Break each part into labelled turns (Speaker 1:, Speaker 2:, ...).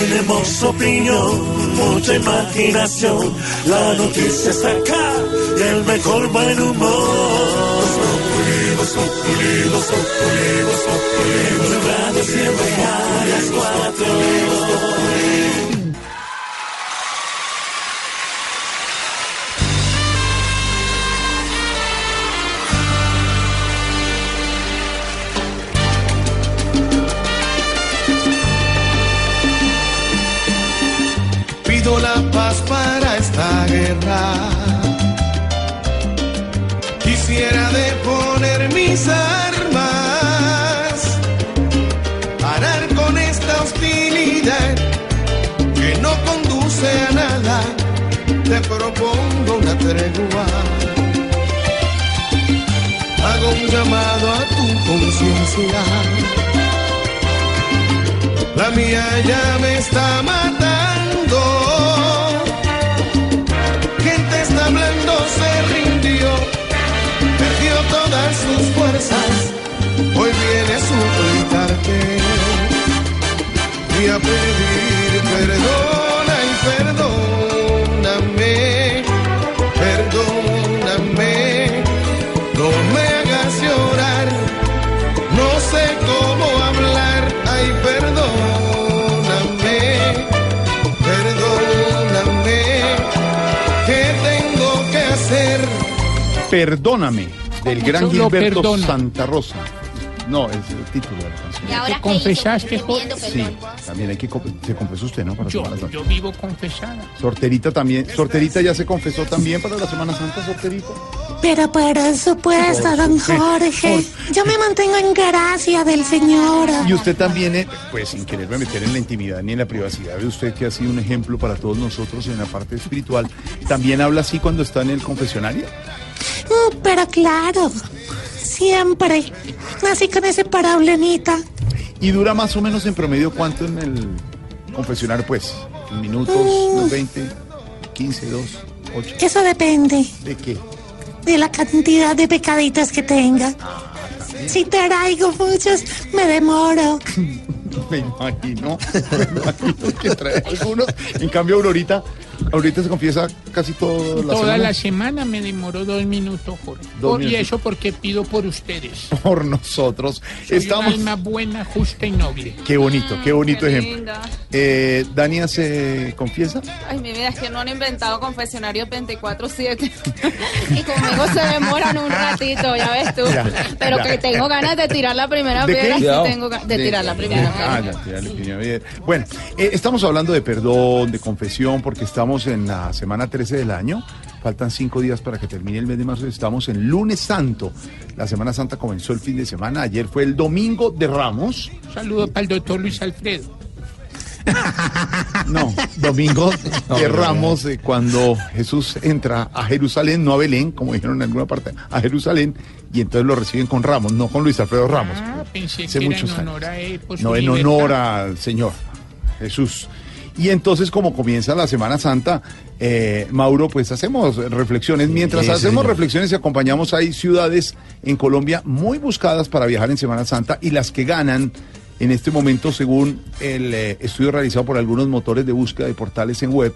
Speaker 1: Tenemos opinión, mucha imaginación. La noticia está acá y el mejor buen humor. Radio siempre a las cuatro.
Speaker 2: Quisiera deponer mis armas, parar con esta hostilidad que no conduce a nada. Te propongo una tregua. Hago un llamado a tu conciencia. La mía ya me está matando. Hoy viene a suplicarte y a pedir perdona y perdóname, perdóname. No me hagas llorar, no sé cómo hablar, ay perdóname, perdóname, ¿qué tengo que hacer?
Speaker 3: Perdóname, del gran Gilberto. Santa Rosa. No, es el título de la canción.
Speaker 4: Y ahora
Speaker 5: ¿Te confesaste, Jorge?
Speaker 3: Sí, también hay que... co- Se confesó usted, ¿no? Para
Speaker 5: Yo,
Speaker 3: Semana Santa.
Speaker 5: yo vivo confesada.
Speaker 3: Sorterita también. Sorterita ya se confesó también para la Semana Santa, Sorterita.
Speaker 6: Pero por supuesto, don Jorge. Yo me mantengo en gracia del Señor.
Speaker 3: Y usted también, eh, pues sin quererme meter en la intimidad ni en la privacidad de usted, que ha sido un ejemplo para todos nosotros en la parte espiritual, también habla así cuando está en el confesionario.
Speaker 6: Mm, Pero claro, siempre. Así con ese problemita.
Speaker 3: Y dura más o menos en promedio cuánto en el confesionario, pues, en minutos, unos 20, 15, 2, 8.
Speaker 6: Eso depende
Speaker 3: ¿De qué?
Speaker 6: de la cantidad de pecaditos que tenga. Si traigo muchos, me demoro.
Speaker 3: Me imagino, me imagino que trae algunos. En cambio, Aurorita, Aurorita se confiesa casi toda la
Speaker 5: Toda
Speaker 3: semana
Speaker 5: la semana me demoró dos minutos, Jorge.
Speaker 3: Dos
Speaker 5: Por- y eso porque pido por ustedes.
Speaker 3: por nosotros.
Speaker 5: Soy
Speaker 3: Estamos...
Speaker 5: un alma buena, justa y noble.
Speaker 3: Qué bonito, qué bonito
Speaker 7: qué
Speaker 3: ejemplo. Eh, Dania se confiesa.
Speaker 7: Ay, mi vida, es que no han inventado confesionarios 24-7. y conmigo se demoran un ratito, ya ves tú.
Speaker 3: Ya,
Speaker 7: Pero
Speaker 3: ya.
Speaker 7: que tengo ganas de tirar la primera
Speaker 3: ¿De
Speaker 7: piedra.
Speaker 3: qué?
Speaker 7: sí tengo ga- de, tirar la primera
Speaker 3: Ah,
Speaker 7: piedra.
Speaker 3: bien. Bueno, eh, estamos hablando de perdón, de confesión, porque estamos en la semana 13 del año. Faltan cinco días para que termine el mes de marzo. Estamos en lunes santo. La Semana Santa comenzó el fin de semana. Ayer fue el domingo de Ramos.
Speaker 5: Un saludo para el doctor Luis Alfredo.
Speaker 3: No, domingo de Ramos, eh, cuando Jesús entra a Jerusalén, no a Belén, como dijeron en alguna parte, a Jerusalén, y entonces lo reciben con Ramos, no con Luis Alfredo Ramos.
Speaker 5: Ah, pensé
Speaker 3: Hace
Speaker 5: que era en
Speaker 3: muchos
Speaker 5: honor
Speaker 3: años.
Speaker 5: a él. por su
Speaker 3: No, en
Speaker 5: libertad.
Speaker 3: honor al Señor Jesús. Y entonces, como comienza la Semana Santa, eh, Mauro, pues hacemos reflexiones. Mientras hacemos reflexiones y acompañamos, hay ciudades en Colombia muy buscadas para viajar en Semana Santa y las que ganan en este momento, según el eh, estudio realizado por algunos motores de búsqueda de portales en web,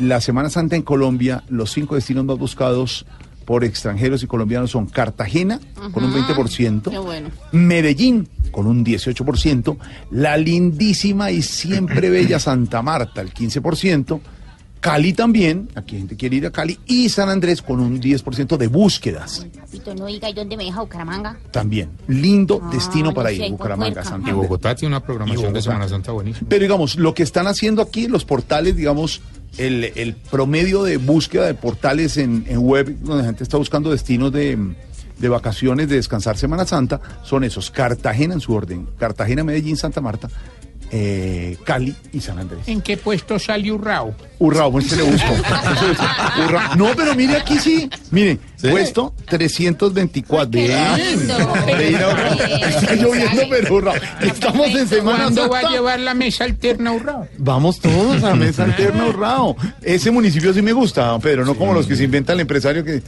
Speaker 3: la Semana Santa en Colombia, los cinco destinos más buscados por extranjeros y colombianos son Cartagena, con un 20%.
Speaker 7: Qué bueno.
Speaker 3: Medellín con un 18%, la lindísima y siempre bella Santa Marta el 15%, Cali también, aquí gente quiere ir a Cali, y San Andrés con un 10% de búsquedas
Speaker 4: Papito, no diga, ¿y dónde me deja Bucaramanga?
Speaker 3: también. Lindo
Speaker 4: Ah,
Speaker 3: destino
Speaker 4: no
Speaker 3: para ir, Bucaramanga,
Speaker 4: puerca.
Speaker 3: Santa
Speaker 8: Y
Speaker 3: Andrés.
Speaker 8: Bogotá tiene una programación de Semana Santa buenísima.
Speaker 3: Pero digamos, lo que están haciendo aquí en los portales, digamos, el, el promedio de búsqueda de portales en, en web, donde la gente está buscando destinos de, de vacaciones, de descansar Semana Santa, son esos. Cartagena en su orden. Cartagena, Medellín, Santa Marta, eh, Cali y San Andrés.
Speaker 9: ¿En qué puesto sale Urrao?
Speaker 3: Urrao, pues se le busco. Urrao. No, pero mire aquí sí. Mire, puesto 324. Bien. Está lloviendo, pero Urrao. Estamos en Semana
Speaker 9: ¿Cuándo va a llevar la mesa alterna Urrao?
Speaker 3: Vamos todos a la mesa alterna Urrao. Ese municipio sí me gusta, don Pedro, no como los que se inventa el empresario que...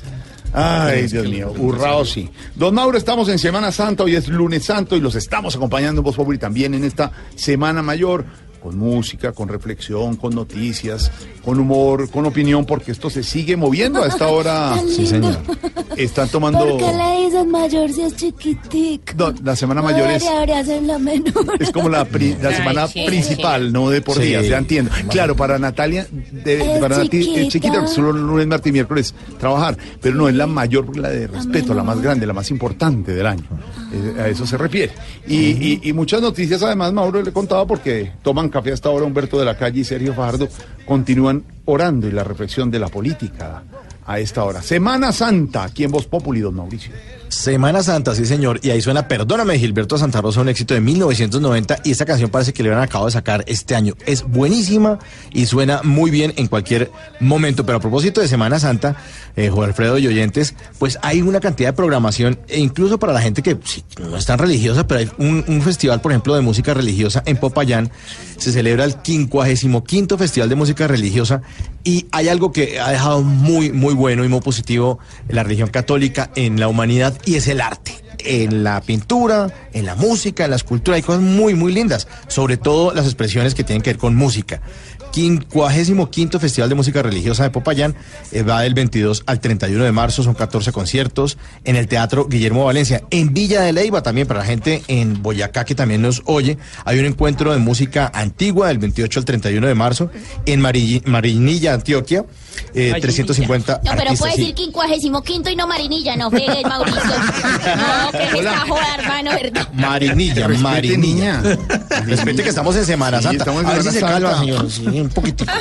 Speaker 3: Ay, Dios mío, Urrao sí. Don Mauro, estamos en Semana Santa, hoy es lunes santo y los estamos acompañando en Voz Populi también en esta Semana Mayor, con música, con reflexión, con noticias, con humor, con opinión, porque esto se sigue moviendo a esta hora.
Speaker 10: Sí, señor.
Speaker 3: Están tomando...
Speaker 10: ¿Por qué le dicen mayor si es chiquitic?
Speaker 3: No, la Semana Mayor es...
Speaker 10: Debería ser la menor.
Speaker 3: Es como la, pri- la
Speaker 9: Ay,
Speaker 3: semana
Speaker 9: sí,
Speaker 3: principal, no de por
Speaker 11: Sí.
Speaker 3: días, ya entiendo. Claro, para Natalia, de-
Speaker 10: Es
Speaker 3: para Nati es
Speaker 10: chiquita.
Speaker 3: chiquita, solo lunes, martes y miércoles trabajar, pero no es la mayor, porque la de respeto, la más grande, la más importante del año. Eh, a eso se refiere. Y, y- y muchas noticias, además, Mauro le contaba, porque toman café hasta ahora Humberto de la Calle y Sergio Fajardo, continúan orando y la reflexión de la política a esta hora. Semana Santa, aquí en Voz Populi, don Mauricio.
Speaker 11: Semana Santa, sí señor, y ahí suena Perdóname Gilberto Santa Rosa, un éxito de 1990 y esta canción parece que le han acabado de sacar este año. Es buenísima y suena muy bien en cualquier momento, pero a propósito de Semana Santa, eh, Jorge Alfredo y oyentes, pues hay una cantidad de programación e incluso para la gente que no es tan religiosa, pero hay un, un festival, por ejemplo, de música religiosa en Popayán, se celebra el 55 Festival de Música Religiosa y hay algo que ha dejado muy, muy bueno y muy positivo la religión católica en la humanidad y es el arte. En la pintura, en la música, en la escultura, hay cosas muy, muy lindas, sobre todo las expresiones que tienen que ver con música. 55 Festival de Música Religiosa de Popayán eh, va del 22 al 31 de marzo, son 14 conciertos en el Teatro Guillermo Valencia. En Villa de Leyva también, para la gente en Boyacá que también nos oye, hay un encuentro de música antigua del 28 al 31 de marzo en Mari- Marinilla, Antioquia. Eh, 350
Speaker 12: No, pero
Speaker 11: artistas,
Speaker 12: puede decir quincuagésimo quinto y no marinilla, no fregues, Mauricio. No, que es esta joda, hermano, ¿verdad?
Speaker 11: Marinilla,
Speaker 3: Respete,
Speaker 11: Marinilla.
Speaker 3: niña.
Speaker 11: Respete que estamos en Semana
Speaker 3: Sí,
Speaker 11: Santa.
Speaker 3: estamos en
Speaker 11: A ver si se
Speaker 3: Semana
Speaker 11: calma,
Speaker 3: Santa.
Speaker 11: señor. Sí, un poquitito.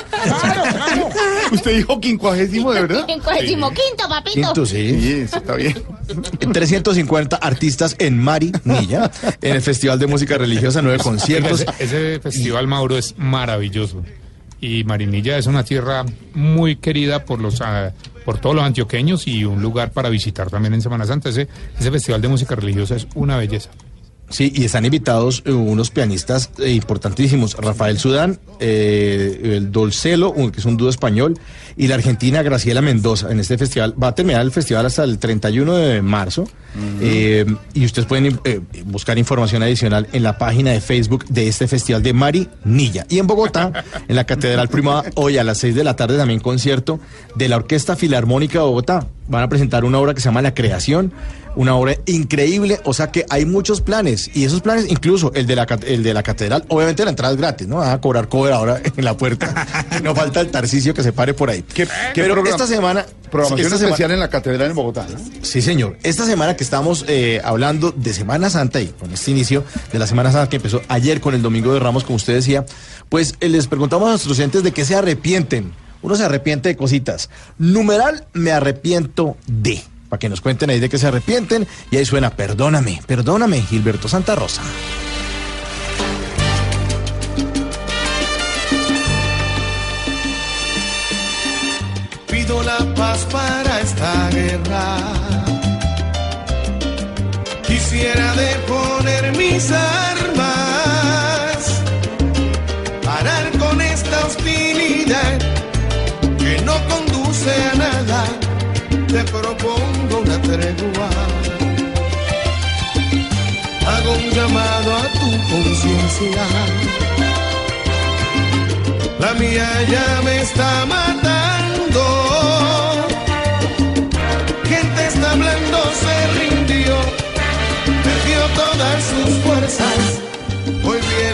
Speaker 3: ¿Usted dijo quincuagésimo, de verdad?
Speaker 12: Quincuagésimo quinto, papito.
Speaker 11: Quinto, sí.
Speaker 3: Sí, eso está bien.
Speaker 11: 350 artistas en Marinilla, en el Festival de Música Religiosa, nueve conciertos.
Speaker 13: Ese, ese festival, Mauro, es maravilloso. Y Marinilla es una tierra muy querida por los ah, por todos los antioqueños y un lugar para visitar también en Semana Santa. Ese, ese festival de música religiosa es una belleza.
Speaker 11: Sí, y están invitados eh, unos pianistas eh, importantísimos, Rafael Sudán, eh, el Dolcelo, que es un dúo español, y la argentina Graciela Mendoza en este festival. Va a terminar el festival hasta el 31 de marzo, eh, y ustedes pueden eh, buscar información adicional en la página de Facebook de este festival de Marinilla. Y en Bogotá, en la Catedral Primada, hoy a las 6 de la tarde también concierto de la Orquesta Filarmónica de Bogotá. Van a presentar una obra que se llama La Creación, una obra increíble, o sea que hay muchos planes y esos planes, incluso el de la, el de la catedral, obviamente la entrada es gratis, ¿no? Van a cobrar cover ahora en la puerta. No falta el tarcicio que se pare por ahí.
Speaker 3: ¿Qué, qué
Speaker 11: Pero
Speaker 3: programa-
Speaker 11: esta semana...
Speaker 3: Programación
Speaker 11: esta semana-
Speaker 3: especial en la Catedral en Bogotá. ¿no?
Speaker 11: Sí, señor. Esta semana que estamos eh, hablando de Semana Santa y con este inicio de la Semana Santa que empezó ayer con el Domingo de Ramos, como usted decía, pues eh, les preguntamos a nuestros oyentes de qué se arrepienten. Uno se arrepiente de cositas. Numeral, me arrepiento de. Para que nos cuenten ahí de qué se arrepienten. Y ahí suena, perdóname, perdóname, Gilberto Santa Rosa.
Speaker 2: Pido la paz para esta guerra. Quisiera deponer mis armas, parar con esta hostilidad que no conduce a nada. Te propongo Hago un llamado a tu conciencia. La mía ya me está matando. Gente está hablando, se rindió. Perdió todas sus fuerzas.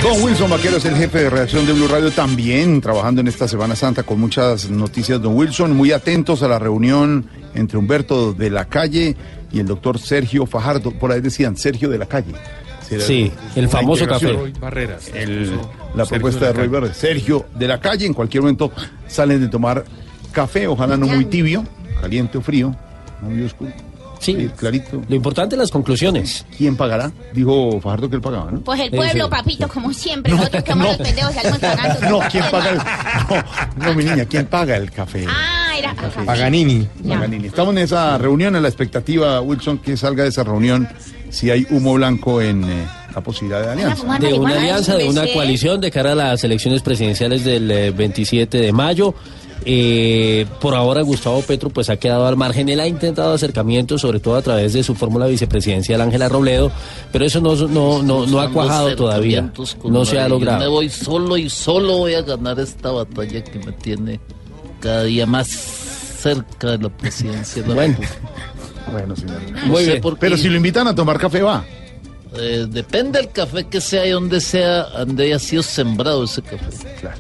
Speaker 3: Don Wilson Vaquero es el jefe de redacción de Blue Radio, también trabajando en esta Semana Santa con muchas noticias. Don Wilson, muy atentos a la reunión entre Humberto de la Calle y el doctor Sergio Fajardo. Por ahí decían Sergio de la Calle.
Speaker 14: Sí, el
Speaker 3: la
Speaker 14: famoso café.
Speaker 13: Roy Barreras.
Speaker 3: El- la
Speaker 13: Sergio
Speaker 3: propuesta de Roy. Verde. Sergio de la Calle, en cualquier momento salen de tomar café, ojalá no muy tibio, caliente o frío, no muy oscuro.
Speaker 14: Sí.
Speaker 3: clarito.
Speaker 14: Lo importante es las conclusiones.
Speaker 3: ¿Quién pagará? Dijo Fajardo que él pagaba, ¿no?
Speaker 4: Pues el pueblo, papito, como siempre. Nosotros que somos los pendejos pagando.
Speaker 3: No, ¿quién paga el, no, no, mi niña, ¿quién paga el café?
Speaker 4: Ah, era.
Speaker 8: Paganini.
Speaker 4: Ya.
Speaker 3: Paganini. Estamos en esa reunión, en la expectativa, Wilson, que salga de esa reunión si hay humo blanco en eh, la posibilidad de alianza.
Speaker 14: De una alianza, de una coalición de cara a las elecciones presidenciales del eh, 27 de mayo. Eh, por ahora Gustavo Petro pues ha quedado al margen. Él ha intentado acercamientos, sobre todo a través de su fórmula vicepresidencial Ángela Robledo, pero eso no, no, no, no ha cuajado todavía. No se ha.
Speaker 15: Yo Me
Speaker 14: logrado.
Speaker 15: voy solo y solo voy a ganar esta batalla que me tiene cada día más cerca de la presidencia de la
Speaker 14: Bueno.
Speaker 3: Bueno, señor.
Speaker 14: Muy bien.
Speaker 3: Pero si lo invitan a tomar café, va.
Speaker 15: Eh, depende del café que sea y donde sea, donde haya sido sembrado ese café.
Speaker 3: Claro.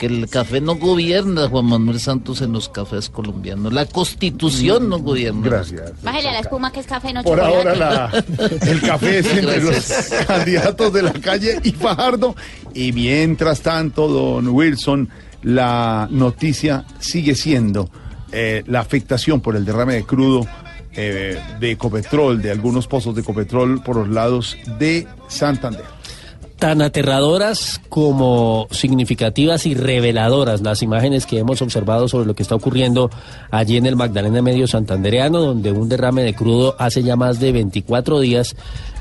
Speaker 15: Que el café no gobierna, Juan Manuel Santos, en los cafés colombianos. La constitución no gobierna.
Speaker 3: Gracias.
Speaker 4: Bájale a la espuma que es café, no
Speaker 3: Por
Speaker 4: chocolate.
Speaker 3: ahora la- el café es entre
Speaker 15: Gracias.
Speaker 3: los candidatos de la calle y Fajardo. Y mientras tanto, don Wilson, la noticia sigue siendo eh, la afectación por el derrame de crudo eh, de Ecopetrol, de algunos pozos de Ecopetrol por los lados de Santander.
Speaker 14: Tan aterradoras como significativas y reveladoras las imágenes que hemos observado sobre lo que está ocurriendo allí en el Magdalena Medio Santandereano, donde un derrame de crudo hace ya más de 24 días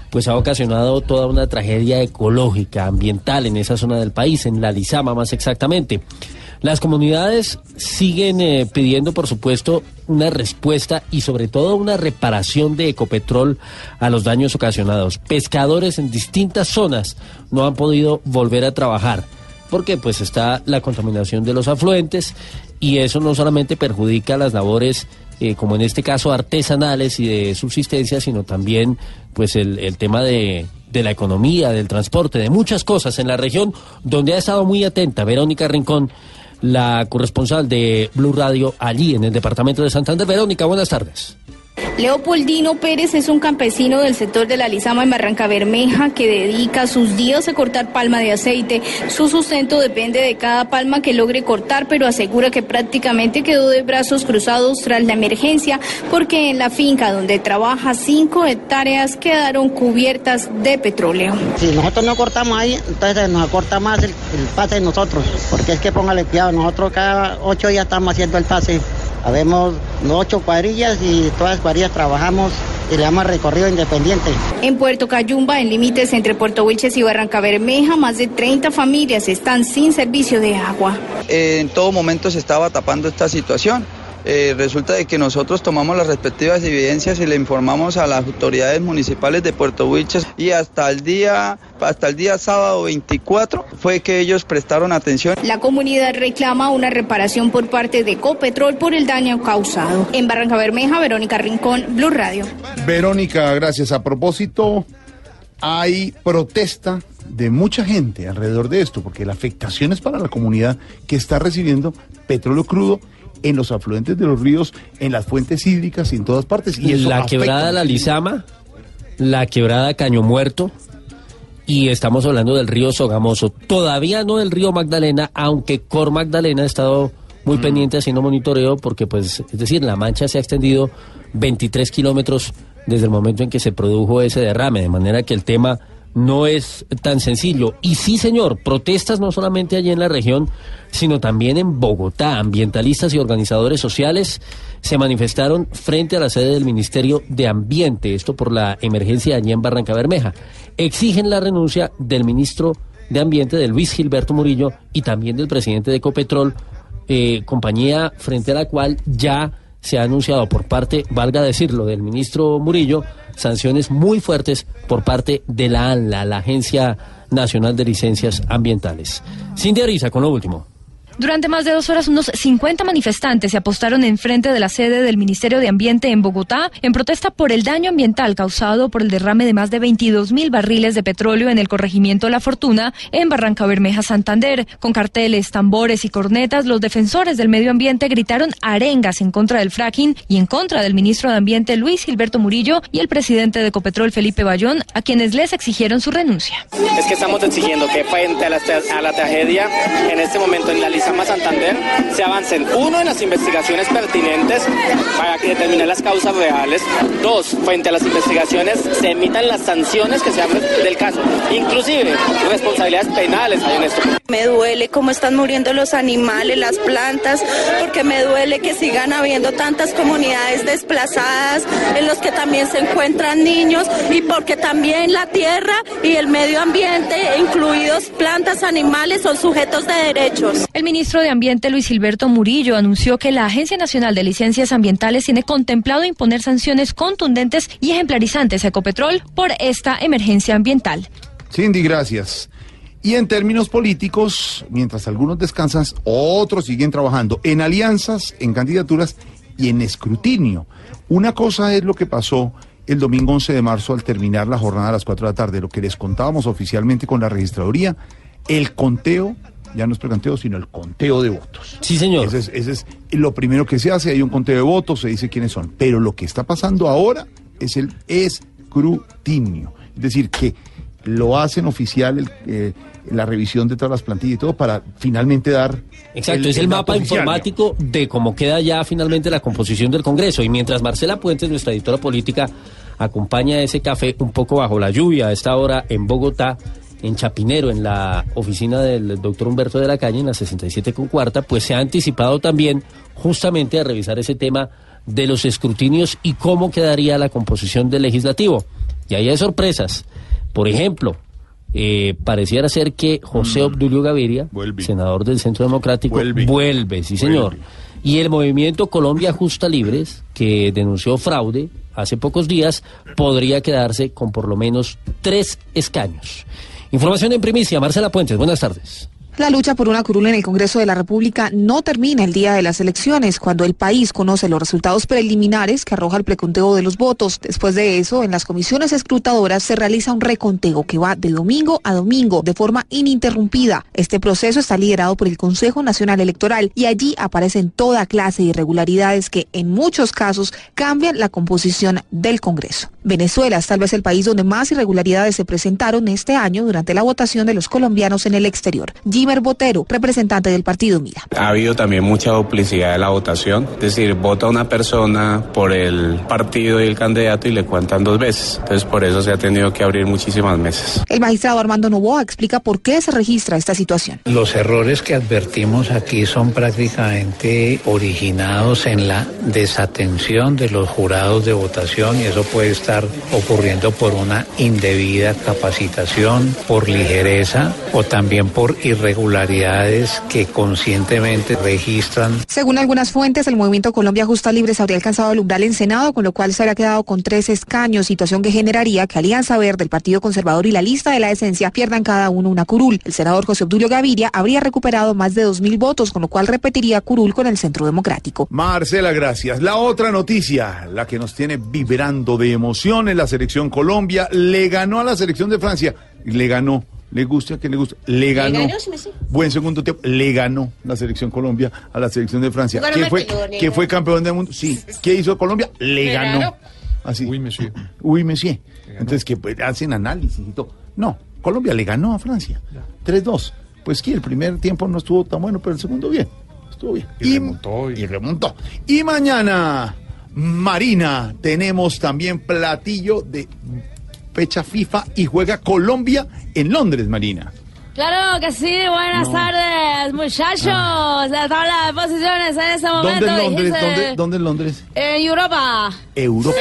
Speaker 14: pues ha ocasionado toda una tragedia ecológica, ambiental en esa zona del país, en la Lizama más exactamente. Las comunidades siguen eh, pidiendo, por supuesto, una respuesta y sobre todo una reparación de Ecopetrol a los daños ocasionados. Pescadores en distintas zonas no han podido volver a trabajar porque pues está la contaminación de los afluentes y eso no solamente perjudica las labores eh, como en este caso artesanales y de subsistencia, sino también pues el, el tema de, de la economía, del transporte, de muchas cosas en la región donde ha estado muy atenta Verónica Rincón, la corresponsal de Blue Radio allí en el departamento de Santander. Verónica, buenas tardes.
Speaker 16: Leopoldino Pérez es un campesino del sector de la Lizama en Barranca Bermeja que dedica sus días a cortar palma de aceite. Su sustento depende de cada palma que logre cortar, pero asegura que prácticamente quedó de brazos cruzados tras la emergencia porque en la finca donde trabaja cinco hectáreas quedaron cubiertas de petróleo.
Speaker 17: Si nosotros no cortamos ahí, entonces nos acorta más el, el pase de nosotros, porque es que póngale cuidado, nosotros cada ocho días estamos haciendo el pase. Habemos ocho cuadrillas y todas las cuadrillas trabajamos y le damos recorrido independiente.
Speaker 16: En Puerto Cayumba, en límites entre Puerto Wilches y Barranca Bermeja, más de 30 familias están sin servicio de agua.
Speaker 18: Eh, en todo momento se estaba tapando esta situación. Eh, resulta de que nosotros tomamos las respectivas evidencias y le informamos a las autoridades municipales de Puerto Wilches y hasta el día hasta el día sábado 24 fue que ellos prestaron atención.
Speaker 16: La comunidad reclama una reparación por parte de Ecopetrol por el daño causado. En Barranca Bermeja, Verónica Rincón, Blue Radio.
Speaker 3: Verónica, gracias. A propósito, hay protesta de mucha gente alrededor de esto, porque la afectación es para la comunidad que está recibiendo petróleo crudo en los afluentes de los ríos, en las fuentes hídricas y en todas partes. Y eso
Speaker 14: la quebrada La Lizama, la quebrada Caño Muerto y estamos hablando del río Sogamoso. Todavía no del río Magdalena, aunque Cor Magdalena ha estado muy pendiente haciendo monitoreo porque, pues, es decir, la mancha se ha extendido 23 kilómetros desde el momento en que se produjo ese derrame, de manera que el tema no es tan sencillo. Y sí, señor, protestas no solamente allí en la región, sino también en Bogotá. Ambientalistas y organizadores sociales se manifestaron frente a la sede del Ministerio de Ambiente, esto por la emergencia allí en Barranca Bermeja. Exigen la renuncia del ministro de Ambiente, de Luis Gilberto Murillo, y también del presidente de Ecopetrol, eh, compañía frente a la cual ya se ha anunciado por parte, valga decirlo, del ministro Murillo, sanciones muy fuertes por parte de la ANLA, la Agencia Nacional de Licencias Ambientales. Cintia Ariza, con lo último.
Speaker 19: Durante más de dos horas, unos 50 manifestantes se apostaron enfrente de la sede del Ministerio de Ambiente en Bogotá en protesta por el daño ambiental causado por el derrame de más de 22 mil barriles de petróleo en el corregimiento La Fortuna en Barranca Bermeja, Santander. Con carteles, tambores y cornetas, los defensores del medio ambiente gritaron arengas en contra del fracking y en contra del ministro de Ambiente Luis Gilberto Murillo y el presidente de Ecopetrol Felipe Bayón, a quienes les exigieron su renuncia.
Speaker 20: Es que estamos exigiendo que frente a la, a la tragedia, en este momento en la lista
Speaker 16: Lizama Santander se avancen, uno, en las investigaciones pertinentes para que determinen las causas reales, dos, frente a las investigaciones se emitan las sanciones que sean del caso, inclusive responsabilidades penales en esto.
Speaker 21: Me duele cómo están muriendo los animales, las plantas, porque me duele que sigan habiendo tantas comunidades desplazadas en los que también se encuentran niños y porque también la tierra y el medio ambiente, incluidos plantas, animales, son sujetos de derechos.
Speaker 19: Ministro de Ambiente, Luis Gilberto Murillo, anunció que la Agencia Nacional de Licencias Ambientales tiene contemplado imponer sanciones contundentes y ejemplarizantes a Ecopetrol por esta emergencia ambiental.
Speaker 3: Cindy, gracias. Y en términos políticos, mientras algunos descansan, otros siguen trabajando en alianzas, en candidaturas y en escrutinio. Una cosa es lo que pasó el domingo 11 de marzo al terminar la jornada a las 4 de la tarde, lo que les contábamos oficialmente con la registraduría, el conteo, ya no es precanteo, sino el conteo de votos.
Speaker 14: Sí, señor.
Speaker 3: Ese es, ese es lo primero que se hace, hay un conteo de votos, se dice quiénes son. Pero lo que está pasando ahora es el escrutinio. Es decir, que lo hacen oficial el, eh, la revisión de todas las plantillas y todo para finalmente dar...
Speaker 14: Exacto, es el, mapa
Speaker 3: oficial,
Speaker 14: informático de cómo queda ya finalmente la composición del Congreso. Y mientras Marcela Puentes, nuestra editora política, acompaña ese café un poco bajo la lluvia a esta hora en Bogotá, en Chapinero, en la oficina del doctor Humberto de la Calle, en la 67 con cuarta, pues se ha anticipado también justamente a revisar ese tema de los escrutinios y cómo quedaría la composición del legislativo. Y ahí hay sorpresas. Por ejemplo, eh, pareciera ser que José Obdulio Gaviria, senador del Centro Democrático, vuelve, sí señor. Y el movimiento Colombia Justa Libres, que denunció fraude hace pocos días, podría quedarse con por lo menos tres escaños. Información en primicia, Marcela Puentes, buenas tardes.
Speaker 22: La lucha por una curul en el Congreso de la República no termina el día de las elecciones, cuando el país conoce los resultados preliminares que arroja el preconteo de los votos. Después de eso, en las comisiones escrutadoras se realiza un reconteo que va de domingo a domingo de forma ininterrumpida. Este proceso está liderado por el Consejo Nacional Electoral y allí aparecen toda clase de irregularidades que en muchos casos cambian la composición del Congreso. Venezuela es tal vez el país donde más irregularidades se presentaron este año durante la votación de los colombianos en el exterior. Jimer Botero, representante del partido Mira.
Speaker 23: Ha habido también mucha duplicidad de la votación, es decir, vota una persona por el partido y el candidato y le cuentan dos veces. Entonces por eso se ha tenido que abrir muchísimas mesas.
Speaker 22: El magistrado Armando Novoa explica por qué se registra esta situación.
Speaker 24: Los errores que advertimos aquí son prácticamente originados en la desatención de los jurados de votación y eso puede estar ocurriendo por una indebida capacitación, por ligereza o también por irregularidades que conscientemente registran.
Speaker 22: Según algunas fuentes, el movimiento Colombia Justa Libres habría alcanzado el umbral en Senado, con lo cual se habría quedado con tres escaños, situación que generaría que Alianza Verde, el Partido Conservador y la lista de la esencia pierdan cada uno una curul. El senador José Obdulio Gaviria habría recuperado más de dos mil votos, con lo cual repetiría curul con el Centro Democrático.
Speaker 3: Marcela, gracias. La otra noticia, la que nos tiene vibrando de emoción en la selección Colombia, le ganó a la selección de Francia. Le ganó. Le guste a quien le guste. Le ganó. Buen segundo tiempo. Le ganó la selección Colombia a la selección de Francia.
Speaker 25: Jugaron
Speaker 3: ¿Quién fue,
Speaker 25: Barcelona.
Speaker 3: ¿Quién fue campeón del mundo? Sí. ¿Qué hizo Colombia? Le
Speaker 25: Le
Speaker 3: ganó.
Speaker 25: ganó.
Speaker 3: Así. Uy, monsieur. Uy, monsieur. Entonces, que pues, hacen análisis y todo. No, Colombia le ganó a Francia. 3-2. Pues que el primer tiempo no estuvo tan bueno, pero el segundo bien. Estuvo bien. Y, remontó. Y... remontó. Y mañana, Marina, tenemos también platillo de fecha FIFA y juega Colombia en Londres, Marina.
Speaker 7: Claro que sí, buenas
Speaker 3: No.
Speaker 7: tardes, muchachos. La tabla de posiciones en ese momento.
Speaker 3: ¿Dónde en Londres?
Speaker 7: dijiste,
Speaker 3: ¿Dónde, dónde en Londres?
Speaker 7: En Europa.
Speaker 3: Europa.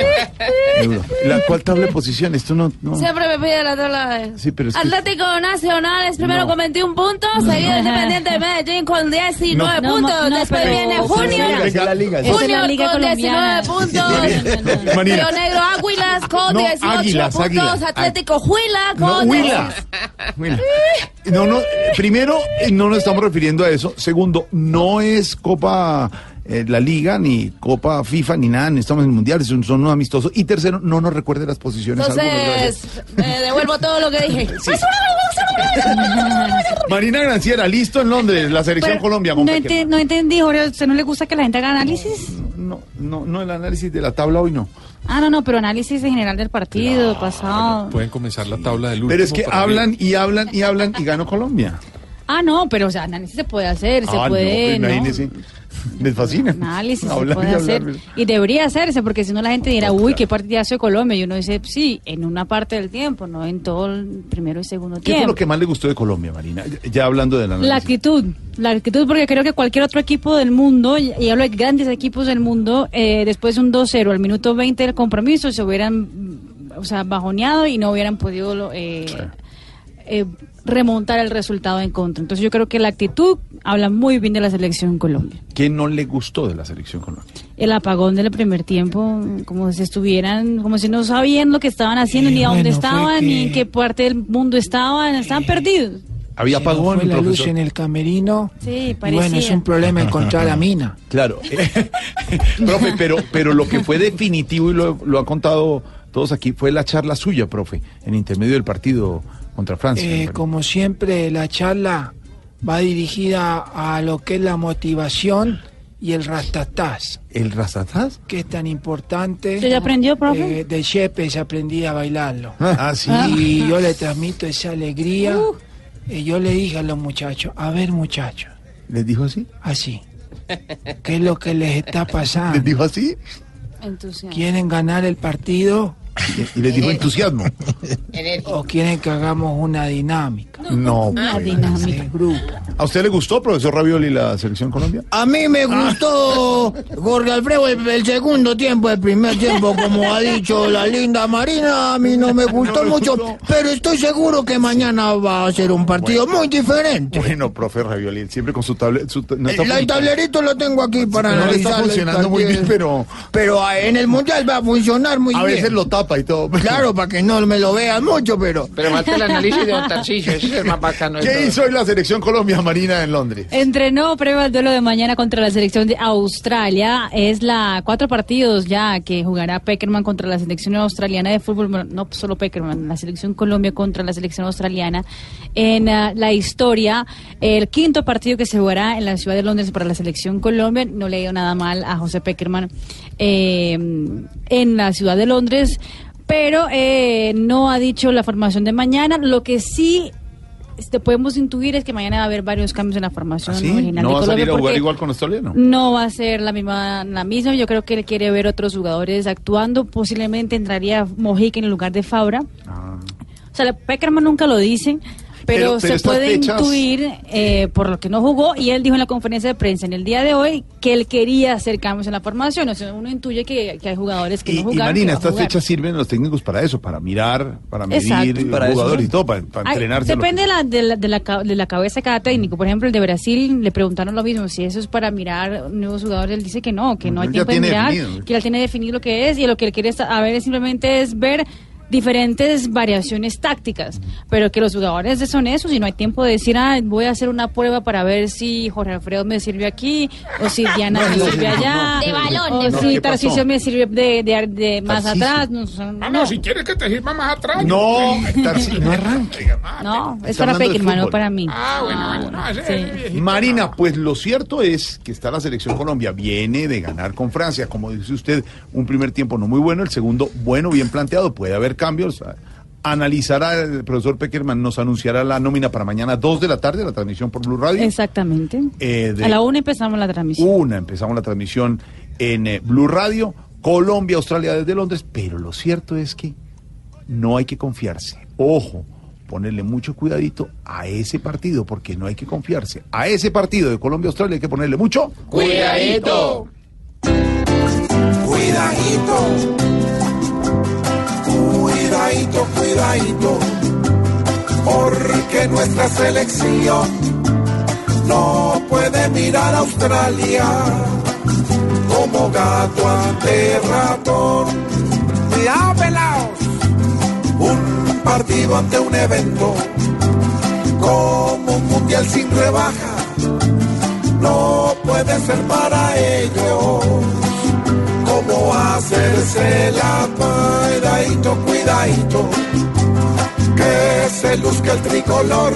Speaker 3: Europa. ¿La cuál tabla de posiciones? Esto no, no.
Speaker 7: Siempre me pide la tabla de...
Speaker 3: Sí, pero es que-
Speaker 7: Atlético Nacional es primero
Speaker 3: No.
Speaker 7: con 21 puntos, seguido Independiente de Medellín con 19
Speaker 19: No.
Speaker 7: puntos,
Speaker 19: No, no,
Speaker 7: después
Speaker 19: pero-
Speaker 7: viene Junio,
Speaker 19: es la liga. Esa es
Speaker 7: Junio
Speaker 19: la liga
Speaker 7: con
Speaker 19: colombiana.
Speaker 7: 19 puntos. Río Negro Águilas con
Speaker 3: No,
Speaker 7: 18
Speaker 3: Águilas,
Speaker 7: puntos. Atlético Huila
Speaker 3: No,
Speaker 7: con...
Speaker 3: Huila. No, no, primero, eh, no nos estamos refiriendo a eso. Segundo, no es Copa eh, la Liga, ni Copa FIFA, ni nada, ni estamos en el Mundial, son, son unos amistosos. Y tercero, no nos recuerde las posiciones.
Speaker 7: Entonces, me devuelvo todo lo que dije.
Speaker 3: Marina Granciera, listo en Londres, la selección
Speaker 26: Pero
Speaker 3: Colombia.
Speaker 26: No, ente- no entendí, Jorge, ¿a usted no le gusta que la gente haga análisis?
Speaker 3: No, no, no, el análisis de la tabla hoy no.
Speaker 26: Ah, no, no, pero análisis en general del partido, pasado.
Speaker 27: Pueden comenzar la tabla del último.
Speaker 3: Pero es que hablan y hablan y hablan y ganó Colombia.
Speaker 26: Ah, no, pero o sea, análisis se puede hacer, se
Speaker 3: Ah, no,
Speaker 26: puede.
Speaker 3: pues,
Speaker 26: ¿no?
Speaker 3: imagínese. Les fascina.
Speaker 26: Análisis se
Speaker 3: Hablar
Speaker 26: puede
Speaker 3: y
Speaker 26: hacer.
Speaker 3: hablar.
Speaker 26: Y debería hacerse, porque si no la gente dirá, uy, qué partidazo de Colombia. Y uno dice, sí, en una parte del tiempo, no en todo el primero y segundo
Speaker 3: ¿Qué fue
Speaker 26: tiempo.
Speaker 3: lo que más le gustó de Colombia, Marina? Ya- hablando de la
Speaker 26: La actitud, la actitud, porque creo que cualquier otro equipo del mundo, y hablo de grandes equipos del mundo, eh, después de un 2-0 al minuto 20 del compromiso, se hubieran, o sea, bajoneado y no hubieran podido eh, eh, remontar el resultado en contra. Entonces yo creo que la actitud habla muy bien de la selección Colombia.
Speaker 3: ¿Qué no le gustó de la selección Colombia?
Speaker 26: El apagón del primer tiempo, como si estuvieran, como si no sabían lo que estaban haciendo, ni a dónde
Speaker 28: bueno,
Speaker 26: estaban, ni en qué parte del mundo estaban, estaban perdidos.
Speaker 3: Había apagón,
Speaker 28: fue la luz
Speaker 3: profesor.
Speaker 28: en el camerino.
Speaker 26: Sí, parecía.
Speaker 28: bueno, es un problema encontrar la mina.
Speaker 3: Claro. profe, pero, pero lo que fue definitivo y lo, lo ha contado todos aquí fue la charla suya, profe, en intermedio del partido contra Francia.
Speaker 28: Eh, como siempre, la charla va dirigida a lo que es la motivación y el rastatás,
Speaker 3: ¿El Rastatás?
Speaker 28: que es tan importante.
Speaker 26: ¿Usted ya aprendió, profe?
Speaker 28: Eh, de Yepes aprendí a bailarlo.
Speaker 3: Ah, sí.
Speaker 28: Y yo le transmito esa alegría. Y yo le dije a los muchachos, a ver muchachos,
Speaker 3: ¿Les dijo así?
Speaker 28: así, ¿qué es lo que les está pasando?
Speaker 3: ¿Les dijo así?
Speaker 26: Entusiasmo.
Speaker 28: ¿Quieren ganar el partido?
Speaker 3: Y les dijo entusiasmo.
Speaker 28: ¿O quieren que hagamos una dinámica?
Speaker 3: No.
Speaker 26: Una
Speaker 3: pues.
Speaker 26: dinámica.
Speaker 28: De grupo.
Speaker 3: ¿A usted le gustó, profesor Ravioli, la selección Colombia?
Speaker 28: A mí me gustó, Jorge Alfredo, el, el segundo tiempo, el primer tiempo, como ha dicho la linda Marina, a mí no me gustó mucho, pero estoy seguro que mañana va a ser un partido muy diferente.
Speaker 3: Bueno, profe Ravioli, siempre con su tablet. Su, no está
Speaker 28: El, tablerito lo tengo aquí para
Speaker 3: no le está
Speaker 28: analizar el
Speaker 3: funcionando muy bien, pero
Speaker 28: Pero ah, en el Mundial va a funcionar muy
Speaker 3: a
Speaker 28: bien.
Speaker 3: veces lo tapa y todo.
Speaker 28: Claro, para que no me lo vean mucho, pero...
Speaker 29: Pero falta el análisis de Don Tarcisio, ese es el más bacano de
Speaker 3: ¿Qué
Speaker 29: todo.
Speaker 3: hizo hoy la selección Colombia, Marina, en Londres?
Speaker 26: Entrenó prueba el duelo de mañana contra la selección de Australia. Es la cuatro partidos ya que jugará Peckerman contra la selección australiana de fútbol. Bueno, no solo Peckerman, la selección Colombia contra la selección australiana. En ah, la historia, el quinto partido que se jugará en la ciudad de Londres para la selección Colombia. No le ido nada mal a José Peckerman eh, en la ciudad de Londres. Pero eh, no ha dicho la formación de mañana. Lo que sí este, podemos intuir es que mañana va a haber varios cambios en la formación
Speaker 3: ¿Sí?
Speaker 26: original
Speaker 3: ¿No
Speaker 26: de
Speaker 3: va a salir a jugar igual con Australia, no?
Speaker 26: no va a ser la misma la misma yo creo que él quiere ver otros jugadores actuando posiblemente entraría Mojica en el lugar de Fabra o sea Peckerman nunca lo dicen pero, se puede
Speaker 3: fechas-
Speaker 26: intuir eh, por lo que no jugó y él dijo en la conferencia de prensa en el día de hoy que él quería hacer cambios en la formación o sea uno intuye que, que hay jugadores que
Speaker 3: Y,
Speaker 26: no
Speaker 3: y
Speaker 26: jugaron que
Speaker 3: Marina, estas fechas sirven los técnicos para eso, para mirar, para medir
Speaker 26: Exacto. Para eso,
Speaker 3: jugadores
Speaker 26: ¿no?
Speaker 3: y todo, para, para entrenarse.
Speaker 26: depende
Speaker 3: que-
Speaker 26: de la, de, la, de, la, ca- de la cabeza de cada técnico. Por ejemplo, el de Brasil le preguntaron lo mismo, si eso es para mirar nuevos jugadores. Él dice que no, que no hay
Speaker 3: Él
Speaker 26: tiempo de mirar,
Speaker 3: definido.
Speaker 26: que él tiene definido lo que es y lo que él quiere a ver simplemente es ver diferentes variaciones tácticas, pero que los jugadores son esos y no hay tiempo de decir, ah, voy a hacer una prueba para ver si Jorge Alfredo me sirve aquí, o si Diana me sirve allá,
Speaker 4: De balón,
Speaker 26: o si. Tarcisio me sirve de, de, de más atrás. No, son-
Speaker 29: Ah, no, si quieres que te sirva más atrás.
Speaker 3: No, Tarcisio, no arranque.
Speaker 26: no, es para Peckerman, no para mí.
Speaker 29: Ah, bueno, bueno, viejito,
Speaker 3: Marina, pues lo cierto es que está la selección Colombia, viene de ganar con Francia, como dice usted, un primer tiempo no muy bueno, el segundo bueno, bien planteado, puede haber cambios. Analizará el profesor Peckerman, nos anunciará la nómina para mañana 2 de la tarde, la transmisión por Blue Radio.
Speaker 26: Exactamente.
Speaker 3: Eh, de
Speaker 26: A la una empezamos la transmisión.
Speaker 3: una empezamos la transmisión en eh, Blue Radio, Colombia, Australia desde Londres, pero lo cierto es que no hay que confiarse. Ojo, ponerle mucho cuidadito a ese partido, porque no hay que confiarse. A ese partido de Colombia, Australia hay que ponerle mucho
Speaker 29: Cuidadito.
Speaker 2: Cuidadito, cuidadito, cuidadito, porque nuestra selección no puede mirar a Australia como gato ante ratón. Cuidado, pelados. Un partido ante un evento como un mundial sin rebaja no puede ser para ellos hacerse la cuidadito, cuidadito, que se luzca el tricolor,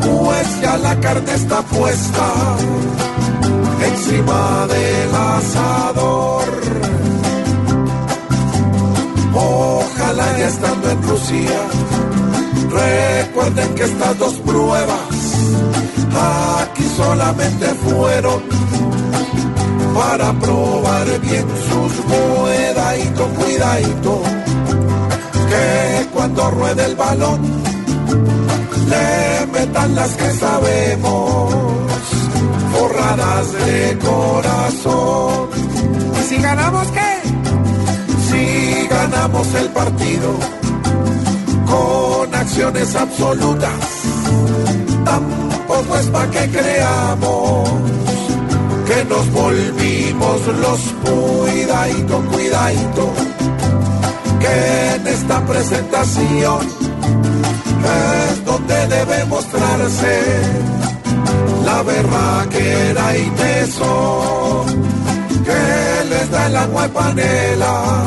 Speaker 2: pues ya la carne está puesta encima del asador. Ojalá ya estando en Rusia
Speaker 30: Recuerden que estas dos pruebas aquí solamente fueron para probar bien sus cuidadito, cuidadito, que cuando ruede el balón le metan las que sabemos, forradas de corazón.
Speaker 9: ¿Y si ganamos qué?
Speaker 30: Si ganamos el partido con acciones absolutas, tampoco es pa' que creamos que nos volvimos los cuidadito, cuidadito, que en esta presentación es donde debe mostrarse la berraquera y tesón que les da el agua de panela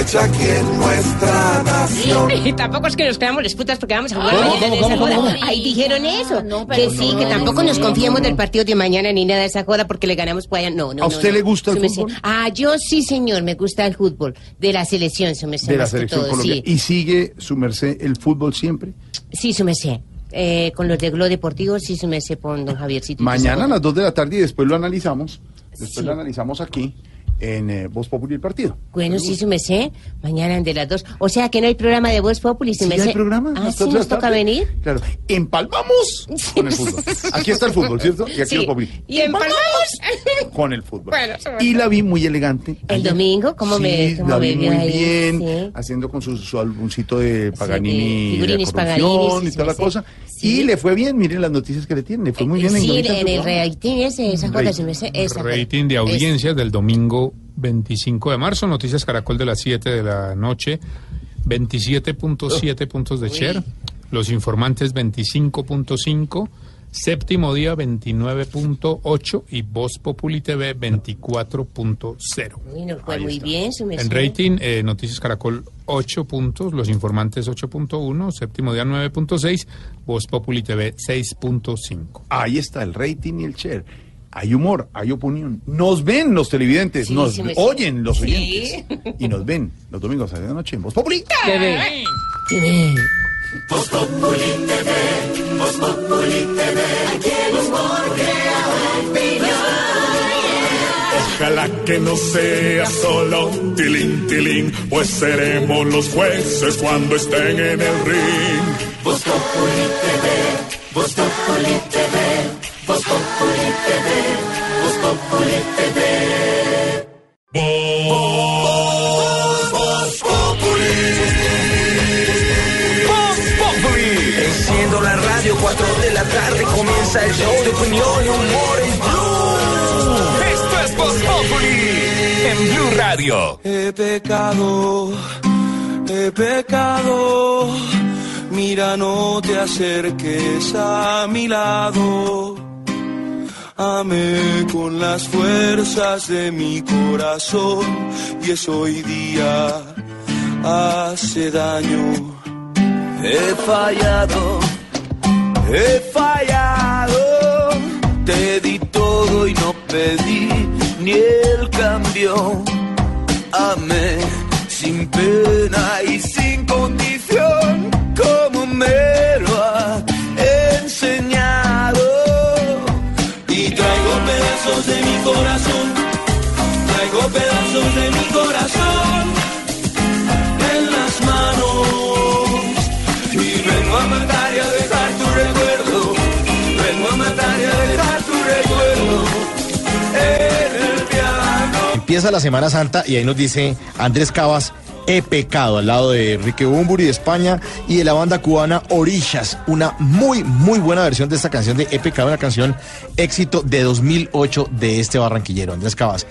Speaker 30: hecha aquí en nuestra nación.
Speaker 25: Y tampoco es que nos quedamos las putas porque vamos a jugar
Speaker 30: ¿Cómo,
Speaker 25: mañana
Speaker 30: cómo,
Speaker 25: en esa
Speaker 30: cómo,
Speaker 25: joda. Ahí dijeron eso.
Speaker 12: no,
Speaker 25: que
Speaker 12: pero
Speaker 25: sí,
Speaker 12: no,
Speaker 25: que tampoco
Speaker 12: no,
Speaker 25: nos
Speaker 12: no.
Speaker 25: confiemos del partido de mañana ni nada de esa joda porque le ganamos por allá. No, no,
Speaker 3: ¿A usted
Speaker 25: no.
Speaker 3: le gusta el fútbol?
Speaker 25: Ah, yo sí, señor, me gusta el fútbol. De la selección, su merced,
Speaker 3: de la
Speaker 25: que
Speaker 3: selección
Speaker 25: todo,
Speaker 3: Colombia.
Speaker 25: sí.
Speaker 3: ¿Y sigue su merced el fútbol siempre?
Speaker 25: Sí, su merced. Eh, con los de Glo Deportivo, sí, su merced, con don Javiercito. toda esa
Speaker 3: Mañana a las 2 de la tarde y después lo analizamos. Después
Speaker 25: Sí.
Speaker 3: lo analizamos aquí en eh, Voz Populi el partido.
Speaker 25: Bueno, sí, su merced. Mañana de las dos. O sea que no hay programa de Voz Populi, su
Speaker 3: ¿Sí
Speaker 25: merced.
Speaker 3: hay programa?
Speaker 25: Ah,
Speaker 3: ¿Las
Speaker 25: sí, nos toca
Speaker 3: tarde?
Speaker 25: venir.
Speaker 3: Claro. Empalmamos con el fútbol. Aquí está el fútbol, ¿cierto? Y aquí
Speaker 25: Sí.
Speaker 3: lo Populi.
Speaker 25: Y empalmamos.
Speaker 3: Con el fútbol.
Speaker 25: Bueno,
Speaker 3: Y la vi muy elegante.
Speaker 25: El
Speaker 3: ayer.
Speaker 25: domingo, ¿cómo
Speaker 3: sí,
Speaker 25: me, cómo
Speaker 3: la
Speaker 25: me
Speaker 3: vi
Speaker 25: vio
Speaker 3: muy
Speaker 25: ahí?
Speaker 3: bien,
Speaker 25: Sí.
Speaker 3: haciendo con su, su álbumcito de Paganini,
Speaker 25: de Paganini,
Speaker 3: y
Speaker 25: sí,
Speaker 3: toda la
Speaker 25: sí,
Speaker 3: cosa.
Speaker 25: sí.
Speaker 3: Y le fue bien, miren las noticias que le tienen, le fue muy bien en
Speaker 25: Sí, en el rating ese, esa su merced, esa joda.
Speaker 13: Rating de audiencias del domingo 25 de marzo, Noticias Caracol de las 7 de la noche, 27.7 puntos de share, Los Informantes 25.5, Séptimo Día 29.8 y Voz Populi TV 24.0.
Speaker 25: Uy, nos fue muy bien, su merced.
Speaker 13: En rating, eh, Noticias Caracol 8 puntos, Los Informantes 8.1, Séptimo Día 9.6, Voz Populi TV 6.5.
Speaker 3: Ahí está el rating y el share. Hay humor, hay opinión. Nos ven los televidentes,
Speaker 25: Sí,
Speaker 3: nos
Speaker 25: sí
Speaker 3: oyen los
Speaker 25: Sí.
Speaker 3: oyentes. Y nos ven los domingos a la noche en Voz Populi.
Speaker 25: TV.
Speaker 30: Voz Populi TV, Voz Populi TV, aquí el humor crea opinión.
Speaker 31: Ojalá que no sea solo tilín, tilín, pues seremos los jueces cuando estén en el ring.
Speaker 30: Voz Populi TV, Voz Populi TV, Voz Populi TV, Voz Populi TV.
Speaker 31: Voz, Voz.
Speaker 32: Enciendo la radio, 4 de la tarde comienza el show de opinión y humor en Blue. Esto es Voz Populi en Blue Radio.
Speaker 33: He pecado, he pecado. Mira, no te acerques a mi lado. Amé con las fuerzas de mi corazón y eso hoy día hace daño. He fallado, he fallado. Te di todo y no pedí ni el cambio. Amé sin pena y sin condición, como me
Speaker 11: Empieza la Semana Santa y ahí nos dice Andrés Cabas, he pecado al lado de Enrique Bumburi de España y de la banda cubana Orillas. Una muy, muy buena versión de esta canción de He pecado, una canción éxito de 2008 de este barranquillero, Andrés Cabas.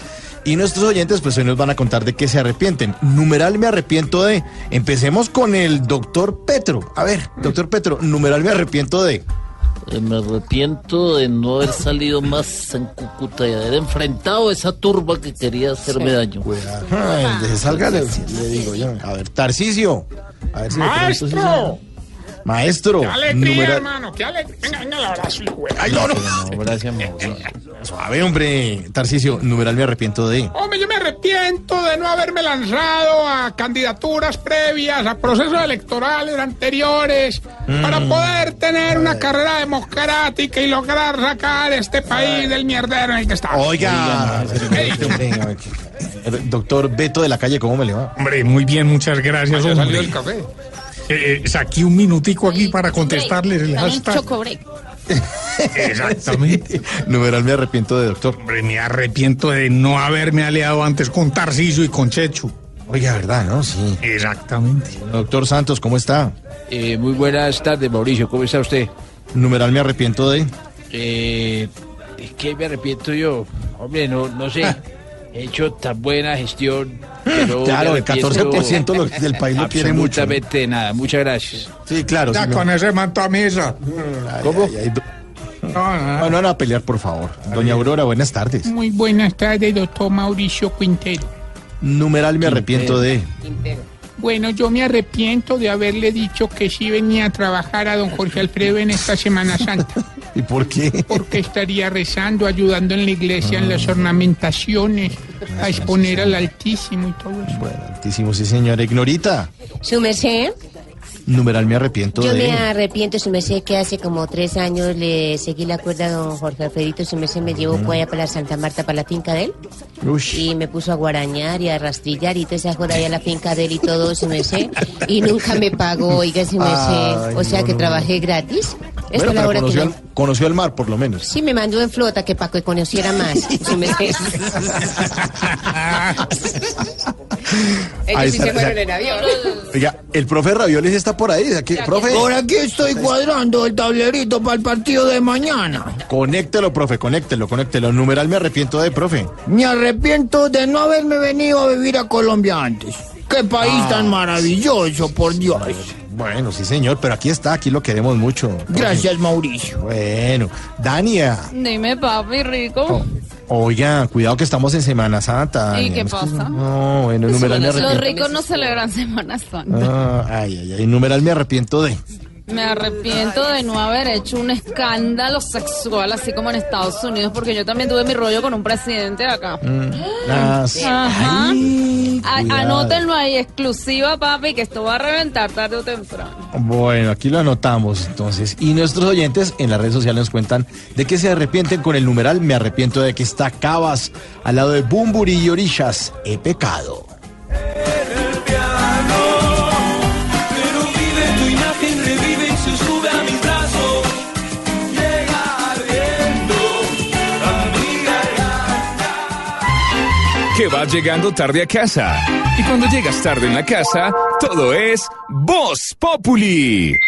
Speaker 11: Y nuestros oyentes pues hoy nos van a contar de qué se arrepienten. Numeral me arrepiento de. Empecemos con el doctor Petro. A ver, doctor Petro, numeral me arrepiento de.
Speaker 15: Me arrepiento de no haber salido más en Cúcuta y haber enfrentado esa turba que quería hacerme daño.
Speaker 11: Ay, de salga le, le digo yo. A ver, Tarcisio. A ver si
Speaker 9: Maestro,
Speaker 11: Maestro,
Speaker 9: Qué alegría, hermano, qué alegría. Venga, venga, el abrazo, hijo de-
Speaker 11: Ay, no, no.
Speaker 14: gracias, Mauricio.
Speaker 11: Suave, hombre. Tarcicio, numeral me arrepiento de.
Speaker 9: Hombre, yo me arrepiento de no haberme lanzado a candidaturas previas, a procesos electorales anteriores,
Speaker 11: Mm.
Speaker 9: para poder tener una carrera democrática y lograr sacar este país del mierdero en el que estamos.
Speaker 11: Oiga, el doctor Beto de la calle, ¿cómo me le va?
Speaker 12: Hombre, muy bien, muchas gracias,
Speaker 9: ya
Speaker 12: hombre.
Speaker 9: salió el café.
Speaker 12: Eh, eh, saqué un minutico aquí para contestarles el hashtag. Exactamente.
Speaker 11: Numeral me arrepiento de, doctor.
Speaker 12: Hombre, me arrepiento de no haberme aliado antes con Tarciso y con Chechu.
Speaker 11: Oiga, ¿verdad, no? Sí.
Speaker 12: Exactamente.
Speaker 11: Doctor Santos, ¿cómo está?
Speaker 34: Eh, muy buenas tardes, Mauricio. ¿Cómo está usted?
Speaker 11: Numeral me arrepiento de.
Speaker 34: Eh, ¿De qué me arrepiento yo? Hombre, no, no sé. He hecho tan buena gestión. no
Speaker 11: Claro, el
Speaker 34: arrepiento
Speaker 11: 14% lo- del país lo quiere mucho.
Speaker 34: Absolutamente nada. Muchas gracias.
Speaker 11: Sí, claro.
Speaker 12: Ya
Speaker 11: no.
Speaker 12: con ese manto a mesa.
Speaker 11: ¿Cómo? No, no a pelear, por favor. Doña Aurora, buenas tardes.
Speaker 9: Muy buenas tardes, doctor Mauricio Quintero.
Speaker 11: Numeral me arrepiento de.
Speaker 9: Bueno, yo me arrepiento de haberle dicho que sí venía a trabajar a don Jorge Alfredo en esta Semana Santa.
Speaker 11: ¿Y por qué?
Speaker 9: Porque estaría rezando, ayudando en la iglesia, en las ornamentaciones, a exponer al Altísimo y todo eso.
Speaker 11: Bueno, altísimo, sí, señora. Ignorita.
Speaker 25: Su merced,
Speaker 11: Numeral me arrepiento
Speaker 25: yo
Speaker 11: de.
Speaker 25: me arrepiento, su merced, que hace como tres años le seguí la cuerda a don Jorge Alfredito, su merced me llevó por allá para Santa Marta, para la finca de él. Y me puso a guarañar y a rastrillar y toda esa joda allá a la finca de él y todo, su merced. Y nunca me pagó, oiga, su merced.
Speaker 11: Ay,
Speaker 25: o sea
Speaker 11: no,
Speaker 25: que
Speaker 11: no,
Speaker 25: trabajé gratis. Esta
Speaker 11: Bueno,
Speaker 25: la hora que
Speaker 11: conoció,
Speaker 25: no-
Speaker 11: al, conoció al mar, por lo menos.
Speaker 25: Sí, me mandó en flota que para que conociera más, su merced.
Speaker 11: Ahí
Speaker 25: Ellos sí
Speaker 11: está,
Speaker 25: se fueron
Speaker 11: o sea,
Speaker 25: en avión.
Speaker 11: Oiga, el profe Ravioles está por ahí. Aquí, profe.
Speaker 23: Por aquí estoy cuadrando el tablerito para el partido de mañana.
Speaker 11: Conéctelo, profe, conéctelo, conéctelo. Numeral me arrepiento de, profe.
Speaker 23: Me arrepiento de no haberme venido a vivir a Colombia antes. Qué país
Speaker 11: Ah,
Speaker 23: tan maravilloso, por Dios.
Speaker 11: Bueno, sí, señor, pero aquí está, aquí lo queremos mucho. profe.
Speaker 23: Gracias, Mauricio.
Speaker 11: Bueno, Dania.
Speaker 7: Dime, papi, rico.
Speaker 11: Oiga, cuidado que estamos en Semana Santa.
Speaker 7: ¿Y qué pasa?
Speaker 11: No, bueno, numeral me
Speaker 7: Los
Speaker 11: arrepiento.
Speaker 7: ricos no celebran Semana Santa.
Speaker 11: Ah, ay, ay, ay, numeral me arrepiento de.
Speaker 7: Me arrepiento de no haber hecho un escándalo sexual así como en Estados Unidos, porque yo también tuve mi rollo con un presidente de acá.
Speaker 11: Ah, sí.
Speaker 7: Ajá. Anótenlo ahí, exclusiva, papi, que esto va a reventar tarde o temprano.
Speaker 11: Bueno, aquí lo anotamos entonces. Y nuestros oyentes en las redes sociales nos cuentan de que se arrepienten con el numeral Me arrepiento de que está Cabas al lado de Bumburi y Orishas. He pecado.
Speaker 35: Que vas llegando tarde a casa. Y cuando llegas tarde en la casa, todo es Voz Populi.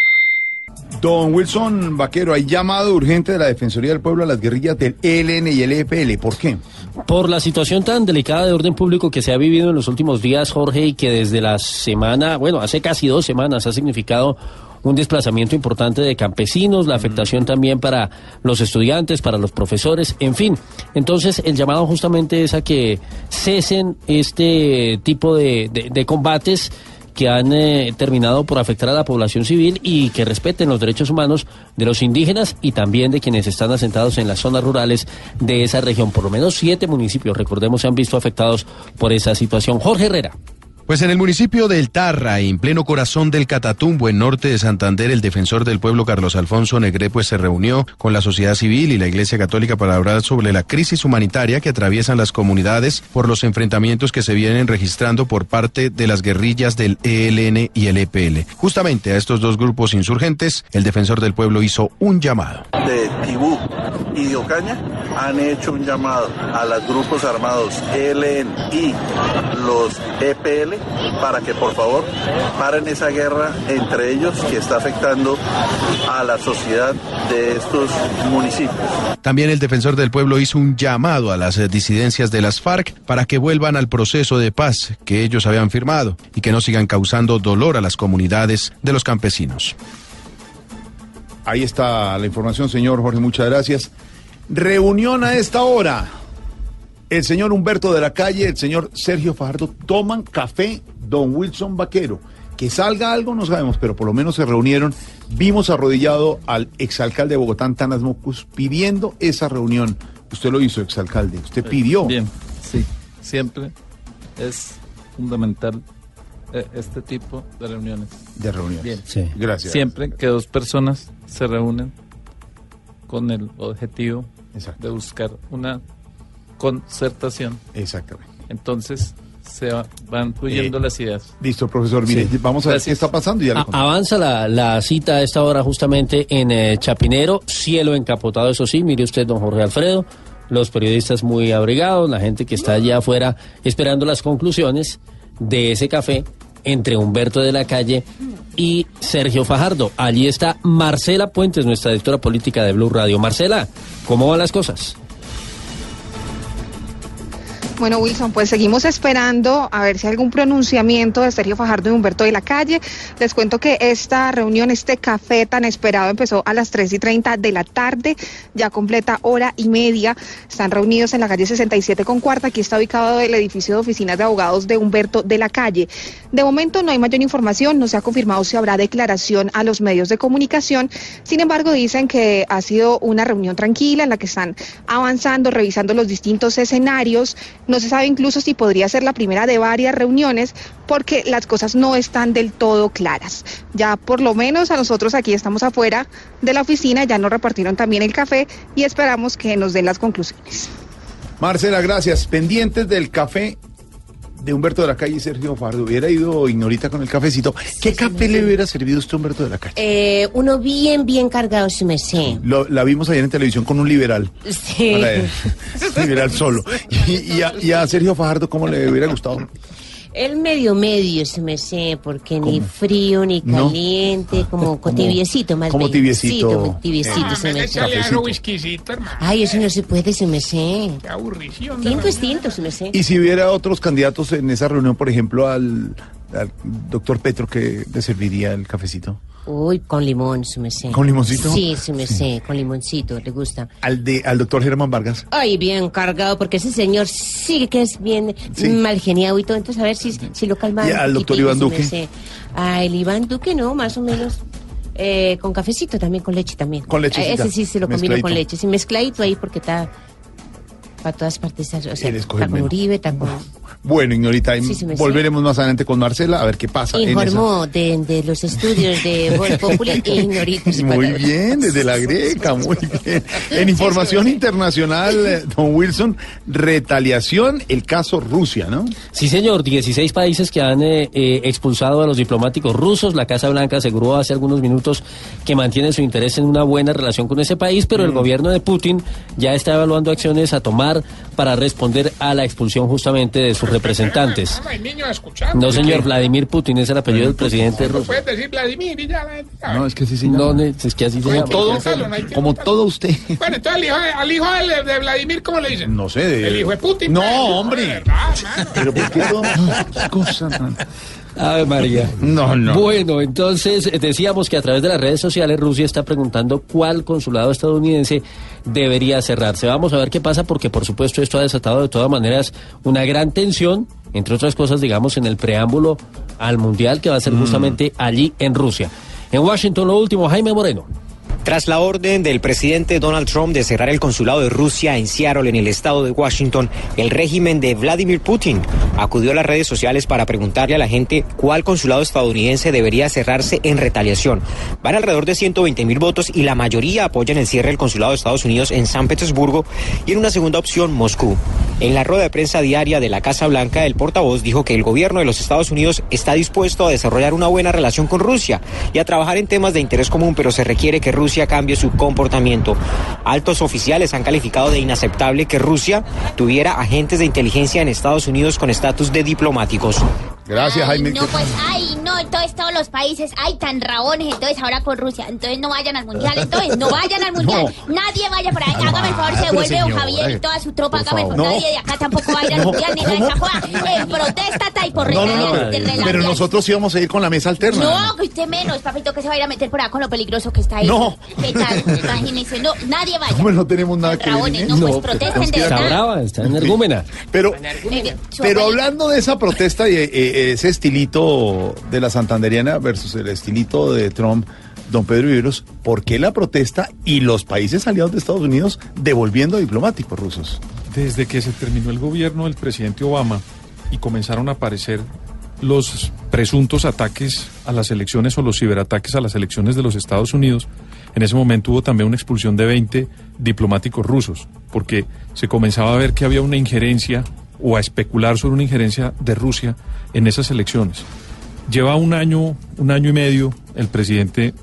Speaker 3: Don Wilson Vaquero, hay llamado urgente de la Defensoría del Pueblo a las guerrillas del ELN y el EPL. ¿Por qué?
Speaker 14: Por la situación tan delicada de orden público que se ha vivido en los últimos días, Jorge, y que desde la semana, bueno, hace casi dos semanas ha significado un desplazamiento importante de campesinos, la afectación también para los estudiantes, para los profesores, en fin. Entonces, el llamado justamente es a que cesen este tipo de, combates que han eh, terminado por afectar a la población civil y que respeten los derechos humanos de los indígenas y también de quienes están asentados en las zonas rurales de esa región. Por lo menos siete municipios, recordemos, se han visto afectados por esa situación. Jorge Herrera.
Speaker 36: Pues en el municipio del Tarra, en pleno corazón del Catatumbo, en norte de Santander, el defensor del pueblo Carlos Alfonso Negré pues se reunió con la sociedad civil y la Iglesia Católica para hablar sobre la crisis humanitaria que atraviesan las comunidades por los enfrentamientos que se vienen registrando por parte de las guerrillas del ELN y el EPL. Justamente a estos dos grupos insurgentes, el defensor del pueblo hizo un llamado.
Speaker 37: de Tibú y de Ocaña han hecho un llamado a los grupos armados ELN y los EPL para que por favor paren esa guerra entre ellos que está afectando a la sociedad de estos municipios.
Speaker 36: También el defensor del pueblo hizo un llamado a las disidencias de las FARC para que vuelvan al proceso de paz que ellos habían firmado y que no sigan causando dolor a las comunidades de los campesinos.
Speaker 3: Ahí está la información, señor Jorge, muchas gracias. Reunión a esta hora. El señor Humberto de la Calle, el señor Sergio Fajardo toman café, don Wilson Vaquero. Que salga algo no sabemos, pero por lo menos se reunieron. Vimos arrodillado al exalcalde de Bogotá, Tanas Mocus, pidiendo esa reunión. Usted lo hizo, exalcalde. Usted pidió.
Speaker 34: Bien, sí, siempre es fundamental eh, este tipo de reuniones.
Speaker 3: De reuniones.
Speaker 34: Bien.
Speaker 3: Sí. Gracias.
Speaker 34: Siempre que dos personas se reúnen con el objetivo de buscar una concertación.
Speaker 3: Exactamente.
Speaker 34: Entonces se va- van fluyendo
Speaker 3: Eh,
Speaker 34: las ideas.
Speaker 3: Listo, profesor. Mire,
Speaker 34: Sí.
Speaker 3: vamos a ver qué está pasando y ya
Speaker 14: avanza la, la cita a esta hora justamente en eh, Chapinero, cielo encapotado, eso sí, mire usted, don Jorge Alfredo, los periodistas muy abrigados, la gente que está allá afuera esperando las conclusiones de ese café entre Humberto de la Calle y Sergio Fajardo. Allí está Marcela Puentes, nuestra directora política de Blue Radio. Marcela, ¿cómo van las cosas?
Speaker 22: Bueno, Wilson, pues seguimos esperando a ver si hay algún pronunciamiento de Sergio Fajardo y Humberto de la Calle. Les cuento que esta reunión, este café tan esperado, empezó a las 3 y 30 de la tarde, ya completa hora y media. Están reunidos en la calle 67 con cuarta. Aquí está ubicado el edificio de oficinas de abogados de Humberto de la Calle. De momento no hay mayor información, no se ha confirmado si habrá declaración a los medios de comunicación. Sin embargo, dicen que ha sido una reunión tranquila en la que están avanzando, revisando los distintos escenarios. No se sabe incluso si podría ser la primera de varias reuniones porque las cosas no están del todo claras. Ya por lo menos a nosotros aquí estamos afuera de la oficina, ya nos repartieron también el café y esperamos que nos den las conclusiones.
Speaker 3: Marcela, gracias. Pendientes del café de Humberto de la Calle y Sergio Fajardo. Hubiera ido Ignorita con el cafecito. ¿Qué café le hubiera servido usted a Humberto de la Calle?
Speaker 25: Eh, uno bien, bien cargado, si me sé.
Speaker 3: Lo- la vimos ayer en televisión con un liberal.
Speaker 25: Sí.
Speaker 3: Él. liberal solo. Y, y a, y a Sergio Fajardo, ¿cómo le hubiera gustado?
Speaker 25: El medio medio, se me sé, porque ni frío ni
Speaker 3: ¿No?
Speaker 25: caliente, como con tibiecito más
Speaker 3: como
Speaker 25: bien.
Speaker 3: tibiecito.
Speaker 25: Como tibiecito,
Speaker 9: Ah,
Speaker 25: se
Speaker 9: me
Speaker 25: sé. Ay, eso no se puede, se me sé.
Speaker 9: Qué aburrición. de
Speaker 25: Tinto es
Speaker 9: verdad.
Speaker 25: tinto, se me sé.
Speaker 3: Y si hubiera otros candidatos en esa reunión, por ejemplo, al, al doctor Petro, que le serviría el cafecito?
Speaker 25: Uy, con limón, se me sé.
Speaker 3: ¿Con limoncito?
Speaker 25: Sí, se me sé, con limoncito, le gusta.
Speaker 3: Al, de, al doctor Germán Vargas.
Speaker 25: Ay, bien cargado, porque ese señor sí que es bien
Speaker 3: Sí.
Speaker 25: mal geniado y todo. Entonces, a ver si, si lo calma.
Speaker 3: ¿Y al doctor Iván Duque?
Speaker 25: Ah, el Iván Duque no, más o menos. Eh, con cafecito también, con leche también.
Speaker 3: Con
Speaker 25: Eh, ese sí se lo combino con leche. Sí, mezcladito ahí porque está para todas partes. O sea, está con. Uribe, está con...
Speaker 3: Bueno, Ignorita,
Speaker 25: Sí, sí, me sé.
Speaker 3: volveremos más adelante con Marcela a ver qué pasa. en
Speaker 25: Informó de, de los estudios de Voz Populi e Ignorita.
Speaker 3: Muy bien, desde la greca, muy bien. En información internacional, eh, don Wilson, retaliación, el caso Rusia, ¿no?
Speaker 14: Sí, señor, 16 países que han eh, eh, expulsado a los diplomáticos rusos. La Casa Blanca aseguró hace algunos minutos que mantiene su interés en una buena relación con ese país, pero el
Speaker 3: Mm.
Speaker 14: gobierno de Putin ya está evaluando acciones a tomar para responder a la expulsión justamente de sus representantes.
Speaker 9: No
Speaker 14: señor, Vladimir Putin es el apellido del presidente ruso.
Speaker 9: puedes decir Vladimir y ya la gente sabe.
Speaker 3: No, es que sí, sí.
Speaker 14: No, es que así se
Speaker 9: Como
Speaker 14: llama.
Speaker 9: todo,
Speaker 3: Como todo usted.
Speaker 9: Bueno, entonces al hijo, de, al hijo de, de Vladimir, ¿cómo le dicen?
Speaker 3: No sé. de-
Speaker 9: El hijo de Putin.
Speaker 3: No,
Speaker 9: pues.
Speaker 3: hombre. Pero ¿por qué no? Qué cosa tan-
Speaker 14: Ave María.
Speaker 3: No, no.
Speaker 14: Bueno, entonces eh, decíamos que a través de las redes sociales Rusia está preguntando cuál consulado estadounidense debería cerrarse. Vamos a ver qué pasa porque por supuesto esto ha desatado de todas maneras una gran tensión, entre otras cosas, digamos, en el preámbulo al Mundial que va a ser justamente allí en Rusia. En Washington, lo último, Jaime Moreno.
Speaker 38: Tras la orden del presidente Donald Trump de cerrar el consulado de Rusia en Seattle, en el estado de Washington, el régimen de Vladimir Putin acudió a las redes sociales para preguntarle a la gente cuál consulado estadounidense debería cerrarse en retaliación. Van alrededor de 120 mil votos y la mayoría apoyan el cierre del consulado de Estados Unidos en San Petersburgo y en una segunda opción Moscú. En la rueda de prensa diaria de la Casa Blanca, el portavoz dijo que el gobierno de los Estados Unidos está dispuesto a desarrollar una buena relación con Rusia y a trabajar en temas de interés común, pero se requiere que Rusia cambie su comportamiento. Altos oficiales han calificado de inaceptable que Rusia tuviera agentes de inteligencia en Estados Unidos con estatus de diplomáticos.
Speaker 3: Gracias,
Speaker 12: Ay,
Speaker 3: Jaime.
Speaker 12: no, pues, ay, no, entonces todos los países, ay, tan rabones, entonces ahora con Rusia, entonces no vayan al mundial, entonces no vayan al mundial, nadie vaya por ahí, hágame el favor, se
Speaker 3: pero
Speaker 12: devuelve don
Speaker 3: señora,
Speaker 12: Javier y toda su tropa, hágame el
Speaker 3: favor. No.
Speaker 12: nadie de acá tampoco vaya al mundial, ni esa joda, en protesta, taiporreta
Speaker 3: No, no, no.
Speaker 12: de, de relación.
Speaker 3: Pero nosotros íbamos a ir con la mesa alterna.
Speaker 12: No, que usted menos, papito, que se va a ir a meter por acá con lo peligroso que está ahí.
Speaker 3: No.
Speaker 12: ¿Qué tal? Imagínese, no, nadie vaya.
Speaker 3: Hombre, no tenemos nada que ver.
Speaker 12: Rabones, no, pues protesten de
Speaker 14: Está
Speaker 12: verdad.
Speaker 14: brava, está energúmena.
Speaker 3: Pero, pero hablando de esa protesta y eh, eh, ese estilito de la santanderiana versus el estilito de Trump, don Pedro Viveros, ¿por qué la protesta y los países aliados de Estados Unidos devolviendo diplomáticos rusos?
Speaker 27: Desde que se terminó el gobierno del presidente Obama y comenzaron a aparecer los presuntos ataques a las elecciones o los ciberataques a las elecciones de los Estados Unidos, en ese momento hubo también una expulsión de 20 diplomáticos rusos, porque se comenzaba a ver que había una injerencia o a especular sobre una injerencia de Rusia en esas elecciones. Lleva un año, un año y medio el presidente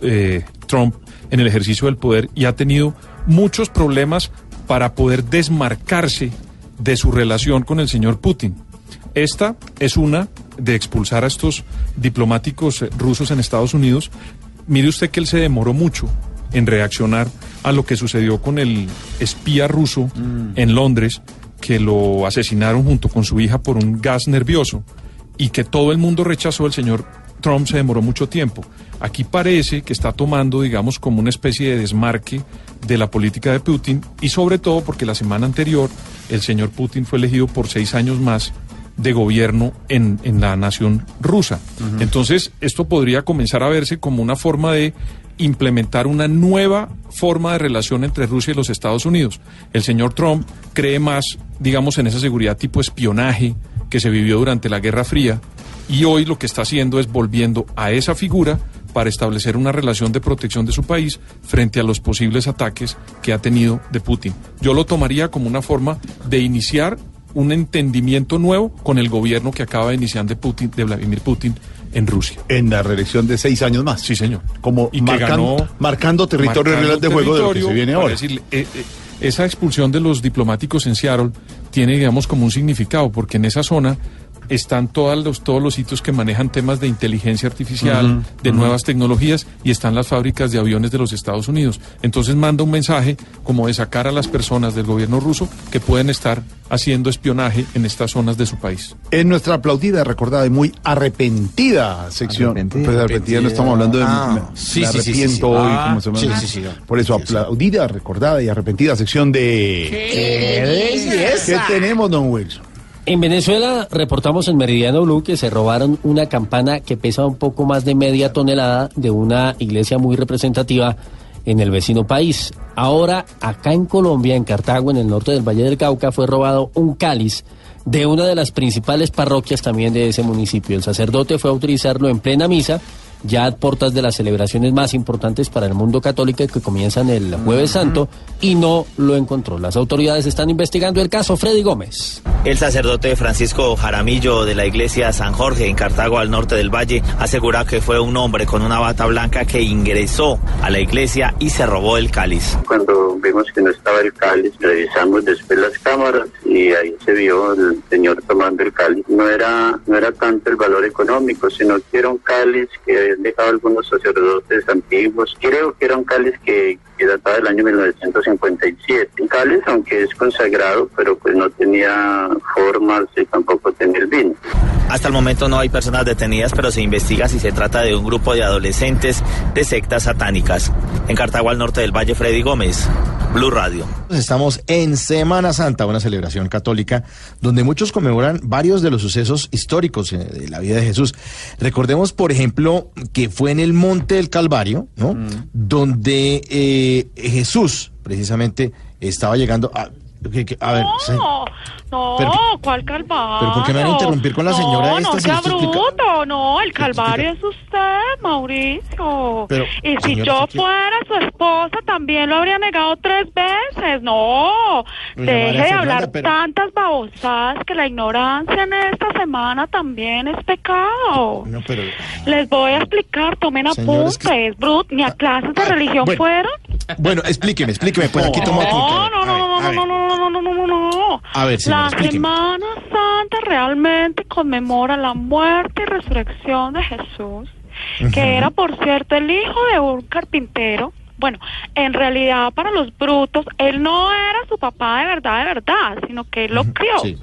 Speaker 27: eh, Trump en el ejercicio del poder y ha tenido muchos problemas para poder desmarcarse de su relación con el señor Putin. Esta es una de expulsar a estos diplomáticos eh, rusos en Estados Unidos. Mire usted que él se demoró mucho en reaccionar a lo que sucedió con el espía ruso en Londres, que lo asesinaron junto con su hija por un gas nervioso y que todo el mundo rechazó, el señor Trump se demoró mucho tiempo. Aquí parece que está tomando, digamos, como una especie de desmarque de la política de Putin y sobre todo porque la semana anterior el señor Putin fue elegido por seis años más de gobierno en, en la nación rusa. Entonces, esto podría comenzar a verse como una forma de implementar una nueva forma de relación entre Rusia y los Estados Unidos. El señor Trump cree más, digamos, en esa seguridad tipo espionaje que se vivió durante la Guerra Fría y hoy lo que está haciendo es volviendo a esa figura para establecer una relación de protección de su país frente a los posibles ataques que ha tenido de Putin. Yo lo tomaría como una forma de iniciar un entendimiento nuevo con el gobierno que acaba de iniciar de Putin, de Vladimir Putin en Rusia.
Speaker 3: En la reelección de seis años más.
Speaker 27: Sí, señor.
Speaker 3: Como
Speaker 27: Y ganó-
Speaker 3: marcando territorio
Speaker 27: marcando
Speaker 3: real de juego de lo que se viene
Speaker 27: para
Speaker 3: ahora.
Speaker 27: decirle, eh, eh, esa expulsión de los diplomáticos en Seattle tiene, digamos, como un significado, porque en esa zona están todos los, todos los sitios que manejan temas de inteligencia artificial, de nuevas tecnologías, y están las fábricas de aviones de los Estados Unidos. Entonces manda un mensaje como de sacar a las personas del gobierno ruso que pueden estar haciendo espionaje en estas zonas de su país.
Speaker 3: En nuestra aplaudida, recordada y muy arrepentida sección. pues arrepentida no estamos hablando de.
Speaker 11: Ah,
Speaker 3: me-
Speaker 11: sí,
Speaker 3: me
Speaker 11: sí, sí, sí,
Speaker 3: arrepiento
Speaker 11: sí.
Speaker 3: hoy,
Speaker 11: Ah,
Speaker 3: como se llama.
Speaker 11: sí, sí, sí.
Speaker 3: Por eso, aplaudida, recordada y arrepentida sección de.
Speaker 14: ¡Qué belleza!
Speaker 3: ¿Qué tenemos, don Wilson?
Speaker 14: En Venezuela reportamos en Meridiano Blue que se robaron una campana que pesa un poco más de media tonelada de una iglesia muy representativa en el vecino país. Ahora, acá en Colombia, en Cartago, en el norte del Valle del Cauca, fue robado un cáliz de una de las principales parroquias también de ese municipio. El sacerdote fue a utilizarlo en plena misa, ya a portas de las celebraciones más importantes para el mundo católico que comienzan el jueves santo, y no lo encontró. Las autoridades están investigando el caso Freddy Gómez.
Speaker 39: El sacerdote Francisco Jaramillo de la iglesia San Jorge en Cartago al norte del valle asegura que fue un hombre con una bata blanca que ingresó a la iglesia y se robó el cáliz.
Speaker 40: Cuando vimos que no estaba el cáliz, revisamos después las cámaras y ahí se vio el señor tomando el cáliz. No era, no era tanto el valor económico, sino que era un cáliz que habían dejado algunos sacerdotes antiguos. Creo que era un que, que databa del año 1957. Un cáliz, aunque es consagrado, pero pues no tenía formas y tampoco tenía el vino.
Speaker 39: Hasta el momento no hay personas detenidas, pero se investiga si se trata de un grupo de adolescentes de sectas satánicas. En Cartago al norte del valle, Freddy Gómez, Blue Radio.
Speaker 11: Estamos en Semana Santa, una celebración católica donde muchos conmemoran varios de los sucesos históricos eh, de la vida de Jesús. Recordemos, por ejemplo, que fue en el Monte del Calvario, ¿no? Donde eh, Jesús, precisamente, estaba llegando a... que- que- a ver, sí.
Speaker 41: No,
Speaker 11: Pero-
Speaker 41: ¿cuál calvario?
Speaker 11: pero ¿por qué me van a interrumpir con la señora
Speaker 41: no,
Speaker 11: esta
Speaker 41: No,
Speaker 11: si
Speaker 41: sea
Speaker 11: explica-
Speaker 41: bruto, no, el calvario es usted, Mauricio.
Speaker 11: Pero,
Speaker 41: y si yo fuera su esposa, también lo habría negado tres veces. No,
Speaker 11: Doña
Speaker 41: deje
Speaker 11: María
Speaker 41: de
Speaker 11: Fernanda,
Speaker 41: hablar
Speaker 11: pero-
Speaker 41: tantas babosadas que la ignorancia en esta semana también es pecado.
Speaker 11: No, pero...
Speaker 41: Les voy a explicar, tomen apuntes,
Speaker 11: que-
Speaker 41: Brut, ni a clases de religión
Speaker 11: bueno.
Speaker 41: fueron.
Speaker 11: Bueno, explíqueme, explíqueme, pues aquí tomo
Speaker 41: No, no, no, no,
Speaker 11: ver,
Speaker 41: no, no, no, no, no, no, no.
Speaker 11: A ver, señora,
Speaker 41: La
Speaker 11: explíqueme.
Speaker 41: Semana Santa realmente conmemora la muerte y resurrección de Jesús, que era, por cierto, el hijo de un carpintero. Bueno, en realidad para los brutos, él no era su papá de verdad, de verdad, sino que él lo crió.
Speaker 11: sí.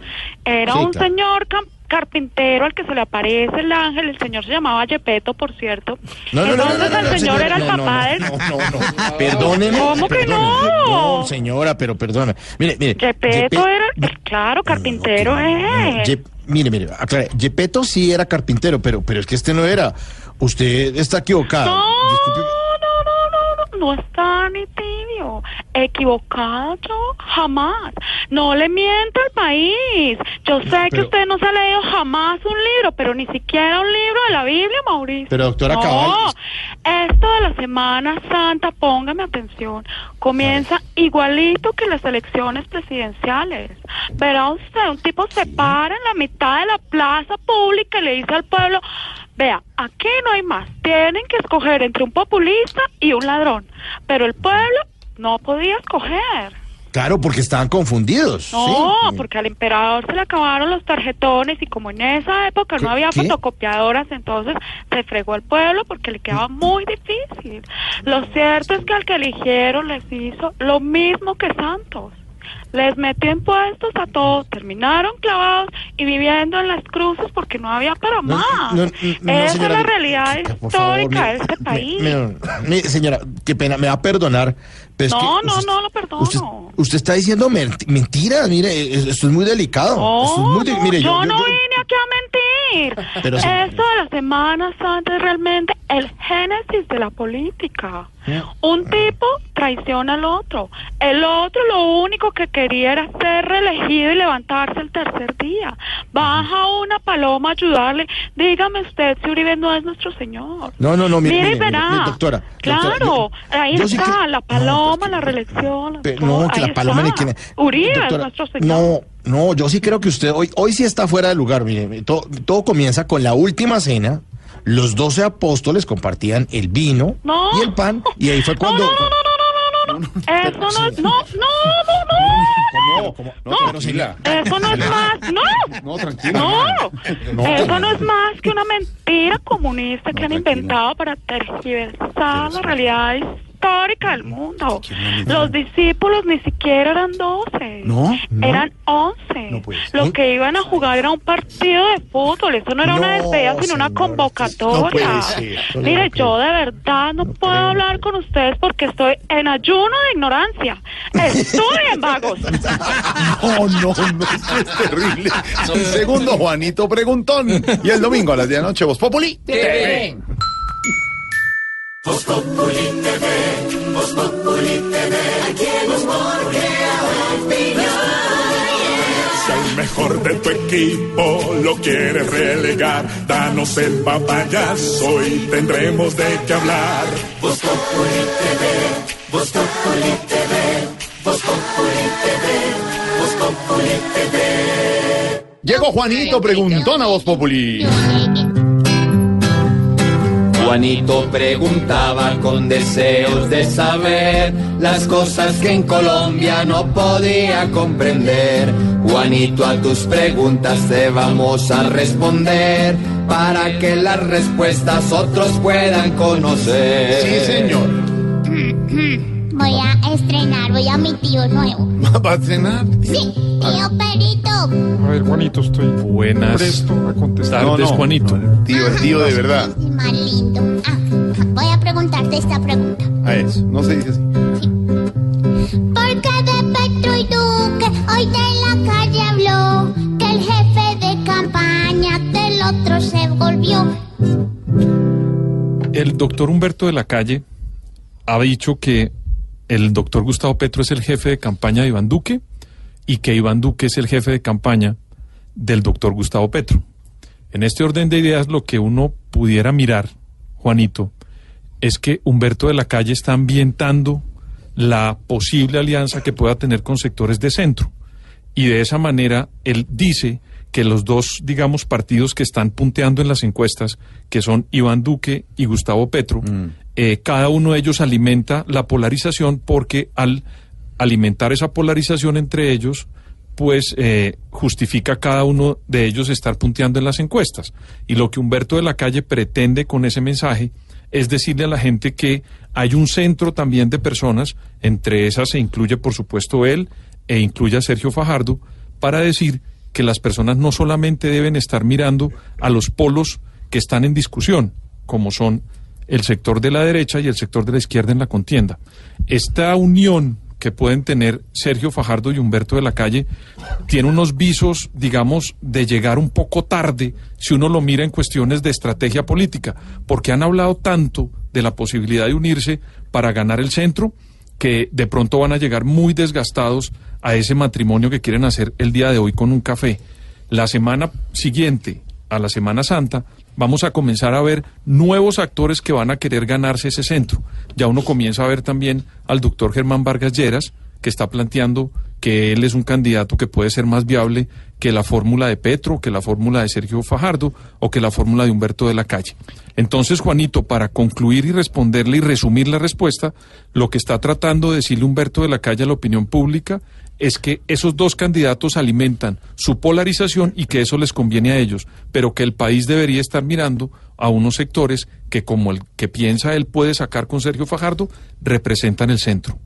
Speaker 41: Era
Speaker 11: Sí,
Speaker 41: un
Speaker 11: claro.
Speaker 41: señor cam- carpintero al que se le aparece el ángel, el señor se llamaba Yepeto, por cierto.
Speaker 11: No, no, no,
Speaker 41: Entonces
Speaker 11: no,
Speaker 41: el señor era el papá del...
Speaker 11: no, no, no. Perdóneme.
Speaker 41: ¿Cómo que no?
Speaker 11: No, señora, pero perdóneme. Mire, mire.
Speaker 41: Yepeto
Speaker 11: Yepe-
Speaker 41: era, pues, claro, carpintero, eh.
Speaker 11: Ye- mire, mire, aclare, Yepeto sí era carpintero, pero, pero es que este no era. Usted está equivocado.
Speaker 41: No, no, no, no, no, no está ni tibio. Equivocado jamás. No le miento al país. Yo sé que usted no se ha leído jamás un libro, pero ni siquiera un libro de la Biblia, Mauricio.
Speaker 11: Pero, doctora
Speaker 41: no,
Speaker 11: Cabal-
Speaker 41: esto de la Semana Santa, póngame atención, comienza igualito que las elecciones presidenciales. Verá usted, un tipo se para en la mitad de la plaza pública y le dice al pueblo, vea, aquí no hay más, tienen que escoger entre un populista y un ladrón. Pero el pueblo no podía escoger.
Speaker 11: Claro, porque estaban confundidos.
Speaker 41: No,
Speaker 11: sí.
Speaker 41: porque al emperador se le acabaron los tarjetones y como en esa época no había
Speaker 11: qué?
Speaker 41: fotocopiadoras, entonces se fregó al pueblo porque le quedaba muy difícil. Lo cierto es que al que eligieron les hizo lo mismo que Santos. Les metió impuestos a todos, terminaron clavados y viviendo en las cruces porque no había para
Speaker 11: No,
Speaker 41: más.
Speaker 11: no, no, no,
Speaker 41: Esa
Speaker 11: señora,
Speaker 41: es la realidad histórica de este
Speaker 11: me-
Speaker 41: país.
Speaker 11: me- me- señora, qué pena, me va a perdonar.
Speaker 41: No, no,
Speaker 11: usted,
Speaker 41: no lo perdono.
Speaker 11: Usted, usted está diciendo menti- mentiras, mire, es- esto es muy delicado. Es muy de-
Speaker 41: No,
Speaker 11: mire,
Speaker 41: yo,
Speaker 11: yo-
Speaker 41: no vine aquí a mentir.
Speaker 11: Pero
Speaker 41: Esto de la Semana Santa es realmente el génesis de la política. Un tipo traiciona al otro. El otro lo único que quería era ser reelegido y levantarse el tercer día. Baja una paloma a ayudarle. Dígame usted si Uribe no es nuestro señor.
Speaker 11: No, no, no, mire,
Speaker 41: Mire
Speaker 11: doctora.
Speaker 41: Claro, ahí
Speaker 11: sí
Speaker 41: está,
Speaker 11: que-
Speaker 41: la paloma, la reelección. la-
Speaker 11: Pero no, que la paloma ni quién
Speaker 41: Uribe es
Speaker 11: Doctora,
Speaker 41: nuestro señor.
Speaker 11: No, no, yo sí creo que usted hoy, hoy sí está fuera de lugar. Mire, todo, todo comienza con la última cena. Los doce apóstoles compartían el vino
Speaker 41: No.
Speaker 11: y el pan, y ahí fue cuando.
Speaker 41: Eso no es, no, no, no, no.
Speaker 3: No, tranquila.
Speaker 41: Eso no es más, no.
Speaker 3: No, tranquila.
Speaker 41: No,
Speaker 3: No.
Speaker 41: eso no es más que una mentira comunista que han inventado para tergiversar la realidad histórica del mundo. Los discípulos ni siquiera eran doce.
Speaker 3: No, no.
Speaker 41: Eran once. Los que iban a jugar era un partido de fútbol. Eso no era una
Speaker 3: No,
Speaker 41: despedida, sino una convocatoria.
Speaker 3: no puede ser. No le
Speaker 41: Mire, yo de verdad no puedo hablar con ustedes porque estoy en ayuno de ignorancia. Estudien, vagos.
Speaker 3: No, no, no, esto es terrible. El segundo Juanito Preguntón. Y el domingo a las 10 de la noche, Voz Populi.
Speaker 42: TV. Voz Populi TV, Voz Populi TV, aquí crea opinión.
Speaker 43: Si al mejor de tu equipo lo quieres relegar, danos el papayazo y tendremos de qué hablar.
Speaker 42: Voz Populi TV, Voz Populi TV, Voz Populi TV, Voz Populi TV.
Speaker 3: Llegó Juanito Preguntón a Voz Populi.
Speaker 44: Juanito preguntaba con deseos de saber las cosas que en Colombia no podía comprender. Juanito, a tus preguntas te vamos a responder para que las respuestas otros puedan conocer.
Speaker 3: Sí, señor.
Speaker 4: Voy a estrenar, voy a mi tío nuevo.
Speaker 3: ¿Va a cenar?
Speaker 4: Sí, tío Perito.
Speaker 27: A ver, Juanito, estoy
Speaker 3: Buenas
Speaker 27: presto a contestar.
Speaker 3: No, no,
Speaker 27: Juanito.
Speaker 3: Tío, el tío de verdad.
Speaker 4: Y más lindo. Ah, voy a preguntarte esta pregunta.
Speaker 3: A eso, no se dice así.
Speaker 4: ¿Por qué de Petro y Duque hoy de la calle habló que el jefe de campaña del otro se volvió?
Speaker 27: El doctor Humberto de la Calle ha dicho que el doctor Gustavo Petro es el jefe de campaña de Iván Duque y que Iván Duque es el jefe de campaña del doctor Gustavo Petro. En este orden de ideas, lo que uno pudiera mirar, Juanito, es que Humberto de la Calle está ambientando la posible alianza que pueda tener con sectores de centro. Y de esa manera, él dice que los dos, digamos, partidos que están punteando en las encuestas, que son Iván Duque y Gustavo Petro, eh, cada uno de ellos alimenta la polarización porque al alimentar esa polarización entre ellos, pues eh, justifica cada uno de ellos estar punteando en las encuestas. Y lo que Humberto de la Calle pretende con ese mensaje es decirle a la gente que hay un centro también de personas, entre esas se incluye por supuesto él e incluye a Sergio Fajardo, para decir que las personas no solamente deben estar mirando a los polos que están en discusión, como son el sector de la derecha y el sector de la izquierda en la contienda. Esta unión que pueden tener Sergio Fajardo y Humberto de la Calle tiene unos visos, digamos, de llegar un poco tarde si uno lo mira en cuestiones de estrategia política, porque han hablado tanto de la posibilidad de unirse para ganar el centro que de pronto van a llegar muy desgastados a ese matrimonio que quieren hacer el día de hoy con un café. La semana siguiente, a la Semana Santa, vamos a comenzar a ver nuevos actores que van a querer ganarse ese centro. Ya uno comienza a ver también al doctor Germán Vargas Lleras, que está planteando que él es un candidato que puede ser más viable que la fórmula de Petro, que la fórmula de Sergio Fajardo o que la fórmula de Humberto de la Calle. Entonces, Juanito, para concluir y responderle y resumir la respuesta, lo que está tratando de decirle Humberto de la Calle a la opinión pública es que esos dos candidatos alimentan su polarización y que eso les conviene a ellos, pero que el país debería estar mirando a unos sectores que, como el que piensa él puede sacar con Sergio Fajardo, representan el centro.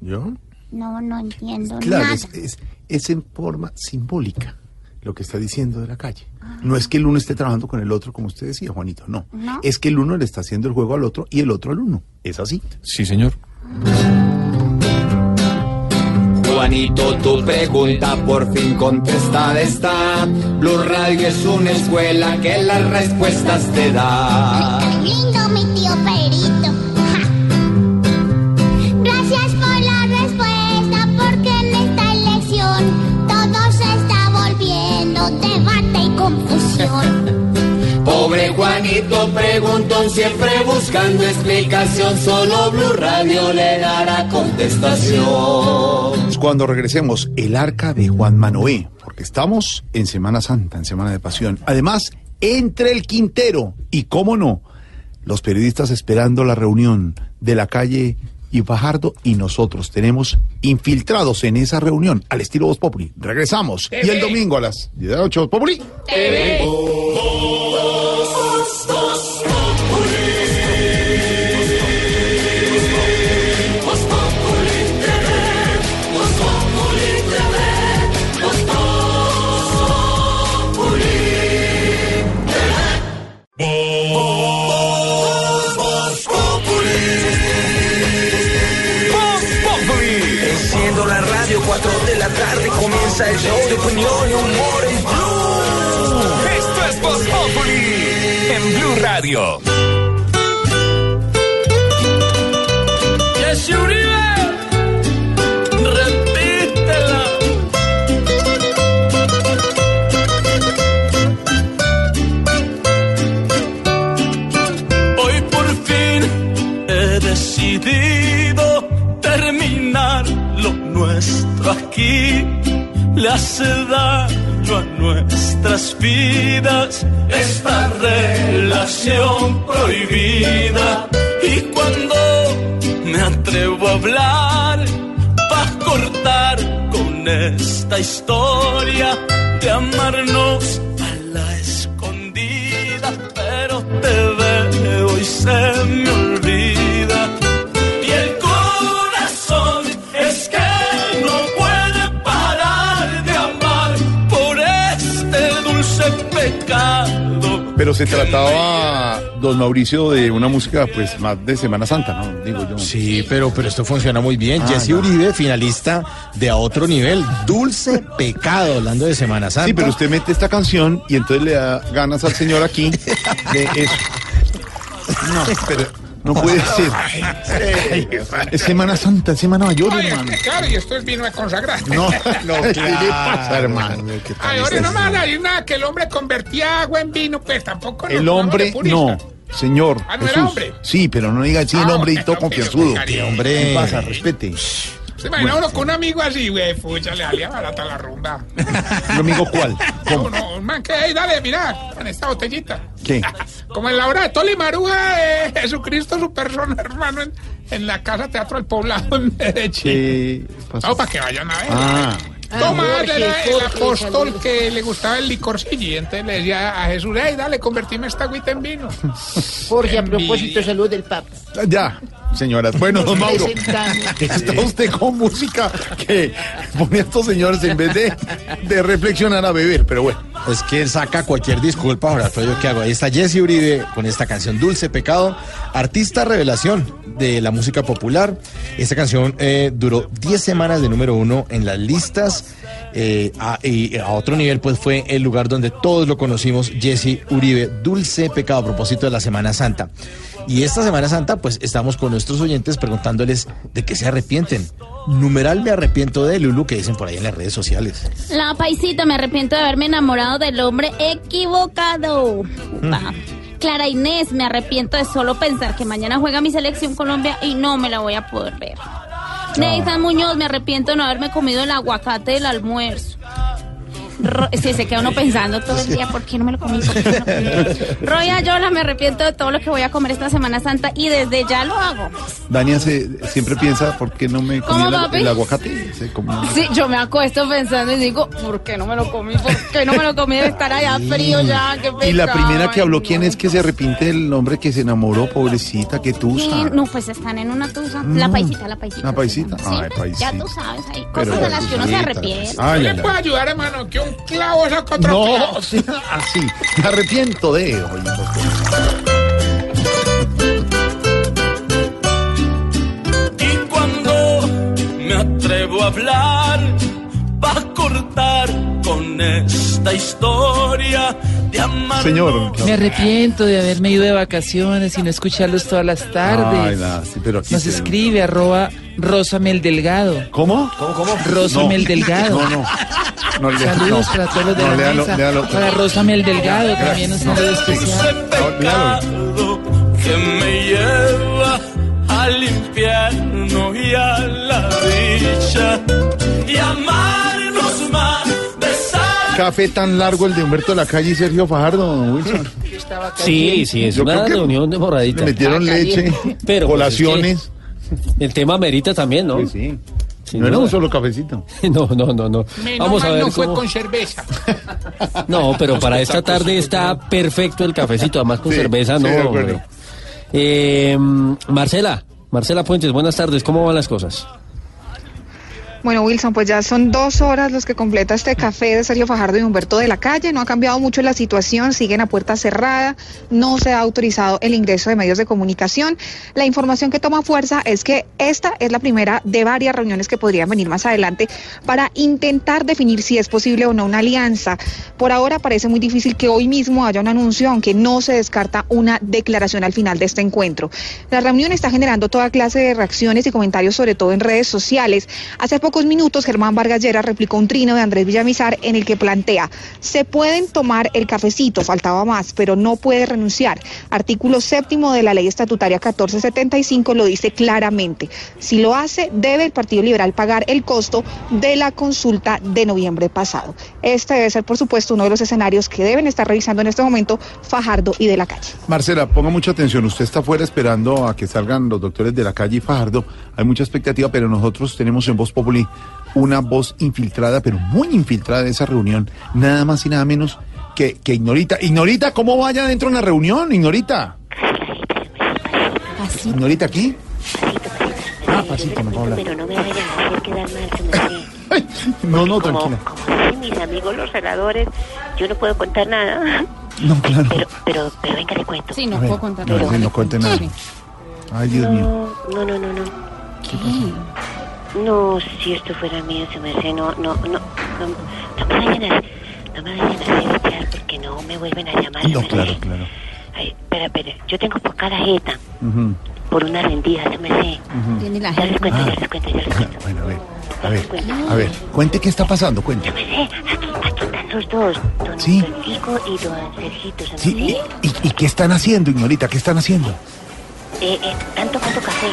Speaker 3: ¿Yo?
Speaker 4: No, no entiendo
Speaker 3: Claro,
Speaker 4: nada.
Speaker 3: es, es- es en forma simbólica lo que está diciendo de la calle. No es que el uno esté trabajando con el otro, como usted decía, Juanito, no.
Speaker 4: No.
Speaker 3: Es que el uno le está haciendo el juego al otro y el otro al uno. Es así.
Speaker 27: Sí, señor.
Speaker 44: Juanito, tu pregunta por fin contestada está. Blue Radio es una escuela que las respuestas te da.
Speaker 4: Lindo mi tío Perito. Gracias por la respuesta, porque en esta elección todo se está volviendo debate y confusión.
Speaker 44: Pobre Juanito preguntó siempre buscando explicación. Solo Blue Radio le dará contestación.
Speaker 3: Cuando regresemos, el arca de Juan Manoé, porque estamos en Semana Santa, en Semana de Pasión. Además, entre el Quintero y, cómo no, los periodistas esperando la reunión de la calle y Fajardo y nosotros tenemos infiltrados en esa reunión al estilo Voz Populi. Regresamos. Y el domingo a las 10 de la noche, Voz Populi.
Speaker 42: Voz comienza el show de opinión y humor en Blue. Esto es Voz Populi en Blue Radio.
Speaker 45: Jesse Uribe, repítela. Hoy por fin he decidido terminar lo nuestro aquí. Le hace daño a nuestras vidas esta relación prohibida. Y cuando me atrevo a hablar, va a cortar con esta historia de amarnos a la escondida. Pero te veo y se
Speaker 3: Pero se trataba, don Mauricio, de una música pues más de Semana Santa, ¿no? Digo yo.
Speaker 11: Sí, pero, pero esto funciona muy bien.
Speaker 3: Ah,
Speaker 11: Jesse
Speaker 3: no.
Speaker 11: Uribe, finalista de a otro nivel. Dulce pecado, hablando de Semana Santa.
Speaker 3: Sí, pero usted mete esta canción y entonces le da ganas al señor aquí de eso. No, pero no puede ser. Es Semana Santa, es Semana Mayor, hermano.
Speaker 13: claro, y esto es vino de consagrar.
Speaker 3: No, no, ¿qué le pasa, hermano?
Speaker 13: Ay, ahora no me van a decir nada que el hombre convertía agua en vino, pues tampoco.
Speaker 3: El hombre, no. Señor,
Speaker 13: Ah, ¿no era
Speaker 3: Jesús.
Speaker 13: hombre?
Speaker 3: Sí, pero no diga así el
Speaker 13: Ah,
Speaker 3: hombre y todo confianzudo.
Speaker 13: con cariño.
Speaker 3: ¿Qué pasa? Respete.
Speaker 13: ¿Se imagina uno con un amigo así, güey? Pucha, le barata la rumba.
Speaker 3: ¿Un amigo cuál?
Speaker 13: No, no, un man que, hey, dale, mira, en esta botellita.
Speaker 3: ¿Qué?
Speaker 13: Como en la obra de Toli Maruja de Jesucristo, su persona, hermano, en, en la Casa Teatro del Poblado en Medellín.
Speaker 3: ¿Qué pasa?
Speaker 13: No, para que vayan a ver.
Speaker 3: Ah.
Speaker 13: Tomás
Speaker 46: Jorge,
Speaker 13: era el
Speaker 46: Jorge,
Speaker 13: apóstol que le gustaba el licorcillo y entonces le decía a Jesús, hey, dale, convertime esta agüita en vino.
Speaker 46: Jorge, a propósito, salud del Papa.
Speaker 3: Ya. Señoras. Bueno, don Mauro, está usted con música que pone a estos señores en vez de, de reflexionar a beber, pero bueno.
Speaker 11: Es que saca cualquier disculpa, Jorge Alfredo, ¿qué hago? Ahí está Jesse Uribe con esta canción Dulce Pecado, artista revelación de la música popular. Esta canción eh, duró 10 semanas de número uno en las listas. eh, a, y a otro nivel, pues fue el lugar donde todos lo conocimos, Jesse Uribe, Dulce Pecado, a propósito de la Semana Santa. Y esta Semana Santa, pues estamos con nuestros oyentes preguntándoles de qué se arrepienten. Numeral me arrepiento de Lulu, que dicen por ahí en las redes sociales.
Speaker 12: La paisita, me arrepiento de haberme enamorado del hombre equivocado. Va. Clara Inés, me arrepiento de solo pensar que mañana juega mi selección Colombia y no me la voy a poder ver. Nathan Muñoz, me arrepiento de no haberme comido el aguacate del almuerzo. Sí, se queda uno pensando todo el día, ¿por qué no me lo comí? ¿Por qué no? Roy Ayola, me arrepiento de todo lo que voy a comer esta Semana Santa y desde ya lo hago.
Speaker 3: Dania se, siempre piensa, ¿por qué no me comí
Speaker 12: ¿Cómo,
Speaker 3: el, el aguacate? Se come-
Speaker 12: Sí, yo me acuesto pensando y digo, ¿por qué no me lo comí? ¿Por qué no me lo comí? Debe estar allá frío ya, qué
Speaker 3: Y la primera que habló, ¿quién es que se arrepiente del hombre que se enamoró, pobrecita, qué
Speaker 12: Sí,
Speaker 3: tusa?
Speaker 12: No, pues están en una tusa. La paisita, la paisita.
Speaker 3: Una paisita.
Speaker 12: Sí,
Speaker 3: Ay,
Speaker 12: Ya
Speaker 3: paisita.
Speaker 12: tú sabes, hay
Speaker 3: Pero
Speaker 12: cosas de
Speaker 3: la
Speaker 12: las que uno se arrepiente.
Speaker 3: Ay,
Speaker 13: ¿Le puedo ayudar, hermano? Que un clavo saca otro
Speaker 3: No, sí, así. Me arrepiento de. Oye,
Speaker 45: Y cuando me atrevo a hablar, va a cortar con esta historia de amar.
Speaker 3: Señor.
Speaker 47: Me arrepiento de haberme ido de vacaciones y no escucharlos todas las tardes.
Speaker 3: Ay, nada, sí, pero aquí
Speaker 47: Nos
Speaker 3: se-
Speaker 47: escribe arroba Rosamel Delgado.
Speaker 3: ¿Cómo? ¿Cómo, cómo?
Speaker 47: Rosamel
Speaker 3: No.
Speaker 47: Delgado.
Speaker 3: No, no. No, le-
Speaker 47: Saludos
Speaker 3: no.
Speaker 47: para todos los de
Speaker 3: No,
Speaker 47: la
Speaker 3: léalo,
Speaker 47: mesa.
Speaker 3: léalo.
Speaker 47: Para Rosamel Delgado también un saludo especial.
Speaker 45: que me lleva al infierno y a la dicha y amarnos más
Speaker 3: Café tan largo el de Humberto de la Calle y Sergio Fajardo, don Wilson.
Speaker 14: Sí, sí, es
Speaker 3: Yo
Speaker 14: una
Speaker 3: creo que
Speaker 14: reunión de moradita.
Speaker 3: le metieron leche,
Speaker 14: Pero pues,
Speaker 3: colaciones.
Speaker 14: es que el tema merita también, ¿no?
Speaker 3: Sí,
Speaker 14: Sin
Speaker 3: No era
Speaker 14: duda.
Speaker 3: un solo cafecito.
Speaker 14: No, no, no, no.
Speaker 13: Menos
Speaker 14: Vamos a
Speaker 13: mal
Speaker 14: ver
Speaker 13: no fue
Speaker 14: cómo...
Speaker 13: con cerveza.
Speaker 14: No, pero para esta tarde está perfecto el cafecito, además con
Speaker 3: Sí,
Speaker 14: cerveza,
Speaker 3: sí,
Speaker 14: no.
Speaker 3: de acuerdo.
Speaker 14: hombre. Eh, Marcela, Marcela Puentes, buenas tardes, ¿cómo van las cosas?
Speaker 22: Bueno, Wilson, pues ya son dos horas los que completa este café de Sergio Fajardo y Humberto de la Calle. No ha cambiado mucho la situación, siguen a puerta cerrada, no se ha autorizado el ingreso de medios de comunicación. La información que toma fuerza es que esta es la primera de varias reuniones que podrían venir más adelante para intentar definir si es posible o no una alianza. Por ahora parece muy difícil que hoy mismo haya un anuncio, aunque no se descarta una declaración al final de este encuentro. La reunión está generando toda clase de reacciones y comentarios, sobre todo en redes sociales. Hace pocos minutos, Germán Vargas Lleras replicó un trino de Andrés Villamizar en el que plantea, se pueden tomar el cafecito, faltaba más, pero no puede renunciar. Artículo séptimo de la ley estatutaria 1475 lo dice claramente. Si lo hace, debe el Partido Liberal pagar el costo de la consulta de noviembre pasado. Este debe ser, por supuesto, uno de los escenarios que deben estar revisando en este momento Fajardo y de la calle.
Speaker 3: Marcela, ponga mucha atención. Usted está afuera esperando a que salgan los doctores de la calle y Fajardo. Hay mucha expectativa, pero nosotros tenemos en Voz Una voz infiltrada, pero muy infiltrada de esa reunión. Nada más y nada menos que, que Ignorita. Ignorita, ¿cómo vaya dentro de la reunión, Ignorita? ¿Ignorita aquí? Ah, pasito, no.
Speaker 46: Pero no me vayan a hacer quedar mal, hace.
Speaker 3: No, no,
Speaker 46: como,
Speaker 3: tranquila.
Speaker 46: como mis amigos los reladores, yo no puedo contar nada.
Speaker 3: No, claro.
Speaker 46: Pero, pero, pero venga, le cuento.
Speaker 12: Sí, no
Speaker 3: ver,
Speaker 12: puedo contar
Speaker 3: no,
Speaker 12: nada.
Speaker 3: sí, no cuente nada. Ay, Dios mío.
Speaker 46: No, no, no, no.
Speaker 12: ¿Qué?
Speaker 46: No, si esto fuera mío, se me hace, no, no, no, no, no me vayan a, no me vayan a porque no me vuelven a llamar.
Speaker 3: No, claro, claro.
Speaker 46: Ay, espera, espera, yo tengo por cada jeta, por una rendija, se me hace.
Speaker 12: Tiene la
Speaker 46: Ya les
Speaker 12: gente.
Speaker 46: cuento,
Speaker 3: Ah.
Speaker 46: ya les cuento, ya les cuento.
Speaker 3: Bueno, a ver, a ver, a ver. Cuente qué está pasando, cuente.
Speaker 46: Se me hace, aquí, aquí están los dos, don
Speaker 3: Sí.
Speaker 46: Y don Sergito,
Speaker 3: Sí,
Speaker 46: hace.
Speaker 3: ¿y, y, y qué están haciendo, Ignorita? ¿Qué están haciendo?
Speaker 46: Eh, eh, están tomando café.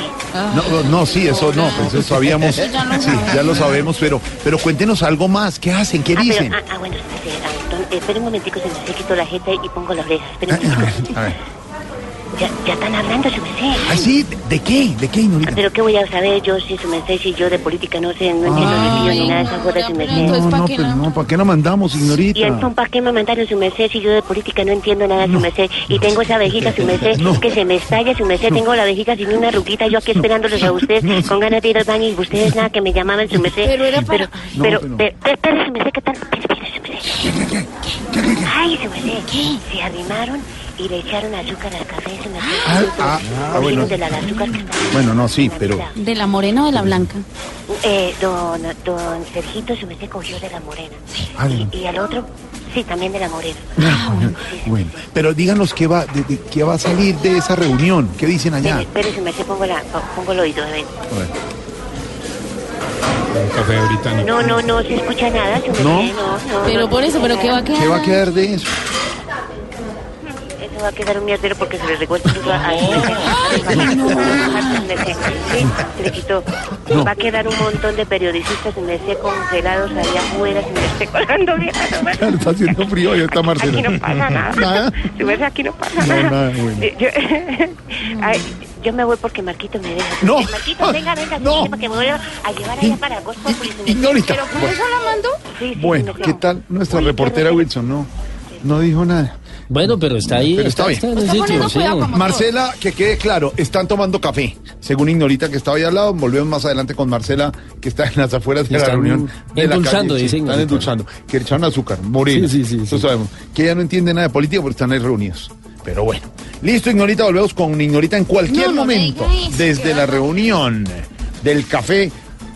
Speaker 3: No, no, sí, eso no, pues eso sabíamos.
Speaker 46: Eso ya lo
Speaker 3: Sí,
Speaker 46: sabemos.
Speaker 3: ya lo sabemos, pero, pero cuéntenos algo más. ¿Qué hacen? ¿Qué
Speaker 46: ah,
Speaker 3: dicen?
Speaker 46: Pero, ah, ah, bueno, espere, ah, eh, espere un momentico, se me quito la jeta y pongo la oreja. Espere un momentico.
Speaker 3: ver, a ver.
Speaker 46: Ya, ya están hablando, su merced.
Speaker 3: Ay, sí, ¿de, qué? ¿De qué, Ignorita?
Speaker 46: Pero qué voy a saber yo si su merced, si yo de política no sé, no entiendo ni nada de esas cosas, su merced.
Speaker 3: No, no, pero no, ¿para qué la mandamos,
Speaker 46: ¿Y
Speaker 3: Ignorita?
Speaker 46: entonces para qué me mandaron su merced si yo de política no entiendo nada, su merced? Y tengo esa vejiga, su merced, que se me estalla, su merced. Tengo la vejiga sin una ruguita, yo aquí esperándolos a usted, con ganas de ir al baño y ustedes nada que me llamaban, su merced. Pero era para... Pero,
Speaker 4: pero-
Speaker 46: pero, su merced, ¿qué tal? Espere, su merced. Ay, su merced, se arrimaron y le echaron azúcar al café, su merced.
Speaker 3: Ah, ah, ah, bueno.
Speaker 46: de la azúcar que está...
Speaker 3: Bueno, no, sí, pero...
Speaker 12: ¿De la morena o de la blanca?
Speaker 46: Eh, don, don Sergito su merced cogió de la morena.
Speaker 3: Ah, la-
Speaker 46: Y al otro, sí, también de la morena.
Speaker 3: Bueno, pero díganos qué va, de, de- qué va a salir de esa reunión. ¿Qué dicen allá?
Speaker 46: Espere, su merced, pongo, la, pongo el oído, a ver.
Speaker 13: Un café británico.
Speaker 46: No, no, no se escucha nada, merced,
Speaker 3: ¿No?
Speaker 46: no, no.
Speaker 12: Pero
Speaker 46: no
Speaker 12: por
Speaker 46: se
Speaker 12: eso, ¿pero qué va a quedar?
Speaker 3: ¿Qué va a quedar de eso?
Speaker 46: Va a quedar un mierdero porque se le tuzo a se le quitó. Va a quedar un montón de periodistas, su merced, congelados allá afuera, su merced, colgando bien.
Speaker 3: Claro, está haciendo frío y está Marcela.
Speaker 46: Aquí no pasa nada.
Speaker 3: Nada.
Speaker 46: Su merced, aquí no pasa
Speaker 3: No,
Speaker 46: nada.
Speaker 3: nada, bueno.
Speaker 46: Yo, Ay, yo me voy porque Marquito me deja.
Speaker 3: No.
Speaker 46: Marquito, venga, venga, no. para que me voy a, llevar allá para Gospel
Speaker 3: Ignorita.
Speaker 46: ¿Pero por eso la mando? Sí, sí,
Speaker 3: Bueno,
Speaker 46: no,
Speaker 3: ¿qué tal nuestra reportera Wilson? No, no dijo nada.
Speaker 14: Bueno, pero está ahí.
Speaker 3: Pero está bien.
Speaker 14: en el sitio, sí.
Speaker 3: Marcela, que quede claro, están tomando café. Según Ignorita, que estaba ahí al lado, volvemos más adelante con Marcela, que está en las afueras de la reunión. De la
Speaker 14: endulzando,
Speaker 3: calle. Sí,
Speaker 14: dice
Speaker 3: Están endulzando. Que le echaron azúcar, morena.
Speaker 14: Sí, sí, sí,
Speaker 3: Eso sabemos. Que ella no entiende nada de política porque están ahí reunidos. Pero bueno. Listo, Ignorita, volvemos con Ignorita en cualquier
Speaker 4: No, no
Speaker 3: momento.
Speaker 4: eso,
Speaker 3: desde la reunión del café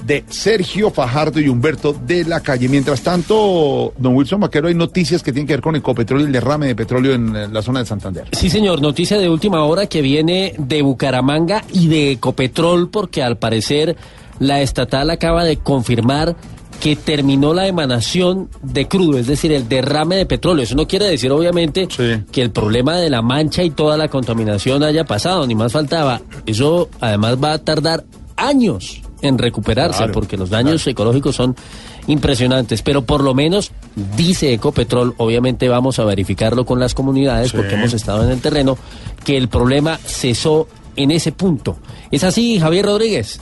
Speaker 3: de Sergio Fajardo y Humberto de la calle. Mientras tanto, don Wilson Vaquero, hay noticias que tienen que ver con Ecopetrol y el derrame de petróleo en la zona de Santander.
Speaker 14: Sí, señor, noticia de última hora que viene de Bucaramanga y de Ecopetrol, porque al parecer la estatal acaba de confirmar que terminó la emanación de crudo, es decir, el derrame de petróleo. Eso no quiere decir, obviamente, que el problema de la mancha y toda la contaminación haya pasado, ni más faltaba. Eso además va a tardar años en recuperarse,
Speaker 4: Claro,
Speaker 14: porque los daños ecológicos son impresionantes, pero por lo menos dice Ecopetrol, obviamente vamos a verificarlo con las comunidades
Speaker 4: Sí.
Speaker 14: porque hemos estado en el terreno, que el problema cesó en ese punto. ¿Es así, Javier Rodríguez?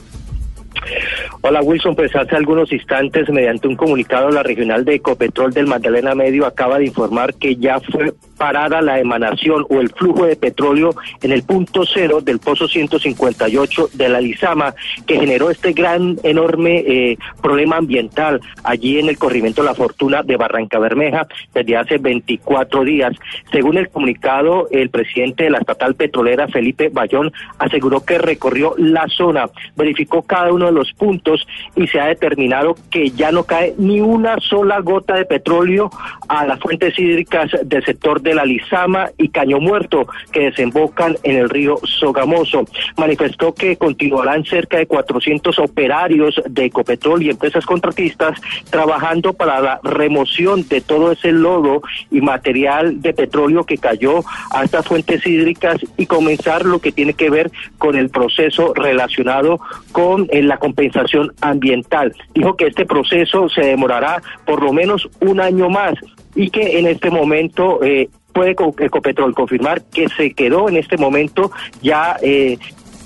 Speaker 48: Hola Wilson, pues hace algunos instantes, mediante un comunicado, la regional de Ecopetrol del Magdalena Medio acaba de informar que ya fue parada la emanación o el flujo de petróleo en el punto cero del pozo 158 de la Lizama, que generó este gran, enorme eh, problema ambiental allí en el corrimiento La Fortuna de Barranca Bermeja desde hace 24 días. Según el comunicado, el presidente de la estatal petrolera, Felipe Bayón, aseguró que recorrió la zona, verificó cada uno de los puntos y se ha determinado que ya no cae ni una sola gota de petróleo a las fuentes hídricas del sector de la Lizama y Caño Muerto que desembocan en el río Sogamoso. Manifestó que continuarán cerca de 400 operarios de Ecopetrol y empresas contratistas trabajando para la remoción de todo ese lodo y material de petróleo que cayó a estas fuentes hídricas y comenzar lo que tiene que ver con el proceso relacionado con eh, la compensación ambiental. Dijo que este proceso se demorará por lo menos un año más y que en este momento eh, puede Co- Ecopetrol confirmar que se quedó en este momento ya eh,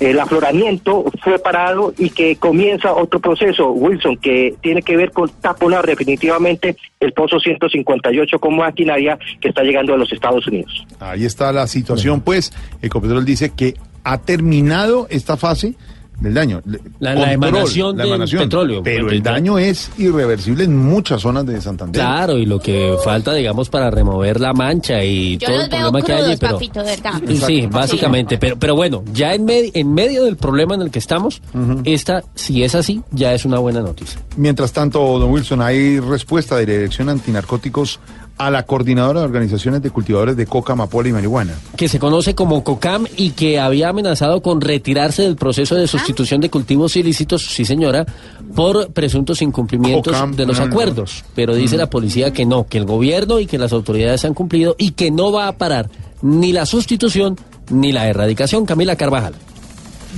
Speaker 48: el afloramiento fue parado y que comienza otro proceso, Wilson, que tiene que ver con taponar definitivamente el pozo 158 con maquinaria que está llegando a los Estados Unidos.
Speaker 3: Ahí está la situación, pues. Ecopetrol dice que ha terminado esta fase del daño.
Speaker 14: La- la emanación del petróleo,
Speaker 3: Pero el daño es irreversible en muchas zonas de Santander.
Speaker 14: Claro, y lo que falta, digamos, para remover la mancha y
Speaker 12: Yo
Speaker 14: todo el problema que hay allí, pero...
Speaker 12: papito.
Speaker 14: Sí, básicamente, pero, pero bueno, ya en, med- en medio del problema en el que estamos, esta, si es así, ya es una buena noticia.
Speaker 3: Mientras tanto, don Wilson, hay respuesta de la Dirección Antinarcóticos a la coordinadora de organizaciones de cultivadores de coca, amapola y marihuana.
Speaker 14: que se conoce como COCAM y que había amenazado con retirarse del proceso de sustitución de cultivos ilícitos, sí señora, por presuntos incumplimientos
Speaker 3: COCAM,
Speaker 14: de los
Speaker 3: no, no.
Speaker 14: acuerdos. Pero dice
Speaker 3: Mm.
Speaker 14: la policía que no, que el gobierno y que las autoridades han cumplido y que no va a parar ni la sustitución ni la erradicación. Camila Carvajal.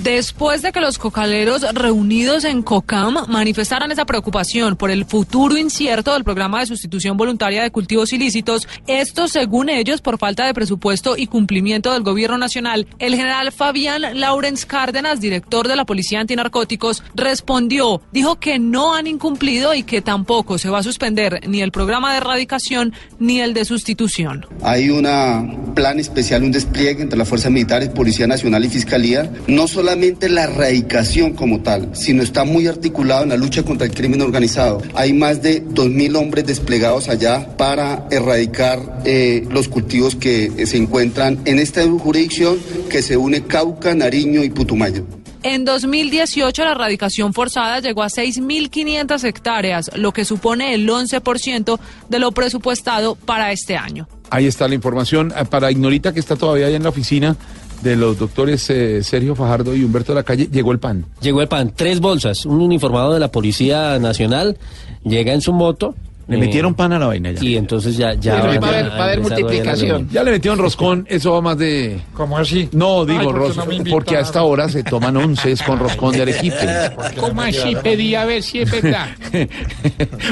Speaker 49: Después de que los cocaleros reunidos en COCAM manifestaran esa preocupación por el futuro incierto del programa de sustitución voluntaria de cultivos ilícitos, esto según ellos por falta de presupuesto y cumplimiento del gobierno nacional, el general Fabián Lawrence Cárdenas, director de la Policía Antinarcóticos, respondió, dijo que no han incumplido y que tampoco se va a suspender ni el programa de erradicación ni el de sustitución.
Speaker 50: Hay un plan especial, un despliegue entre las fuerzas militares, Policía Nacional y Fiscalía, no solamente la erradicación como tal, sino está muy articulado en la lucha contra el crimen organizado. Hay más de 2.000 hombres desplegados allá para erradicar eh, los cultivos que se encuentran en esta jurisdicción que se une Cauca, Nariño y Putumayo.
Speaker 49: En 2018 la erradicación forzada llegó a 6.500 hectáreas, lo que supone el 11% de lo presupuestado para este año.
Speaker 3: Ahí está la información. Ah, Para Ignorita, que está todavía allá en la oficina de los doctores eh, Sergio Fajardo y Humberto de la Calle, llegó el pan.
Speaker 14: Llegó el pan, tres bolsas. Un uniformado de la Policía Nacional llega en su moto.
Speaker 3: Le
Speaker 14: eh,
Speaker 3: metieron pan a la vaina ya.
Speaker 14: Y entonces ya... ya
Speaker 3: va a haber- multiplicación. Ya le metieron roscón, eso va más de...
Speaker 13: ¿Cómo así?
Speaker 3: No, digo,
Speaker 13: Ay, ¿por qué
Speaker 3: ros-
Speaker 13: no
Speaker 3: porque a esta hora se toman onces con roscón de arequipe.
Speaker 13: ¿Cómo así? Pedí a ver si es verdad.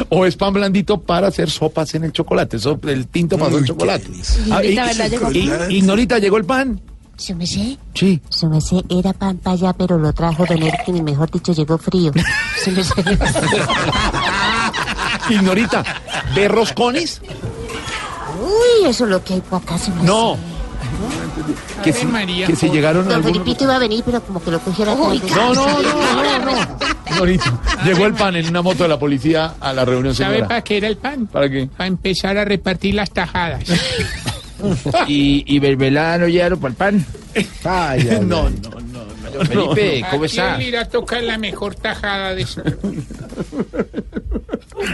Speaker 3: o es pan blandito para hacer sopas en el chocolate. Eso, el tinto pasó el chocolate. Ah,
Speaker 46: Ignorita,
Speaker 3: y-
Speaker 46: ¿verdad? Llegó el
Speaker 3: y-
Speaker 46: pan.
Speaker 3: Ignorita, llegó el pan.
Speaker 46: ¿Su mesé?
Speaker 3: Sí.
Speaker 46: Su mesé era pan para allá, pero lo trajo Don Erkin y mejor dicho llegó frío. Su mesé.
Speaker 3: Ignorita, ¿ve roscones?
Speaker 46: Uy, eso es lo que hay por acá, su mesé.
Speaker 3: No. Que si, que si llegaron
Speaker 46: Don
Speaker 3: algunos...
Speaker 46: Felipito iba a venir, pero como que lo cogiera
Speaker 3: No, no, no, no, no. Ignorita, llegó el pan en una moto de la policía a la reunión,
Speaker 13: ¿Sabe
Speaker 3: señora.
Speaker 13: para qué era el pan?
Speaker 3: ¿Para qué?
Speaker 13: Para empezar a repartir las tajadas.
Speaker 34: y, y Verbelada no llegaron para el pan.
Speaker 3: no, no,
Speaker 34: Don Felipe,
Speaker 13: ¿A
Speaker 34: ¿cómo
Speaker 13: quién
Speaker 34: está?
Speaker 13: le irá a tocar la mejor tajada de eso?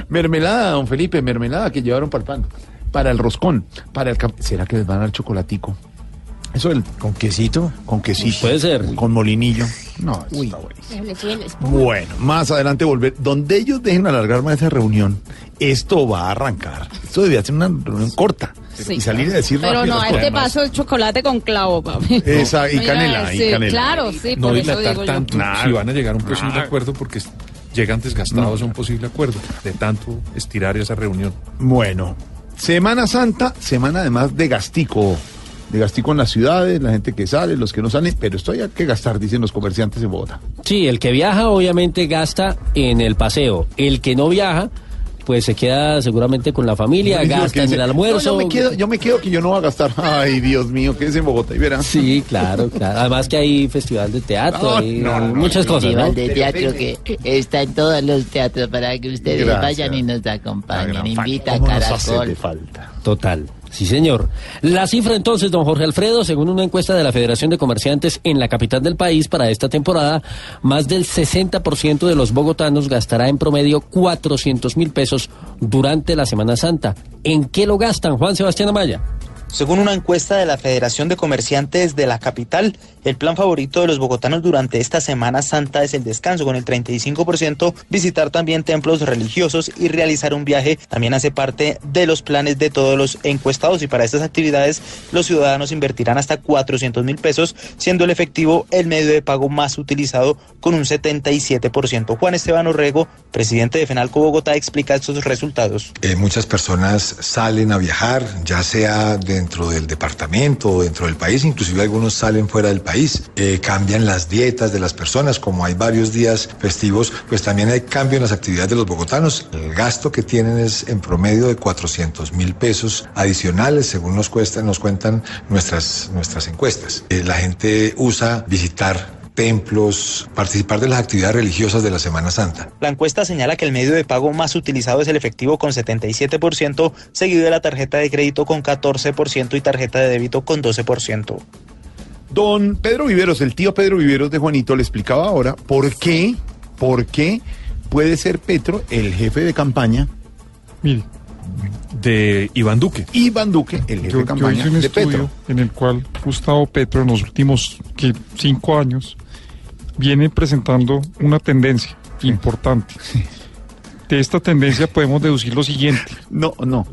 Speaker 3: Mermelada, don Felipe, mermelada que llevaron para el pan. Para el roscón. Para el cam- ¿Será que les van a dar chocolatico? Eso del... ¿Con quesito? Con quesito.
Speaker 14: Puede ser.
Speaker 3: Con molinillo. No, eso está bueno. Bueno, más adelante volver. Donde ellos dejen alargar más esa reunión, esto va a arrancar. Esto debía ser una reunión corta.
Speaker 51: Sí.
Speaker 3: Y salir y decir
Speaker 51: Pero no, a este paso el chocolate con clavo, papi.
Speaker 3: Esa, y canela, y
Speaker 51: sí,
Speaker 3: canela.
Speaker 51: Claro, sí,
Speaker 27: no
Speaker 51: por eso digo yo.
Speaker 27: tanto
Speaker 3: Nada.
Speaker 27: si van a llegar a un posible acuerdo porque llegan desgastados a un posible acuerdo de tanto estirar esa reunión.
Speaker 3: Bueno, Semana Santa, semana además de gastico. De gastico en las ciudades, la gente que sale, los que no salen, pero esto hay que gastar, dicen los comerciantes en Bogotá.
Speaker 14: Sí, el que viaja obviamente gasta en el paseo. El que no viaja, pues se queda seguramente con la familia, gasta
Speaker 3: que
Speaker 14: en el almuerzo.
Speaker 3: "No, yo, me quedo, yo me quedo que yo no voy a gastar. Ay, Dios mío, ¿qué es en Bogotá? Y verá.
Speaker 14: Sí, claro, claro. Además que hay festival de teatro,
Speaker 3: No,
Speaker 14: hay
Speaker 3: no, no,
Speaker 14: muchas cosas, ¿no?
Speaker 52: Festival de teatro que está en todos los teatros para que ustedes
Speaker 14: Gracias.
Speaker 52: vayan y nos acompañen. Invita a
Speaker 14: ¿Cómo nos hace
Speaker 52: Caracol.
Speaker 14: de Total. Sí, señor. La cifra entonces, don Jorge Alfredo, según una encuesta de la Federación de Comerciantes en la capital del país para esta temporada, más del 60% de los bogotanos gastará en promedio 400 mil pesos durante la Semana Santa. ¿En qué lo gastan, Juan Sebastián Amaya?
Speaker 53: Según una encuesta de la Federación de Comerciantes de la capital, el plan favorito de los bogotanos durante esta Semana Santa es el descanso, con el 35%, visitar también templos religiosos y realizar un viaje también hace parte de los planes de todos los encuestados y para estas actividades los ciudadanos invertirán hasta 400 mil pesos, siendo el efectivo el medio de pago más utilizado con un 77%. Juan Esteban Orrego, presidente de FENALCO Bogotá, explica estos resultados.
Speaker 54: Eh, muchas personas salen a viajar, ya sea dentro del departamento dentro del país, inclusive algunos salen fuera del país, Eh, cambian las dietas de las personas, como hay varios días festivos, pues también hay cambio en las actividades de los bogotanos. El gasto que tienen es en promedio de 400 mil pesos adicionales, según nos, cuesta, nos cuentan nuestras, nuestras encuestas. Eh, la gente usa visitar templos, participar de las actividades religiosas de la Semana Santa.
Speaker 53: La encuesta señala que el medio de pago más utilizado es el efectivo con 77%, seguido de la tarjeta de crédito con 14% y tarjeta de débito con 12%.
Speaker 3: Don Pedro Viveros, el tío Pedro Viveros de Juanito, le explicaba ahora por qué, por qué puede ser Petro el jefe de campaña.
Speaker 27: Mire, de Iván Duque.
Speaker 3: Iván Duque, el jefe
Speaker 55: Yo,
Speaker 3: de
Speaker 55: yo
Speaker 3: campaña
Speaker 55: hice un
Speaker 3: de
Speaker 55: estudio
Speaker 3: Petro.
Speaker 55: en el cual Gustavo Petro en los últimos cinco años viene presentando una tendencia importante. De esta tendencia podemos deducir lo siguiente.
Speaker 3: No, no.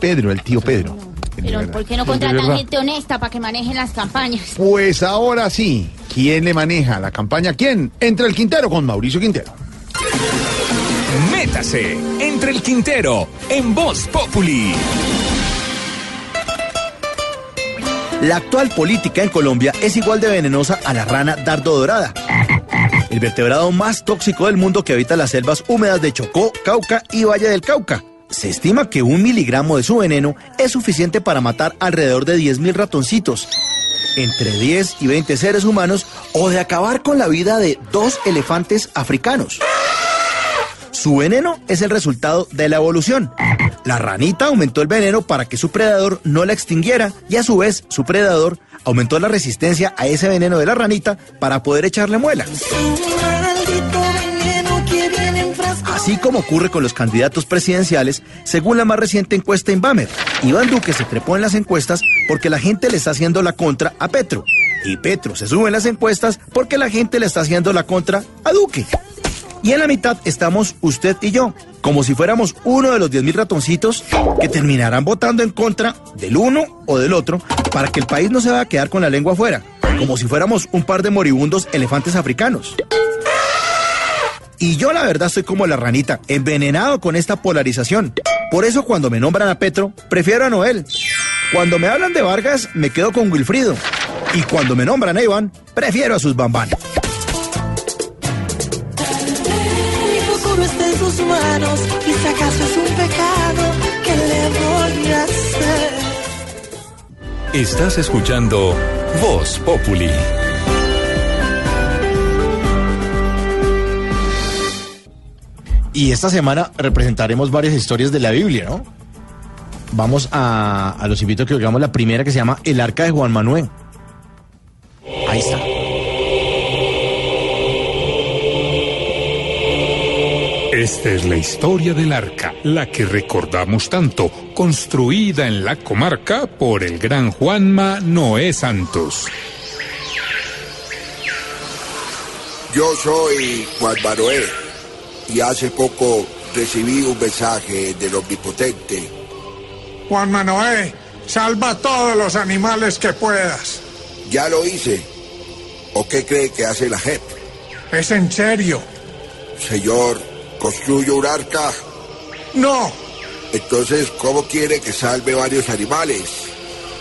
Speaker 3: Pedro, el tío Pedro.
Speaker 12: Pero ¿por qué no contratan gente honesta para que manejen las campañas?
Speaker 3: Pues ahora sí, ¿Quién le maneja la campaña? ¿Quién? Entre el Quintero con Mauricio Quintero.
Speaker 56: Métase entre el Quintero en Voz Populi.
Speaker 11: La actual política en Colombia es igual de venenosa a la rana dardo dorada. El vertebrado más tóxico del mundo que habita las selvas húmedas de Chocó, Cauca y Valle del Cauca. Se estima que un miligramo de su veneno es suficiente para matar alrededor de 10.000 ratoncitos, entre 10 y 20 seres humanos o de acabar con la vida de dos elefantes africanos. Su veneno es el resultado de la evolución. La ranita aumentó el veneno para que su predador no la extinguiera y a su vez su predador aumentó la resistencia a ese veneno de la ranita para poder echarle muela. Así como ocurre con los candidatos presidenciales, según la más reciente encuesta Inbamer, Iván Duque se trepó en las encuestas porque la gente le está haciendo la contra a Petro. Y Petro se sube en las encuestas porque la gente le está haciendo la contra a Duque. Y en la mitad estamos usted y yo, como si fuéramos uno de los 10.000 ratoncitos que terminarán votando en contra del uno o del otro para que el país no se vaya a quedar con la lengua afuera, como si fuéramos un par de moribundos elefantes africanos. Y yo la verdad estoy como la ranita, envenenado con esta polarización. Por eso cuando me nombran a Petro, prefiero a Noel. Cuando me hablan de Vargas, me quedo con Wilfrido. Y cuando me nombran a Iván, prefiero a sus bambán.
Speaker 57: Sus manos y si acaso es un pecado, ¿qué le voy a hacer?
Speaker 56: Estás escuchando Voz Populi.
Speaker 11: Y esta semana representaremos varias historias de la Biblia, ¿no? Vamos a, a los invito a que oigamos la primera que se llama El Arca de Juan Manuel. Ahí está.
Speaker 13: Esta es la historia del arca, la que recordamos tanto, construida en la comarca por el gran Juanma Noé Santos.
Speaker 30: Yo soy Juan Manuel y hace poco recibí un mensaje del Omnipotente.
Speaker 58: Juan Manuel, salva a todos los animales que puedas.
Speaker 30: Ya lo hice. ¿O qué cree que hace la JEP?
Speaker 58: Es en serio.
Speaker 30: Señor, ¿construyo un arca?
Speaker 58: No.
Speaker 30: Entonces, ¿cómo quiere que salve varios animales?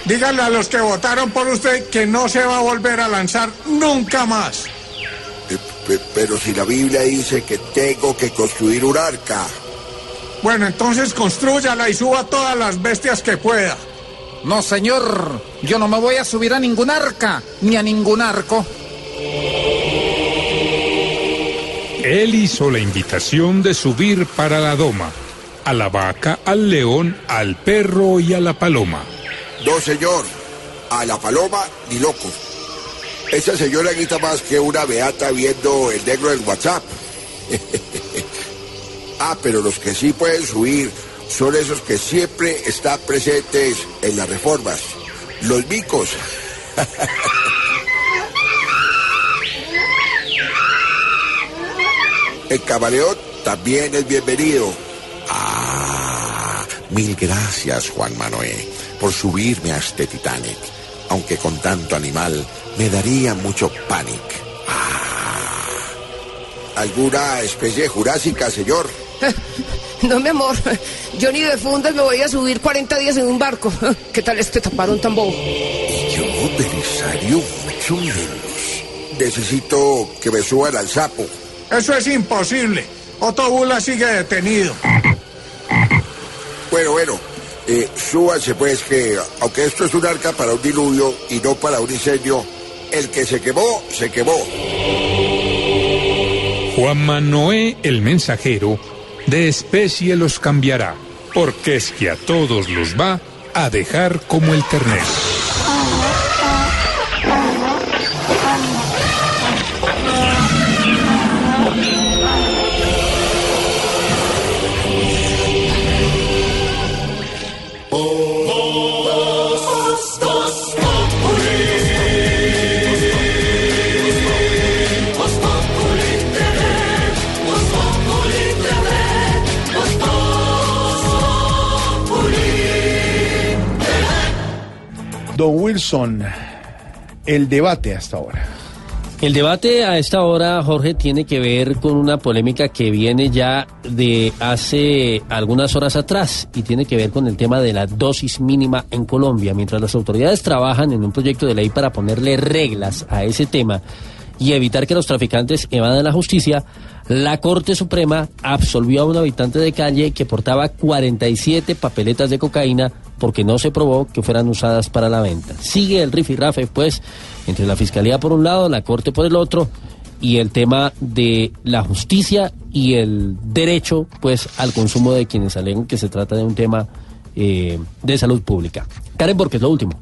Speaker 58: Díganle a los que votaron por usted que no se va a volver a lanzar nunca más.
Speaker 30: Eh, pe- Pero si la Biblia dice que tengo que construir un arca.
Speaker 58: Bueno, entonces construyala y suba todas las bestias que pueda.
Speaker 9: No, señor. Yo no me voy a subir a ningún arca, ni a ningún arco.
Speaker 13: Él hizo la invitación de subir para la doma, a la vaca, al león, al perro y a la paloma.
Speaker 30: No, señor. A la paloma ni loco. Esa señora grita más que una beata viendo el negro del WhatsApp. ah, pero los que sí pueden subir son esos que siempre están presentes en las reformas. Los micos. El también es bienvenido. Ah, mil gracias, Juan Manuel, por subirme a este Titanic. Aunque con tanto animal me daría mucho panic. Ah, ¿Alguna especie jurásica, señor?
Speaker 59: No, mi amor, yo ni de fundas me voy a subir 40 días en un barco. ¿Qué tal este taparón tan bobo?
Speaker 30: Yo, Belisario, mucho menos. Necesito que me suban al sapo.
Speaker 58: Eso es imposible. Otto Bula sigue detenido.
Speaker 30: Bueno, bueno, eh, súbanse pues que, aunque esto es un arca para un diluvio y no para un incendio, el que se quemó, se quemó.
Speaker 13: Juan Manoé el mensajero, de especie los cambiará, porque es que a todos los va a dejar como el ternero.
Speaker 3: Don Wilson, el debate hasta ahora.
Speaker 14: El debate a esta hora, Jorge, tiene que ver con una polémica que viene ya de hace algunas horas atrás y tiene que ver con el tema de la dosis mínima en Colombia. Mientras las autoridades trabajan en un proyecto de ley para ponerle reglas a ese tema y evitar que los traficantes evadan la justicia, la Corte Suprema absolvió a un habitante de calle que portaba 47 papeletas de cocaína porque no se probó que fueran usadas para la venta. Sigue el rifirrafe, pues, entre la Fiscalía por un lado, la Corte por el otro, y el tema de la justicia y el derecho, pues, al consumo de quienes alegan que se trata de un tema eh, de salud pública. Karen, porque es lo último.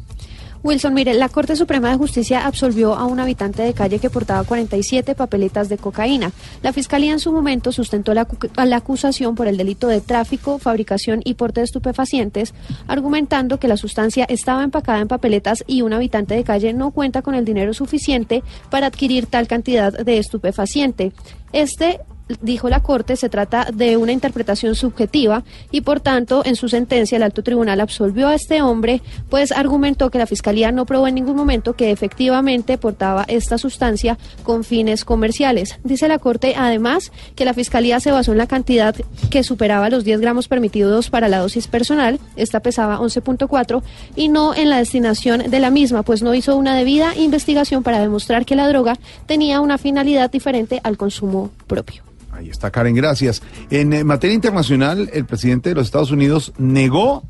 Speaker 60: Wilson, mire, la Corte Suprema de Justicia absolvió a un habitante de calle que portaba 47 papeletas de cocaína. La Fiscalía en su momento sustentó la, acusación por el delito de tráfico, fabricación y porte de estupefacientes, argumentando que la sustancia estaba empacada en papeletas y un habitante de calle no cuenta con el dinero suficiente para adquirir tal cantidad de estupefaciente. Este dijo la Corte, se trata de una interpretación subjetiva y por tanto en su sentencia el alto tribunal absolvió a este hombre, pues argumentó que la Fiscalía no probó en ningún momento que efectivamente portaba esta sustancia con fines comerciales. Dice la Corte además que la Fiscalía se basó en la cantidad que superaba los 10 gramos permitidos para la dosis personal, esta pesaba 11.4, y no en la destinación de la misma, pues no hizo una debida investigación para demostrar que la droga tenía una finalidad diferente al consumo propio.
Speaker 3: Ahí está Karen, gracias. En eh, materia internacional, el presidente de los Estados Unidos negó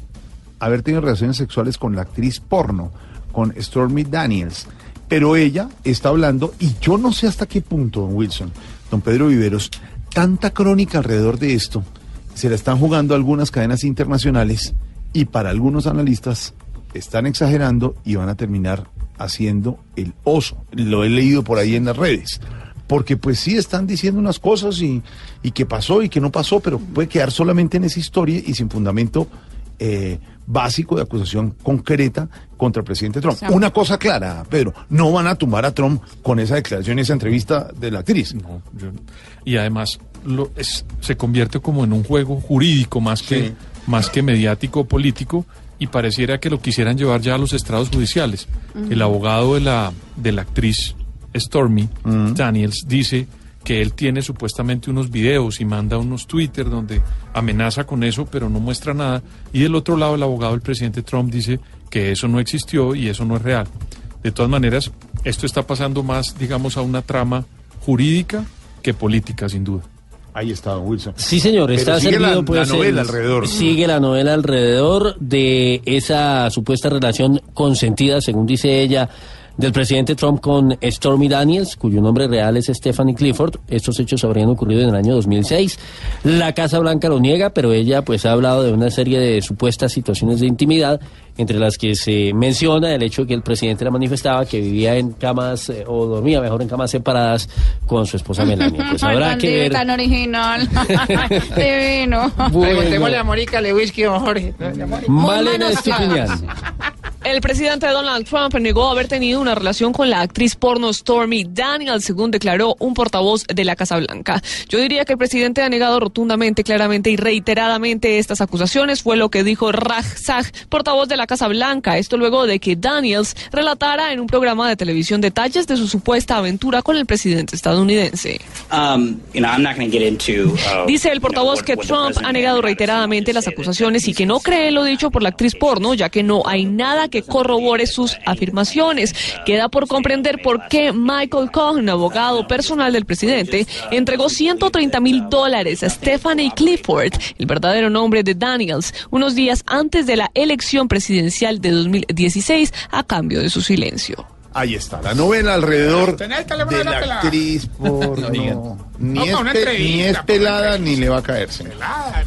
Speaker 3: haber tenido relaciones sexuales con la actriz porno, con Stormy Daniels. Pero ella está hablando, y yo no sé hasta qué punto, don Wilson, don Pedro Viveros, tanta crónica alrededor de esto, se la están jugando algunas cadenas internacionales y para algunos analistas están exagerando y van a terminar haciendo el oso. Lo he leído por ahí en las redes porque pues sí están diciendo unas cosas y, y que pasó y que no pasó, pero puede quedar solamente en esa historia y sin fundamento eh, básico de acusación concreta contra el presidente Trump. Una cosa clara, Pedro, no van a tumbar a Trump con esa declaración y esa entrevista de la actriz.
Speaker 27: No, y además lo, es, se convierte como en un juego jurídico más que, más que mediático o político y pareciera que lo quisieran llevar ya a los estrados judiciales. El abogado de la, de la actriz Stormy Daniels dice que él tiene supuestamente unos videos y manda unos Twitter donde amenaza con eso, pero no muestra nada. Y del otro lado, el abogado del presidente Trump dice que eso no existió y eso no es real. De todas maneras, esto está pasando más, digamos, a una trama jurídica que política, sin duda.
Speaker 3: Ahí está, don Wilson.
Speaker 14: Sí, señor, está
Speaker 3: sigue
Speaker 14: servido
Speaker 3: la,
Speaker 14: pues,
Speaker 3: la novela
Speaker 14: el-
Speaker 3: alrededor.
Speaker 14: Sigue la novela alrededor de esa supuesta relación consentida, según dice ella, del presidente Trump con Stormy Daniels, cuyo nombre real es Stephanie Clifford. Estos hechos habrían ocurrido en el año 2006. La Casa Blanca lo niega, pero ella pues ha hablado de una serie de supuestas situaciones de intimidad, entre las que se menciona el hecho que el presidente la manifestaba que vivía en camas eh, o dormía mejor en camas separadas con su esposa Melania. Pues habrá que ver.
Speaker 12: tan original. Divino.
Speaker 34: Preguntémosle a Mónica le whisky o Jorge.
Speaker 14: Malena Estupiñán.
Speaker 49: El presidente Donald Trump negó haber tenido una relación con la actriz porno Stormy Daniels, según declaró un portavoz de la Casa Blanca. Yo diría que el presidente ha negado rotundamente, claramente y reiteradamente estas acusaciones, fue lo que dijo Raj Shah, portavoz de la Casa Blanca. Esto luego de que Daniels relatara en un programa de televisión detalles de su supuesta aventura con el presidente estadounidense.
Speaker 61: Um, you know, I'm not going to get into. uh,
Speaker 49: Dice el
Speaker 61: you know,
Speaker 49: portavoz
Speaker 61: what-
Speaker 49: que Trump ha negado reiteradamente las acusaciones y que no cree lo dicho por la actriz porno, ya que no hay nada que corrobore sus afirmaciones. Queda por comprender por qué Michael Cohen, abogado personal del presidente, entregó 130 mil dólares a Stephanie Clifford, el verdadero nombre de Daniels, unos días antes de la elección presidencial de 2016 a cambio de su silencio.
Speaker 3: Ahí está, la novela alrededor de
Speaker 34: la
Speaker 3: actriz porno. Ni,
Speaker 34: No,
Speaker 3: es, ni es pelada ni le va a caerse.
Speaker 34: Pelada,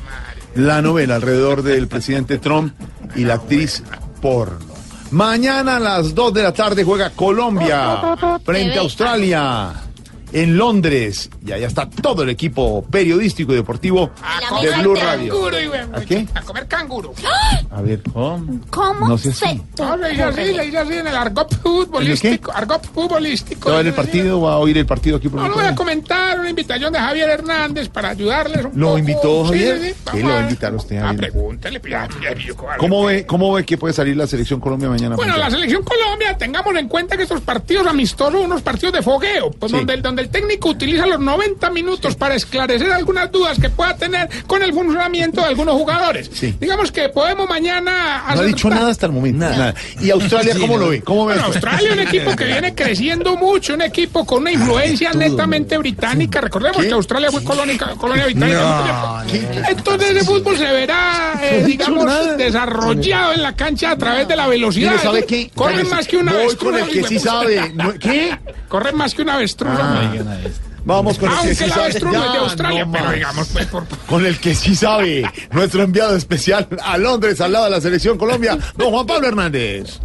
Speaker 3: La novela alrededor del presidente Trump y la actriz porno. Mañana a las 2 de la tarde juega Colombia frente a Australia. En Londres. Y allá está todo el equipo periodístico y deportivo de Blue Radio.
Speaker 9: Canguro, y bueno,
Speaker 3: ¿A qué?
Speaker 9: A comer canguro.
Speaker 3: A ver, ¿cómo?
Speaker 12: ¿Cómo
Speaker 3: No sé si-
Speaker 9: No, le hice así, le hice así en el argot futbolístico. Argot futbolístico.
Speaker 3: ¿Va a ver el partido? ¿Va a oír el partido aquí por
Speaker 9: No lo voy a comentar, una invitación de Javier Hernández para ayudarles un
Speaker 3: ¿Lo
Speaker 9: poco.
Speaker 3: invitó
Speaker 9: Sí,
Speaker 3: Javier?
Speaker 9: sí, sí,
Speaker 3: ¿Qué
Speaker 9: vamos
Speaker 3: lo va
Speaker 9: a
Speaker 3: a invitar usted,
Speaker 9: Ah,
Speaker 3: Javier?
Speaker 9: pues, ya, ya, yo, cobarde.
Speaker 3: ¿Cómo ve, ¿Cómo ve que puede salir la selección Colombia mañana?
Speaker 9: Bueno, la
Speaker 3: Montes?
Speaker 9: selección Colombia, tengamos en cuenta que estos partidos amistosos son unos partidos de fogueo, pues
Speaker 3: Sí.
Speaker 9: donde, el- donde el técnico utiliza los 90 minutos para esclarecer algunas dudas que pueda tener con el funcionamiento de algunos jugadores.
Speaker 3: Sí.
Speaker 9: Digamos que podemos mañana
Speaker 3: No ha dicho nada hasta el momento. Nada. ¿Y Australia cómo lo ve? ¿Cómo?
Speaker 9: Bueno, Australia, un equipo que viene creciendo mucho, un equipo con una influencia netamente británica. Recordemos que Australia fue colonia, colonia británica. Entonces ese fútbol se verá, eh, digamos, desarrollado en la cancha a través de la velocidad.
Speaker 3: Mire, ¿sabe qué?
Speaker 9: Corren más que una
Speaker 3: Voy
Speaker 9: avestruz.
Speaker 3: con el que sí sabe. ¿Qué?
Speaker 9: Corren más que una avestruz.
Speaker 3: Vamos con el que
Speaker 9: Aunque
Speaker 3: sí
Speaker 9: la
Speaker 3: sabe.
Speaker 9: es de
Speaker 3: Ya,
Speaker 9: Australia,
Speaker 3: no
Speaker 9: pero digamos, pues, por,
Speaker 3: Con el que sí sabe. Nuestro enviado especial a Londres, al lado de la selección Colombia, don Juan Pablo Hernández.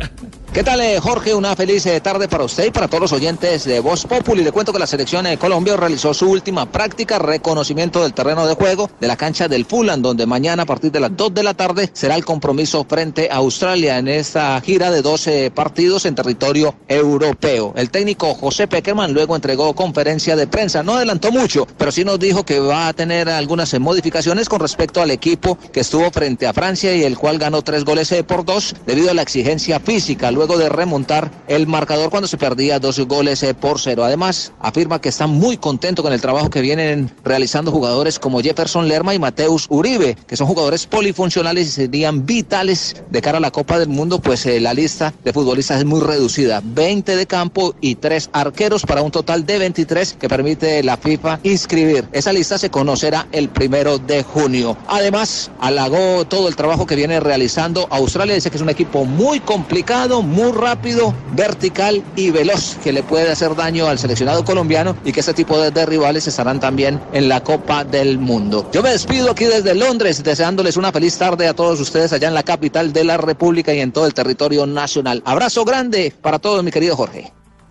Speaker 62: ¿Qué tal, eh, Jorge? Una feliz eh, tarde para usted y para todos los oyentes de Voz Populi. Le cuento que la selección de Colombia realizó su última práctica, reconocimiento del terreno de juego de la cancha del Fulham, donde mañana a partir de las 2 de la tarde será el compromiso frente a Australia en esta gira de 12 partidos en territorio europeo. El técnico José Peckerman luego entregó conferencia de prensa. No adelantó mucho, pero sí nos dijo que va a tener algunas eh, modificaciones con respecto al equipo que estuvo frente a Francia y el cual ganó tres goles eh, por dos debido a la exigencia física luego de remontar el marcador cuando se perdía dos goles eh, por cero. Además, afirma que está muy contento con el trabajo que vienen realizando jugadores como Jefferson Lerma y Mateus Uribe, que son jugadores polifuncionales y serían vitales de cara a la Copa del Mundo, pues eh, la lista de futbolistas es muy reducida. 20 de campo y 3 arqueros para un total de 23 que permite la FIFA inscribir. Esa lista se conocerá el primero de junio. Además, halagó todo el trabajo que viene realizando Australia. Dice que es un equipo muy complicado, muy rápido, vertical y veloz, que le puede hacer daño al seleccionado colombiano y que este tipo de, de rivales estarán también en la Copa del Mundo. Yo me despido aquí desde Londres, deseándoles una feliz tarde a todos ustedes allá en la capital de la República y en todo el territorio nacional. Abrazo grande para todos, mi querido Jorge.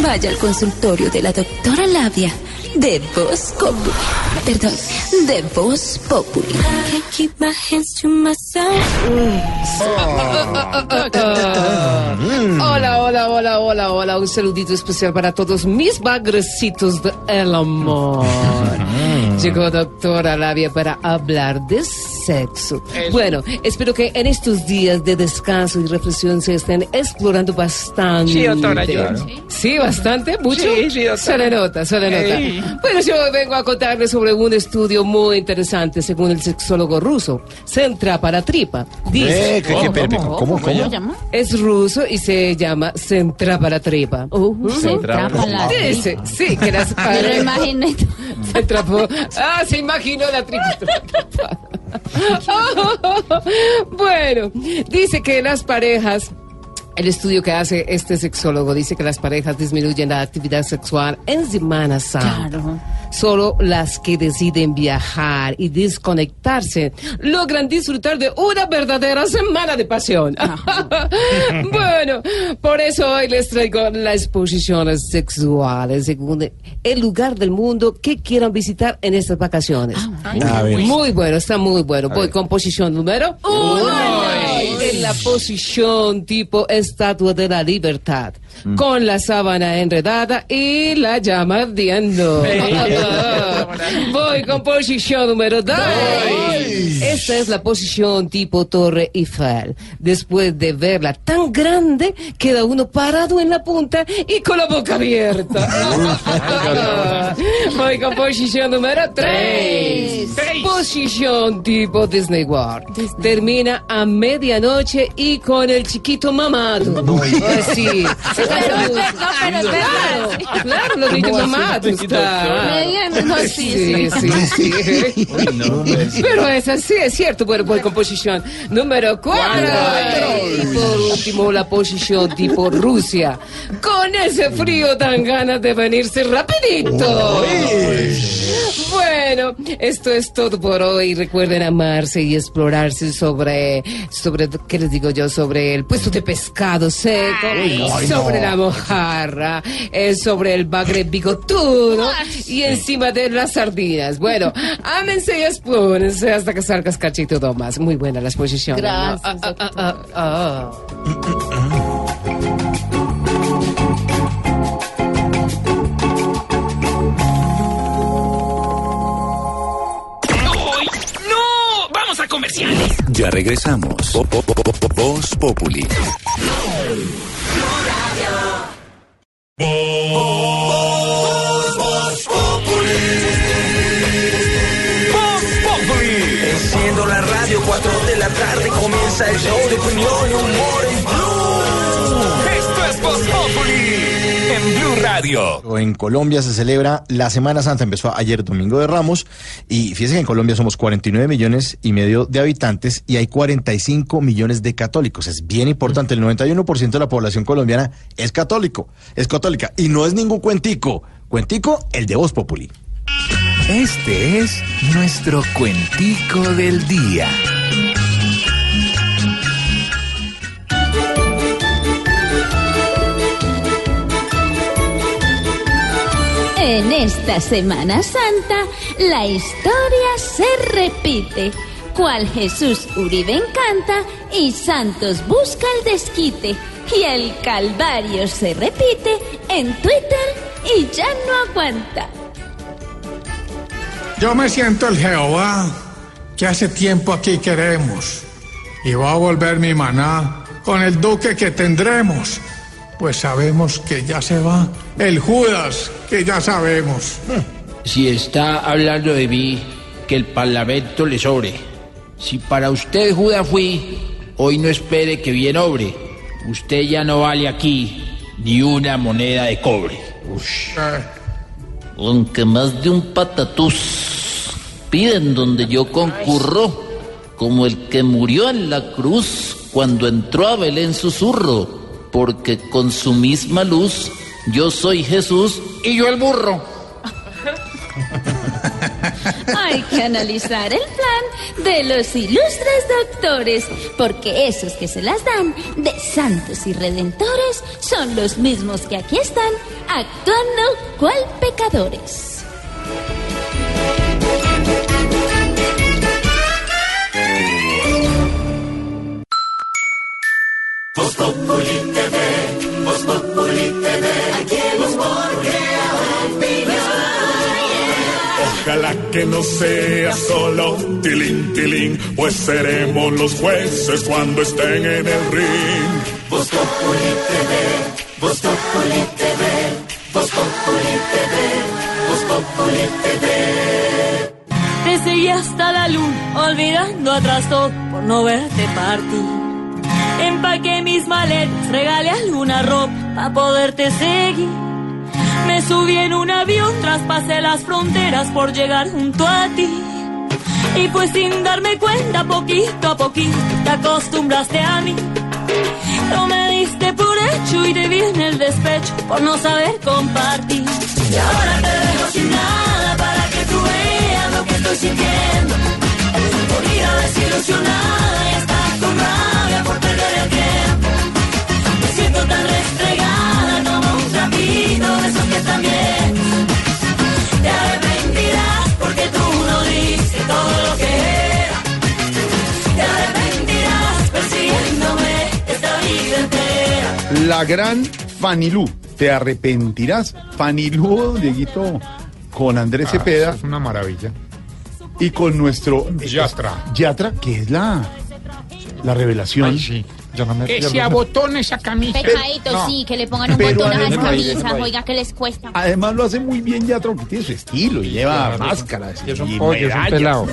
Speaker 63: Vaya al consultorio de la doctora Labia de Voz Populi. Perdón, de Voz Populi. Can't keep my hands to myself.
Speaker 59: Hola, hola, hola, hola, hola. Un saludito especial para todos mis bagrecitos de el amor. Llegó doctora Labia para hablar de sexo. Bueno, espero que en estos días de descanso y reflexión se estén explorando bastante.
Speaker 9: Sí, doctora, yo-
Speaker 59: Sí, bastante, mucho.
Speaker 9: Sí, sí, doctora.
Speaker 59: Se le nota, se le nota.
Speaker 9: Ey.
Speaker 59: Bueno, yo vengo a contarles sobre un estudio muy interesante según el sexólogo ruso, Centra para Tripa. Dice,
Speaker 11: Eh, ¿qué- qué- pe- pe- ¿cómo, cómo?
Speaker 12: ¿Cómo se llama?
Speaker 59: es ruso y se llama Centra para Tripa.
Speaker 12: Centra para
Speaker 59: Dice, sí, que las
Speaker 12: lo imaginé.
Speaker 59: Centra po- Ah, se imaginó la tripa. bueno, dice que las parejas el estudio que hace este sexólogo dice que las parejas disminuyen la actividad sexual en Semana Santa. Solo las que deciden viajar y desconectarse logran disfrutar de una verdadera semana de pasión. bueno, por eso hoy les traigo las exposiciones sexuales según el lugar del mundo que quieran visitar en estas vacaciones.
Speaker 11: A ver.
Speaker 59: Muy bueno, está muy bueno. Voy con posición número uno. En la posición tipo estatua de la libertad. Con la sábana enredada y la llama ardiendo. Voy con posición número 2. Esta es la posición tipo Torre Eiffel. Después de verla tan grande, queda uno parado en la punta y con la boca abierta. Voy con posición número 3. Posición tipo Disney World. Termina a medianoche y con el chiquito mamado. Así. Claro, claro, los.
Speaker 7: Mediano, no, sí,
Speaker 59: Sí, sí, sí. Pero es así, es cierto. Bueno, voy con posición número 4. Y por último, la posición tipo Rusia. Con ese frío dan ganas de venirse rapidito. Bueno, esto es todo por hoy. Recuerden amarse y explorarse sobre, sobre, ¿qué les digo yo? Sobre el puesto de pescado seco,
Speaker 64: Ay,
Speaker 59: sobre
Speaker 64: no.
Speaker 59: la mojarra, eh, sobre el bagre bigotudo y encima de las sardinas. Bueno, ámense y explórense hasta que salgas cachito más. Muy buena la exposición. ¿no?
Speaker 64: Gracias,
Speaker 59: Ah, ah, ah, ah, ah.
Speaker 56: ¡Uy! ¡No! ¡Vamos a comerciales!
Speaker 65: Ya regresamos. Vo- vo- vo- vo- Voz Populi.
Speaker 56: Enciendo la radio, 4 de la tarde comienza el show de opinión y humor en Blue. Esto es Voz Populi en Blue Radio.
Speaker 11: En Colombia se celebra la Semana Santa, empezó ayer Domingo de Ramos, y fíjense que en Colombia somos 49 millones y medio de habitantes y hay 45 millones de católicos. Es bien importante, el 91% de la población colombiana es católico, es católica, y no es ningún cuentico, cuentico el de Voz Populi.
Speaker 56: Este es nuestro cuentico del día.
Speaker 12: En esta Semana Santa, la historia se repite. Cual Jesús Uribe encanta y Santos busca el desquite. Y el Calvario se repite en Twitter y ya no aguanta.
Speaker 58: Yo me siento el Jehová que hace tiempo aquí queremos y va a volver mi maná con el duque que tendremos, pues sabemos que ya se va el Judas que ya sabemos.
Speaker 34: Si está hablando de mí, que el parlamento le sobre. Si para usted Judas fui, hoy no espere que bien obre. Usted ya no vale aquí ni una moneda de cobre.
Speaker 15: Aunque más de un patatús piden donde yo concurro, como el que murió en la cruz cuando entró a Belén susurro, porque con su misma luz yo soy Jesús
Speaker 34: y yo el burro.
Speaker 12: Hay que analizar el plan de los ilustres doctores, porque esos que se las dan de santos y redentores son los mismos que aquí están actuando cual pecadores.
Speaker 64: Voz Populi TV, Voz Populi TV, aquí hemos
Speaker 33: Ojalá que no sea solo tilín, tilín, pues seremos los jueces cuando estén en el ring.
Speaker 64: Voz Populi TV, Voz Populi TV, Voz Populi TV, Voz Populi TV.
Speaker 49: Te seguí hasta la luna, olvidando atrás todo por no verte partir. Empaqué mis maletas, regalé alguna ropa para poderte seguir. Me subí en un avión, traspasé las fronteras por llegar junto a ti. Y pues sin darme cuenta, poquito a poquito, te acostumbraste a mí. No me diste por hecho y te vi en el despecho por no saber compartir. Y ahora te dejo sin nada para que tú veas lo que estoy sintiendo. Dorida, desilusionada y hasta con rabia por perder el tiempo. Me siento tan restregada como un trapito de esos que también. Te arrepentirás porque tú no diste todo lo que era. Te arrepentirás persiguiéndome esta vida entera.
Speaker 3: La gran Fanilú. ¿Te arrepentirás? Fanilú, Dieguito. con Andrés Cepeda
Speaker 9: Es una maravilla.
Speaker 3: y con nuestro
Speaker 9: Yatra.
Speaker 3: Yatra, que es la, la revelación.
Speaker 66: Ay, sí. Yo no me
Speaker 9: Que se abotone esa camisa.
Speaker 12: Pecadito,
Speaker 9: No.
Speaker 12: sí, que le pongan un
Speaker 3: Pero
Speaker 12: botón a las
Speaker 3: además-
Speaker 12: camisas, oiga, que les cuesta.
Speaker 3: Además lo hace muy bien Yatra porque tiene su estilo y lleva
Speaker 9: Claro.
Speaker 3: máscaras.
Speaker 9: Y es un
Speaker 3: y medallas.
Speaker 9: pelado.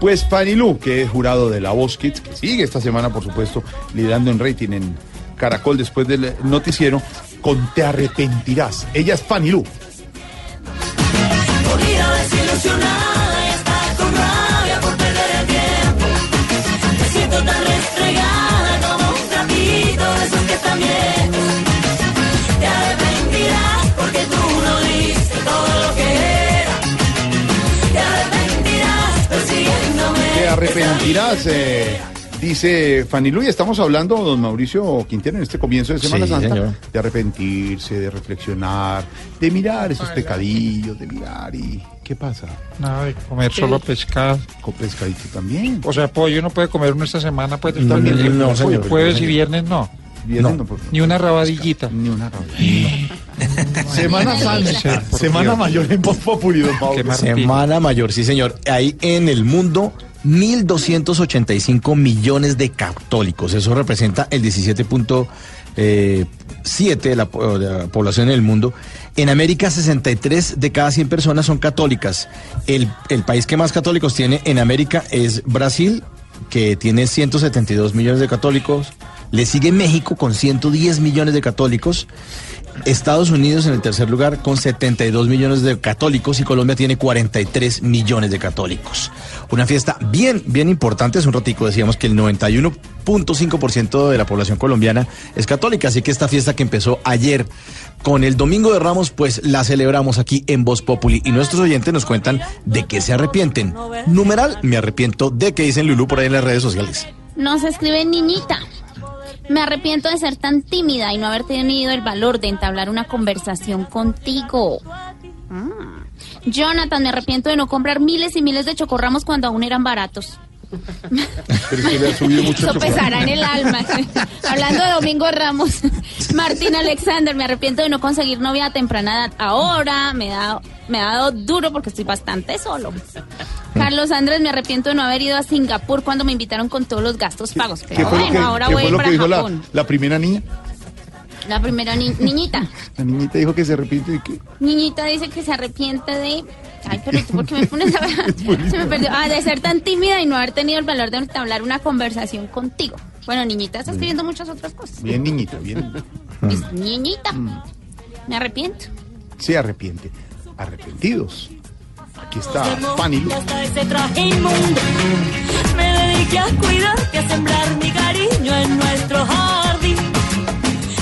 Speaker 3: Pues Fanny Lu, que es jurado de la Voz Kids, que sigue esta semana, por supuesto, liderando en rating en Caracol después del noticiero, con Te Arrepentirás. Ella es Fanny Lu.
Speaker 49: Dolida, Te arrepentirás porque tú no diste todo lo que era. Te arrepentirás persiguiéndome.
Speaker 3: Te arrepentirás, eh, dice Fanny Lu, y estamos hablando, don Mauricio Quintero, en este comienzo de Semana
Speaker 11: Sí,
Speaker 3: Santa,
Speaker 11: señor.
Speaker 3: de arrepentirse, de reflexionar, de mirar esos pecadillos, de mirar y... ¿Qué pasa?
Speaker 9: Nada de comer solo pescado.
Speaker 3: Con pescadito también.
Speaker 9: O sea, pollo no puede comer uno esta semana, pues
Speaker 3: No,
Speaker 9: también.
Speaker 3: no, señor.
Speaker 9: Jueves y viernes no.
Speaker 3: Viernes no, por-
Speaker 9: Ni una rabadillita.
Speaker 3: Ni una Semana Santa, Semana Mayor en Voz Populi.
Speaker 11: Semana Mayor, sí señor. Hay en el mundo 1.285 millones de católicos. Eso representa el 17.7 de, la de la población en el mundo. En América, 63 de cada 100 personas son católicas. El, el país que más católicos tiene en América es Brasil, que tiene 172 millones de católicos. Le sigue México con 110 millones de católicos. Estados Unidos en el tercer lugar con 72 millones de católicos y Colombia tiene 43 millones de católicos. Una fiesta bien, bien importante. Hace un ratico decíamos que el 91.5% de la población colombiana es católica, así que esta fiesta que empezó ayer con el Domingo de Ramos, pues la celebramos aquí en Voz Populi y nuestros oyentes nos cuentan de qué se arrepienten. Numeral, me arrepiento de que dicen Lulú por ahí en las redes sociales.
Speaker 12: Nos escribe niñita. Me arrepiento de ser tan tímida y no haber tenido el valor de entablar una conversación contigo. Mm. Jonathan, me arrepiento de no comprar miles y miles de chocorramos cuando aún eran baratos.
Speaker 3: Pero es que le ha subido mucho el
Speaker 12: Eso pesará en el alma. Hablando de Domingo Ramos. Martín Alexander, me arrepiento de no conseguir novia a temprana edad. Ahora me ha, dado- me ha dado duro porque estoy bastante solo. Carlos Andrés, me arrepiento de no haber ido a Singapur cuando me invitaron con todos los gastos pagos.
Speaker 3: ¿Qué
Speaker 12: Pero
Speaker 3: fue lo
Speaker 12: bueno,
Speaker 3: que,
Speaker 12: ahora
Speaker 3: qué
Speaker 12: voy a
Speaker 3: fue
Speaker 12: ir
Speaker 3: lo que
Speaker 12: para
Speaker 3: dijo la,
Speaker 12: Japón.
Speaker 3: la primera niña?
Speaker 12: La primera ni- niñita.
Speaker 3: La niñita dijo que se arrepiente de que...
Speaker 12: Niñita dice que se arrepiente de... Ay, pero tú, ¿por qué me pones a Se me perdió. Ah, de ser tan tímida y no haber tenido el valor de entablar una conversación contigo. Bueno, niñita, está escribiendo muchas otras cosas.
Speaker 3: Bien niñita, bien.
Speaker 12: Dice, Niñita, me arrepiento.
Speaker 3: Se arrepiente. Arrepentidos. Aquí está Fanny Lu.
Speaker 49: Hasta ese traje inmundo. Me dediqué a cuidarte, a sembrar mi cariño en nuestro jardín.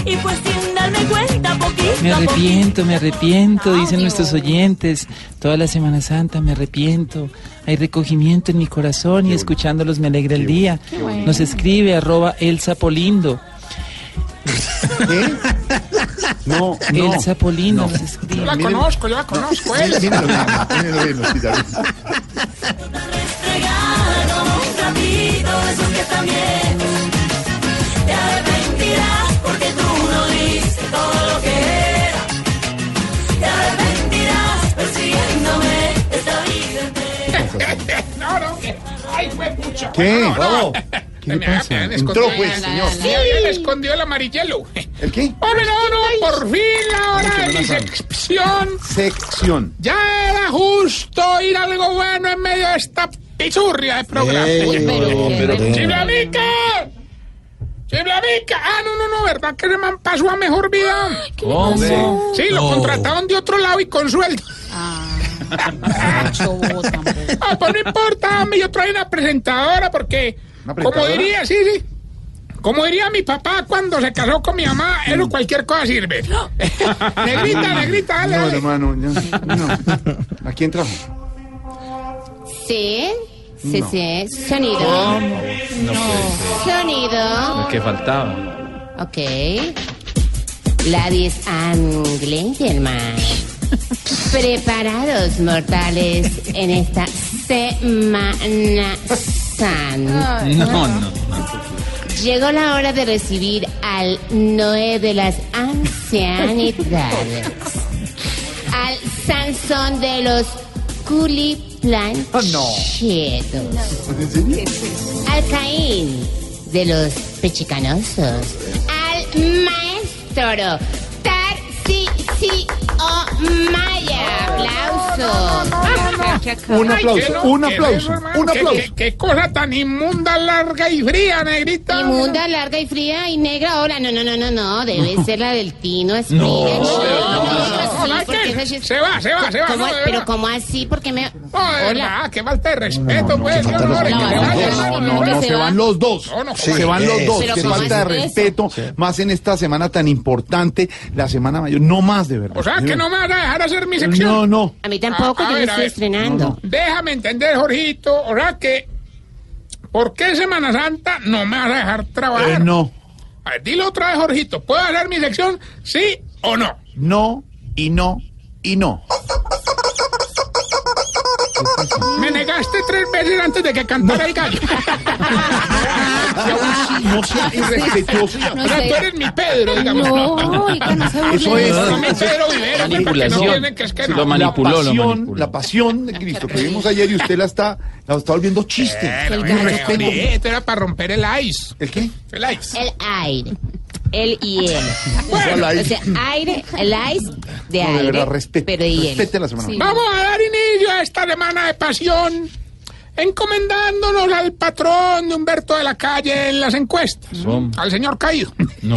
Speaker 49: Y pues sin darme cuenta, poquito
Speaker 34: Me arrepiento, me arrepiento, dicen nuestros oyentes. Toda la Semana Santa me arrepiento. Hay recogimiento en mi corazón y escuchándolos me alegra el día.
Speaker 49: Qué bueno.
Speaker 34: Nos escribe arroba Elsa Polindo.
Speaker 3: No, no.
Speaker 34: Elsa Polindo nos escribe.
Speaker 9: Yo la conozco, yo la conozco.
Speaker 3: Mira,
Speaker 9: Elsa.
Speaker 3: míralo, míralo, míralo, sí,
Speaker 49: un trapito de esos que viejos. Te
Speaker 9: Ay, fue pucha.
Speaker 3: ¿Qué?
Speaker 9: No, no.
Speaker 3: ¿Qué le
Speaker 9: Me-
Speaker 3: pasa? Entró,
Speaker 9: escondido-
Speaker 3: pues, señor.
Speaker 9: Sí, habían escondido el amarillelo.
Speaker 3: ¿El qué?
Speaker 9: Hombre, no, no, por fin la hora de mi sección.
Speaker 3: Sección.
Speaker 9: Ya era justo ir algo bueno en medio de esta pichurria de programa.
Speaker 3: Pero- pero-
Speaker 9: ¡Chiblamica! ¡Chiblamica! Ah, no, no, no, ¿verdad que el man pasó a mejor vida?
Speaker 34: ¿Cómo? pasó?
Speaker 9: Sí, lo contrataron de otro lado y con sueldo. Ah, pues no importa, hombre, yo traigo una presentadora porque, como
Speaker 3: presentadora?
Speaker 9: diría, sí, sí. Como diría mi papá cuando se casó con mi mamá, eso cualquier cosa sirve. negrita, negrita, dale,
Speaker 3: No,
Speaker 9: dale.
Speaker 3: hermano, ya, no. ¿A quién trajo?
Speaker 25: Sí, sí,
Speaker 3: No.
Speaker 25: sí. Sonido.
Speaker 34: No
Speaker 25: Sonido.
Speaker 34: Lo que faltaba.
Speaker 25: Ok. Ladies and gentlemen. Preparados, mortales, en esta Semana Santa.
Speaker 34: No, no.
Speaker 25: Llegó la hora de recibir al Noé de las ancianidades. Al Sansón de los culiplanchetos.
Speaker 3: ¿En serio?
Speaker 25: Al Caín de los pechicanosos. Al maestro Tarcisio Maya. Aplauso.
Speaker 3: Un aplauso,
Speaker 9: no,
Speaker 3: un aplauso, un aplauso.
Speaker 9: Qué cosa tan inmunda, larga y fría, negrita.
Speaker 25: Inmunda, larga y fría y negra. Ahora, no, no, no, no, no. Debe ser la del Tino Espina.
Speaker 9: No,
Speaker 25: no,
Speaker 9: Se va, se va, se va,
Speaker 25: ¿Cómo-
Speaker 9: no, de
Speaker 25: pero. ¿cómo así? Porque me...
Speaker 9: Verdad, qué falta de respeto, pues.
Speaker 3: No,
Speaker 9: vaya,
Speaker 3: no,
Speaker 9: hermano,
Speaker 3: no, no, se van los dos. Se
Speaker 9: ¿cómo
Speaker 3: van los dos. Qué
Speaker 25: ¿cómo
Speaker 3: falta de respeto, más en esta semana tan importante, la semana mayor. No más, de verdad.
Speaker 9: O sea, que no
Speaker 3: verdad.
Speaker 9: Vas a dejar hacer mi sección.
Speaker 3: No, no.
Speaker 25: A mí tampoco,
Speaker 9: A- a
Speaker 25: yo
Speaker 9: ver,
Speaker 25: me
Speaker 9: a
Speaker 25: estoy
Speaker 9: ver.
Speaker 25: estrenando.
Speaker 9: Déjame entender, Jorgito. O sea que, ¿por qué Semana Santa no me vas a dejar trabajar?
Speaker 3: Eh, no,
Speaker 9: A ver, dilo otra vez, Jorgito. ¿Puedo hacer mi sección? ¿Sí o no?
Speaker 3: no y no y no.
Speaker 9: Me negaste tres veces antes de que cantara el gallo.
Speaker 3: No sea irrespetuoso.
Speaker 9: o sea, tú eres mi Pedro, digamos.
Speaker 12: No.
Speaker 3: Eso es.
Speaker 9: No, mi Pedro Vivero, porque no
Speaker 11: Manipulación.
Speaker 9: tienen que es que no.
Speaker 11: lo manipuló,
Speaker 3: la pasión, la pasión de Cristo que vimos ayer y usted la está, la está volviendo chiste.
Speaker 9: Respeto, era para romper el ice.
Speaker 3: ¿El qué?
Speaker 9: El ice.
Speaker 25: El aire. El y el.
Speaker 3: Bueno,
Speaker 25: O sea, aire, el ice de
Speaker 3: No, de
Speaker 25: aire.
Speaker 3: verdad, respete,
Speaker 25: pero y el.
Speaker 3: respete la semana.
Speaker 25: Sí.
Speaker 9: Vamos a dar inicio a esta semana de pasión, encomendándonos al patrón de Humberto de la Calle en las encuestas, al señor Caído.
Speaker 11: No,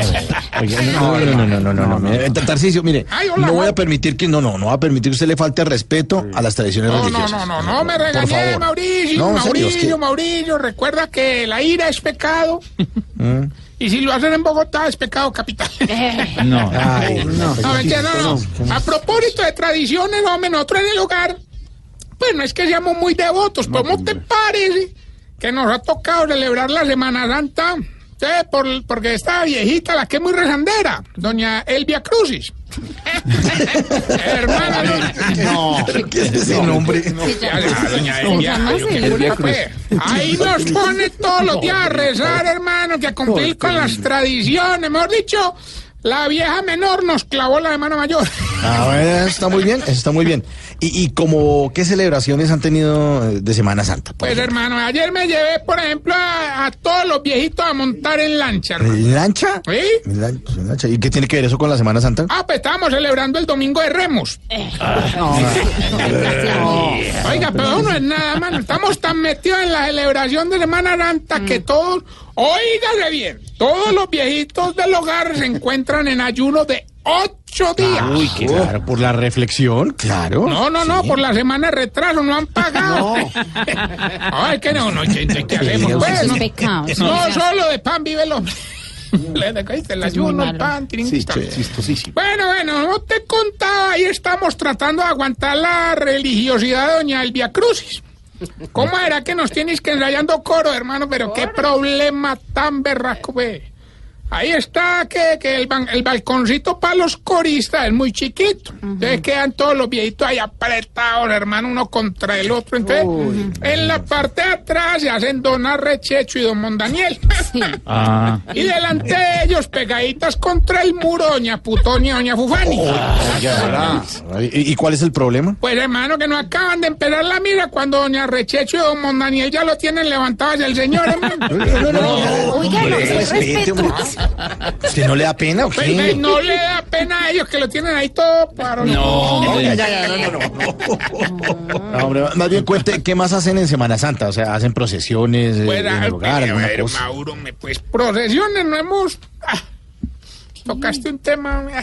Speaker 11: oiga, no, no, no, no, no, no, no, mire, Tarcisio, mire,
Speaker 9: Ay, hola,
Speaker 11: no voy a permitir que, no, no, no va a permitir que usted le falte respeto a las tradiciones
Speaker 9: No, no,
Speaker 11: religiosas.
Speaker 9: no, no, no me
Speaker 11: Por
Speaker 9: regañé,
Speaker 11: favor.
Speaker 9: Mauricio,
Speaker 11: No, en serio, es
Speaker 9: Mauricio,
Speaker 11: que-
Speaker 9: Mauricio, recuerda que la ira es pecado
Speaker 11: Mm.
Speaker 9: Y si lo hacen en Bogotá es pecado capital.
Speaker 11: No, Ay, no,
Speaker 9: No, mentira, no, no. A propósito de tradiciones, hombre, nosotros en el hogar, pues no es que seamos muy devotos, pero ¿cómo te parece que nos ha tocado celebrar la Semana Santa? Sí, por, porque esta viejita, la que es muy rezandera, doña Elvia Crucis. Hermana,
Speaker 3: No,
Speaker 11: ¿Qué es ese nombre?
Speaker 9: ya, doña Elvia, Ahí nos pone todos los días a rezar, hermano, que a cumplir con las tradiciones. Mejor dicho, la vieja menor nos clavó la de mano mayor.
Speaker 11: Ah, bueno, eso está muy bien, eso está muy bien. ¿Y, y como qué celebraciones han tenido eh, de Semana Santa?
Speaker 9: Pues
Speaker 11: ejemplo?
Speaker 9: hermano, ayer me llevé, por ejemplo, a, a todos los viejitos a montar en lancha, hermano.
Speaker 11: ¿En lancha?
Speaker 9: ¿Sí?
Speaker 11: ¿En lan- en lancha? ¿Y qué tiene que ver eso con la Semana Santa?
Speaker 9: Ah, pues estábamos celebrando el domingo de Remos. Oiga, pero no es nada, mano. Estamos tan metidos en la celebración de Semana Santa que todos, óigale bien, todos los viejitos del hogar se encuentran en ayuno de ocho días.
Speaker 11: Uy, qué claro, por la reflexión, claro.
Speaker 9: No, no, no, por la semana de retraso no han pagado. Ay, que no, no, ¿qué, qué- hacemos? Pues,
Speaker 12: es
Speaker 9: no, no solo de pan vive el hombre. El ayuno, el pan,
Speaker 3: Sí, chistosísimo.
Speaker 9: Bueno, bueno, no te contaba, ahí estamos tratando de aguantar la religiosidad de doña Elvia Crucis. ¿Cómo era que nos tienes que ensayando coro, hermano? Pero qué problema tan berraco, ve. Ahí está que, que el, ban- el balconcito para los coristas es muy chiquito. Entonces quedan todos los viejitos ahí apretados, hermano, uno contra el otro. Entonces, en la parte de atrás se hacen Don Arrechecho y Don Mondaniel.
Speaker 11: Ah.
Speaker 9: Y delante de ellos, pegaditas contra el muro, doña Putonia y doña Fufani.
Speaker 11: ¿Y, y cuál es el problema?
Speaker 9: Pues hermano, que no acaban de empezar la mira cuando doña Rechecho y don Mondaniel ya lo tienen levantado hacia el señor, hermano.
Speaker 12: Oiga, no, se
Speaker 11: Respete,
Speaker 12: respeto.
Speaker 11: ¿Usted no le da pena o
Speaker 9: Pues,
Speaker 11: qué?
Speaker 9: pues, no le da pena a ellos que lo tienen ahí todo para...
Speaker 11: No, ya, ya, ya, no, no, no. No, hombre, más bien cuente, ¿qué más hacen en Semana Santa? O sea, hacen procesiones eh,
Speaker 9: Pues,
Speaker 11: en el hogar,
Speaker 9: a
Speaker 11: alguna
Speaker 9: ver,
Speaker 11: cosa.
Speaker 9: Mauro, me, pues procesiones no hemos... ah, tocaste un tema... ah.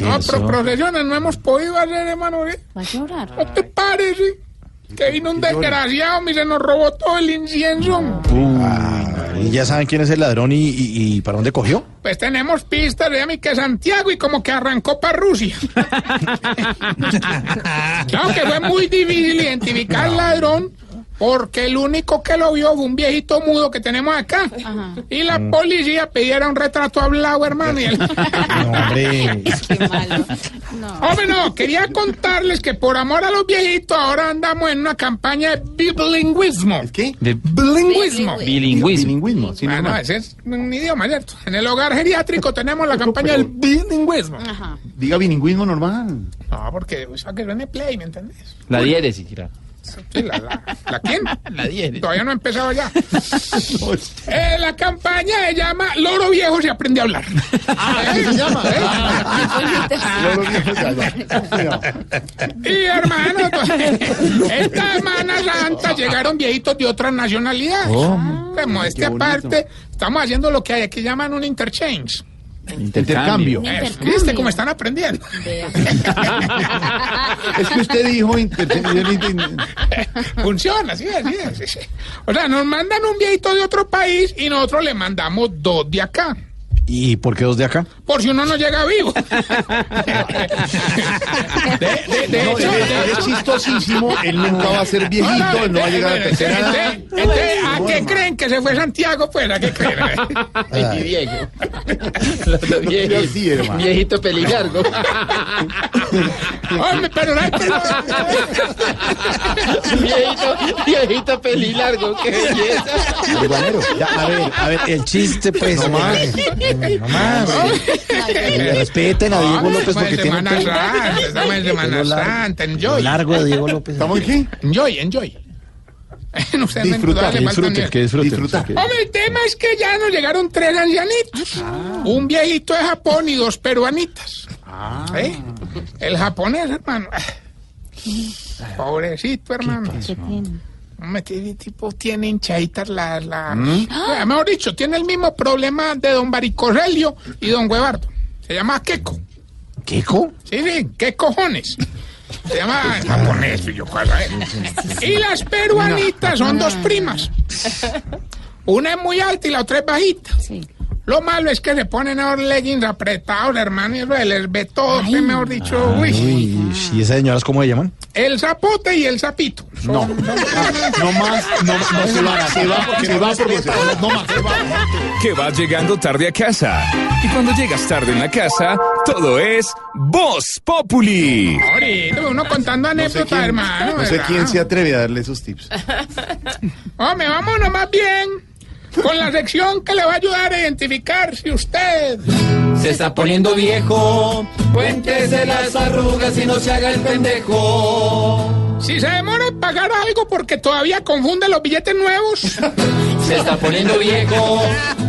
Speaker 9: No,
Speaker 11: eso?
Speaker 9: procesiones no hemos podido hacer, hermano. ¿eh?
Speaker 12: Va a llorar.
Speaker 9: ¿No te parece? Que vino un desgraciado y se nos robó todo el incienso.
Speaker 11: Ah, ¿Y ya saben quién es el ladrón y, y- y para dónde cogió?
Speaker 9: Pues tenemos pistas de mí que Santiago y como que arrancó para Rusia. claro que fue muy difícil identificar al ladrón porque el único que lo vio fue un viejito mudo que tenemos acá. Y la policía pidiera un retrato hablado, hermano. Y.
Speaker 11: No, hombre.
Speaker 12: Qué malo.
Speaker 9: Hombre, no, quería contarles que por amor a los viejitos ahora andamos en una campaña de bilingüismo.
Speaker 3: ¿Qué?
Speaker 9: Bilingüismo.
Speaker 11: Bilingüismo.
Speaker 3: Bilingüismo. sí,
Speaker 9: Bueno,
Speaker 3: normal.
Speaker 9: ese es un idioma, ¿cierto? En el hogar geriátrico tenemos la campaña del bilingüismo.
Speaker 12: Ajá.
Speaker 3: Diga bilingüismo normal.
Speaker 9: No, porque o sea, que suene play, ¿me entendés?
Speaker 67: La diéresis, claro.
Speaker 9: Sí, la, la, ¿la quién?
Speaker 67: La diéresis.
Speaker 9: Todavía no he empezado ya. Eh, la campaña se llama Loro Viejo se aprende a hablar.
Speaker 3: ¿Qué se llama?
Speaker 9: Y hermano, esta Semana Santa llegaron viejitos de otras nacionalidades. Como este aparte, estamos haciendo lo que hay aquí llaman un interchange.
Speaker 3: Intercambio.
Speaker 9: Eso, ¿Viste cómo están aprendiendo?
Speaker 3: Es que usted dijo intercambio.
Speaker 9: Funciona, sí, así es, sí, sí. O sea, nos mandan un viejito de otro país y nosotros le mandamos dos de acá.
Speaker 11: ¿Y por qué dos de acá?
Speaker 9: Por si uno no llega vivo. De, de- de
Speaker 3: No,
Speaker 9: hecho,
Speaker 3: es- chistosísimo, él nunca va a ser viejito, él no va a llegar a tercera edad.
Speaker 9: Entonces, entonces, ¿A qué creen que se fue Santiago? Pues, ¿a qué creen?
Speaker 67: Ay, Diego.
Speaker 3: Sí, hermano.
Speaker 67: Viejito pelilargo.
Speaker 9: Hombre, pero no hay
Speaker 67: viejito, viejito pelilargo, qué belleza.
Speaker 11: Marihuanero. Ya, a ver, a ver, el chiste, pues.
Speaker 3: No.
Speaker 11: No más. Respeten a Diego López
Speaker 9: Estamos
Speaker 11: porque
Speaker 9: en
Speaker 11: tiene un
Speaker 9: Semana
Speaker 11: pelo.
Speaker 9: Santa, estamos en Semana
Speaker 11: Pelo largo.
Speaker 9: Santa, enjoy.
Speaker 11: Largo de Diego López.
Speaker 3: ¿Estamos aquí?
Speaker 9: Enjoy, enjoy. No sé,
Speaker 3: Disfrutar,
Speaker 11: Disfruten, que disfruten.
Speaker 3: Disfrutar.
Speaker 9: Hombre, el tema es que ya nos llegaron tres ancianitos. Un viejito de Japón y dos peruanitas. ¿Eh? El japonés, hermano. Pobrecito, hermano. Hombre, tiene- tipo tiene hinchaditas las... las- Ah, Mejor dicho, tiene el mismo problema de don Baricoselio y don Huevardo. Se llama Keko.
Speaker 11: ¿Queco?
Speaker 9: Sí, sí, ¿qué cojones? Se llama en japonés, y yo cuál es. Y las peruanitas son dos primas. Una es muy alta y la otra es bajita. Lo malo es que se ponen esos leggings apretados, hermano, y les ve todo, que mejor dicho, uy.
Speaker 11: Uy, ¿y esas señoras cómo se llaman?
Speaker 9: El zapote y el sapito.
Speaker 3: No, no más, no, no se va, se va, se va porque se va, no más, se va.
Speaker 56: Que vas llegando tarde a casa. Y cuando llegas tarde en la casa, todo es Voz Populi.
Speaker 9: Ahorita uno contando
Speaker 3: No sé
Speaker 9: anécdotas, hermano.
Speaker 3: no sé
Speaker 9: ¿verdad?
Speaker 3: quién se atreve a darle esos tips.
Speaker 9: Hombre, vámonos más bien con la sección que le va a ayudar a identificar si usted
Speaker 67: Se está poniendo viejo, cuéntese las arrugas y no se haga el pendejo.
Speaker 9: Si se demora en pagar algo porque todavía confunde los billetes nuevos.
Speaker 67: Se está poniendo viejo,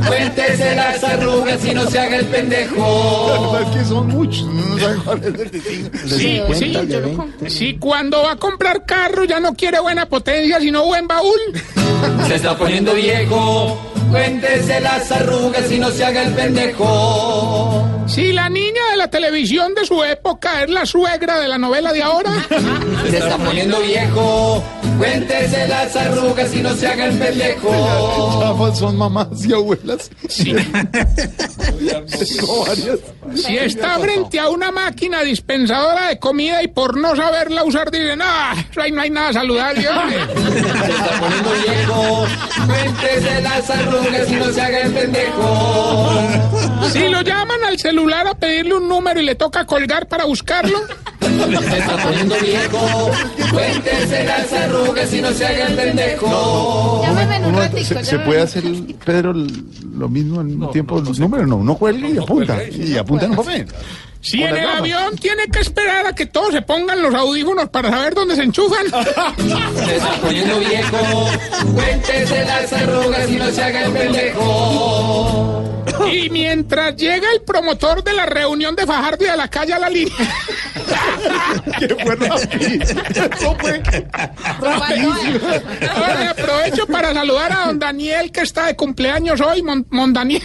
Speaker 67: cuéntese las arrugas y no se haga el pendejo.
Speaker 3: es que son muchos, no saben cuál es el destino.
Speaker 9: Sí, sí. Si cuando va a comprar carro ya no quiere buena potencia, sino buen baúl.
Speaker 67: Se está poniendo viejo, cuéntese las arrugas y no se haga el pendejo.
Speaker 9: Si la niña de la televisión de su época es la suegra de la novela de ahora.
Speaker 67: Se está poniendo viejo, cuéntese las arrugas y no se haga el pendejo.
Speaker 3: Chafas son mamás y abuelas.
Speaker 9: Sí. Si está frente a una máquina dispensadora de comida y por no saberla usar dice, no, ahí no hay nada saludable, hombre".
Speaker 67: Se está poniendo viejo, cuéntese las arrugas y no se haga el pendejo.
Speaker 9: Si lo llaman al celular a pedirle un número y le toca colgar para buscarlo.
Speaker 67: Se está poniendo viejo, cuéntese las arrugas y no se haga el pendejo.
Speaker 3: Uno- se, se puede hacer, Pedro, lo mismo al mismo tiempo los números? No, uno cuelga y apunta. Y apunta en un papel.
Speaker 9: Si en el avión tiene que esperar a que todos se pongan los audífonos para saber dónde se enchufan.
Speaker 67: Se está poniendo viejo, cuéntese las arrugas y no se haga el pendejo.
Speaker 9: Y mientras llega el promotor de la reunión de Fajardo y de la calle a la línea.
Speaker 3: ¿Qué? Eso fue.
Speaker 9: Ahora aprovecho para saludar a don Daniel que está de cumpleaños hoy, Mon, Mon Daniel.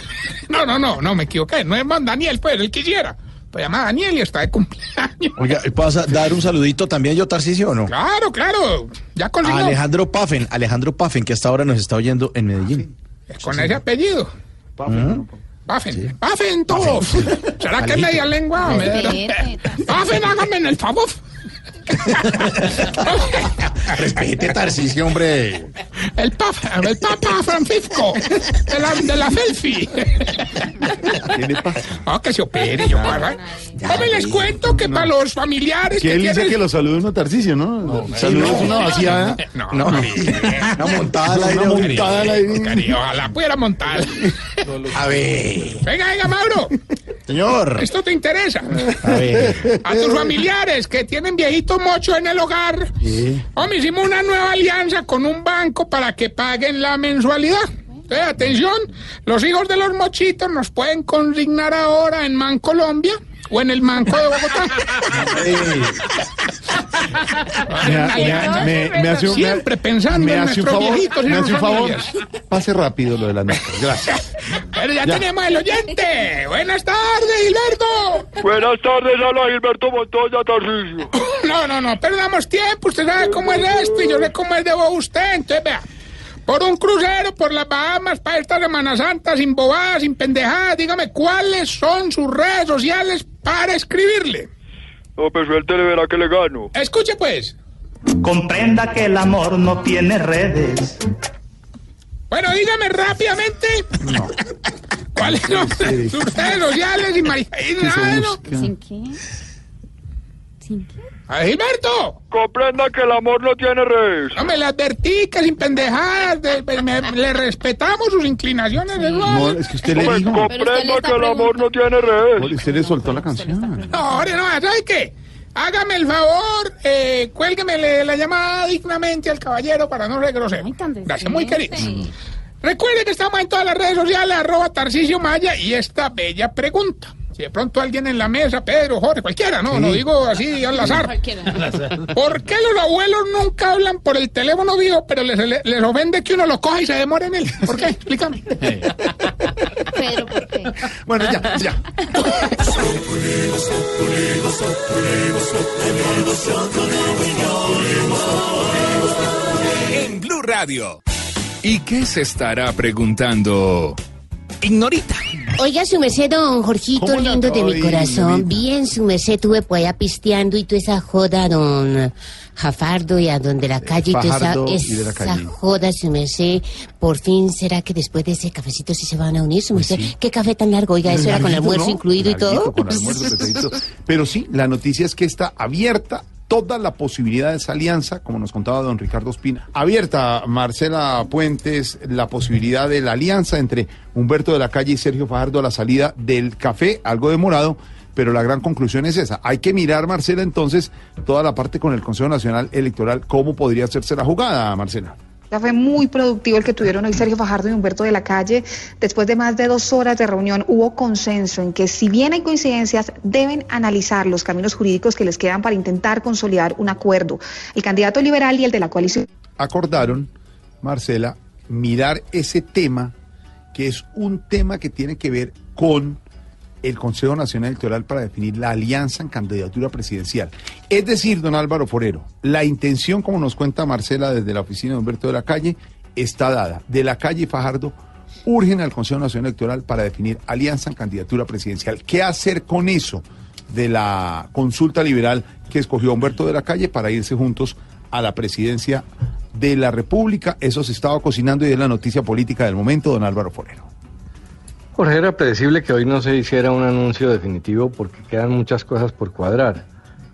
Speaker 9: No, no, no, no, me equivoqué. No es Mon Daniel, pues él quisiera. Pues llama Daniel y está de cumpleaños.
Speaker 11: Oiga, ¿pasa dar un saludito también yo, Tarcisio, o no?
Speaker 9: Claro, claro. Ya
Speaker 11: A
Speaker 9: consigo.
Speaker 11: Alejandro Paffen, Alejandro Paffen, que hasta ahora nos está oyendo en Medellín.
Speaker 9: Con ese apellido. Pafen, Pafen todos. ¿Será que es media lengua? Pafen, hágame en el favor.
Speaker 11: Respete, Tarcisio, hombre.
Speaker 9: El papa, el papa Francisco, de la, de la selfie.
Speaker 3: ¿Qué le pasa?
Speaker 9: No, que se opere, yo para. Hombre, les cuento que para los familiares
Speaker 3: Que él dice que lo salude uno Tarcicio, ¿no? Saludos
Speaker 9: no.
Speaker 3: una vaciada.
Speaker 9: No,
Speaker 11: No.
Speaker 9: no.
Speaker 11: Una montada al aire.
Speaker 3: Una montada al aire.
Speaker 9: Ojalá pudiera montar.
Speaker 11: A ver.
Speaker 9: Venga, venga, Mauro.
Speaker 11: Señor.
Speaker 9: Esto te interesa.
Speaker 11: A ver.
Speaker 9: A tus familiares que tienen viejitos mochos en el hogar. Hombre, hicimos una nueva alianza con un banco para que paguen la mensualidad. Eh, atención, los hijos de los mochitos nos pueden consignar ahora en Man Colombia o en el Manco de Bogotá.
Speaker 3: Me- hace
Speaker 9: Siempre pensando
Speaker 3: me
Speaker 9: en
Speaker 3: hace un favor,
Speaker 9: viejitos y
Speaker 3: me hace un favor. Pase rápido lo de las notas. Gracias.
Speaker 9: Pero ya,
Speaker 3: Ya.
Speaker 9: tenemos el oyente. Buenas tardes, Gilberto.
Speaker 68: Buenas tardes, habla Gilberto Montoya Tarcisio.
Speaker 9: No, no, no, perdamos tiempo. Usted sabe cómo es esto y yo sé cómo es de vos usted. Entonces, vea. Por un crucero, por las Bahamas, para esta Semana Santa, sin bobadas, sin pendejadas, dígame cuáles son sus redes sociales para escribirle.
Speaker 68: No, pues suéltele, verá que le gano.
Speaker 9: Escuche, pues.
Speaker 69: Comprenda que el amor no tiene redes.
Speaker 9: Bueno, dígame rápidamente. ¿Cuáles son sus redes sociales y María ¿no?
Speaker 12: ¿Sin qué? ¿Sin qué?
Speaker 9: ¡A Gilberto!
Speaker 68: Comprenda que el amor no tiene redes.
Speaker 9: No me le advertí que sin pendejadas, de- de- me- le respetamos sus inclinaciones.
Speaker 3: No, es que usted le dijo.
Speaker 68: comprenda que el amor no tiene redes.
Speaker 3: Usted le soltó la canción.
Speaker 9: No, ahora no, ¿sabe qué? Hágame el favor, eh, cuélgueme la llamada dignamente al caballero para no ser grosero. Gracias, muy queridos. Recuerde que estamos en todas las redes sociales, arroba Tarcisio Maya, y esta bella pregunta. Si de pronto alguien en la mesa, Pedro, Jorge, cualquiera, no, no digo así al azar. ¿Por qué los abuelos nunca hablan por el teléfono vivo, pero les, les ofende que uno lo coja y se demore en él? ¿Por qué? Explícame.
Speaker 12: Pedro, ¿por qué?
Speaker 3: Bueno, ya, ya.
Speaker 56: En Blue Radio. ¿Y qué se estará preguntando? Ignorita.
Speaker 25: Oiga, su merced, don Jorgito,
Speaker 56: ¿Cómo la-
Speaker 25: lindo de mi
Speaker 56: Ay,
Speaker 25: corazón. Bien, su merced, tuve por allá pisteando y toda esa joda, don Jafardo y a don de la calle y toda esa,
Speaker 3: y
Speaker 25: esa
Speaker 3: calle.
Speaker 25: joda, su merced. Por fin, ¿será que después de ese cafecito sí se van a unir, su merced? ¿Qué café tan largo? Oiga, eso era con almuerzo
Speaker 3: ¿no?
Speaker 25: incluido y todo.
Speaker 3: con almuerzo. Pero sí, la noticia es que está abierta toda la posibilidad de esa alianza, como nos contaba don Ricardo Espina. Abierta, Marcela Puentes, la posibilidad de la alianza entre Humberto de la Calle y Sergio Fajardo a la salida del café, algo demorado, pero la gran conclusión es esa. Hay que mirar, Marcela, entonces, toda la parte con el Consejo Nacional Electoral, cómo podría hacerse la jugada, Marcela.
Speaker 70: Fue muy productivo el que tuvieron hoy Sergio Fajardo y Humberto de la Calle. Después de más de dos horas de reunión, hubo consenso en que si bien hay coincidencias, deben analizar los caminos jurídicos que les quedan para intentar consolidar un acuerdo. El candidato liberal y el de la coalición.
Speaker 3: acordaron, Marcela, mirar ese tema, que es un tema que tiene que ver con el Consejo Nacional Electoral para definir la alianza en candidatura presidencial. Es decir, don Álvaro Forero, la intención, como nos cuenta Marcela desde la oficina de Humberto de la Calle, está dada. De la Calle y Fajardo urgen al Consejo Nacional Electoral para definir alianza en candidatura presidencial. ¿Qué hacer con eso de la consulta liberal que escogió Humberto de la Calle para irse juntos a la presidencia de la República? Eso se estaba cocinando y es la noticia política del momento, don Álvaro Forero.
Speaker 71: Jorge, era predecible que hoy no se hiciera un anuncio definitivo porque quedan muchas cosas por cuadrar.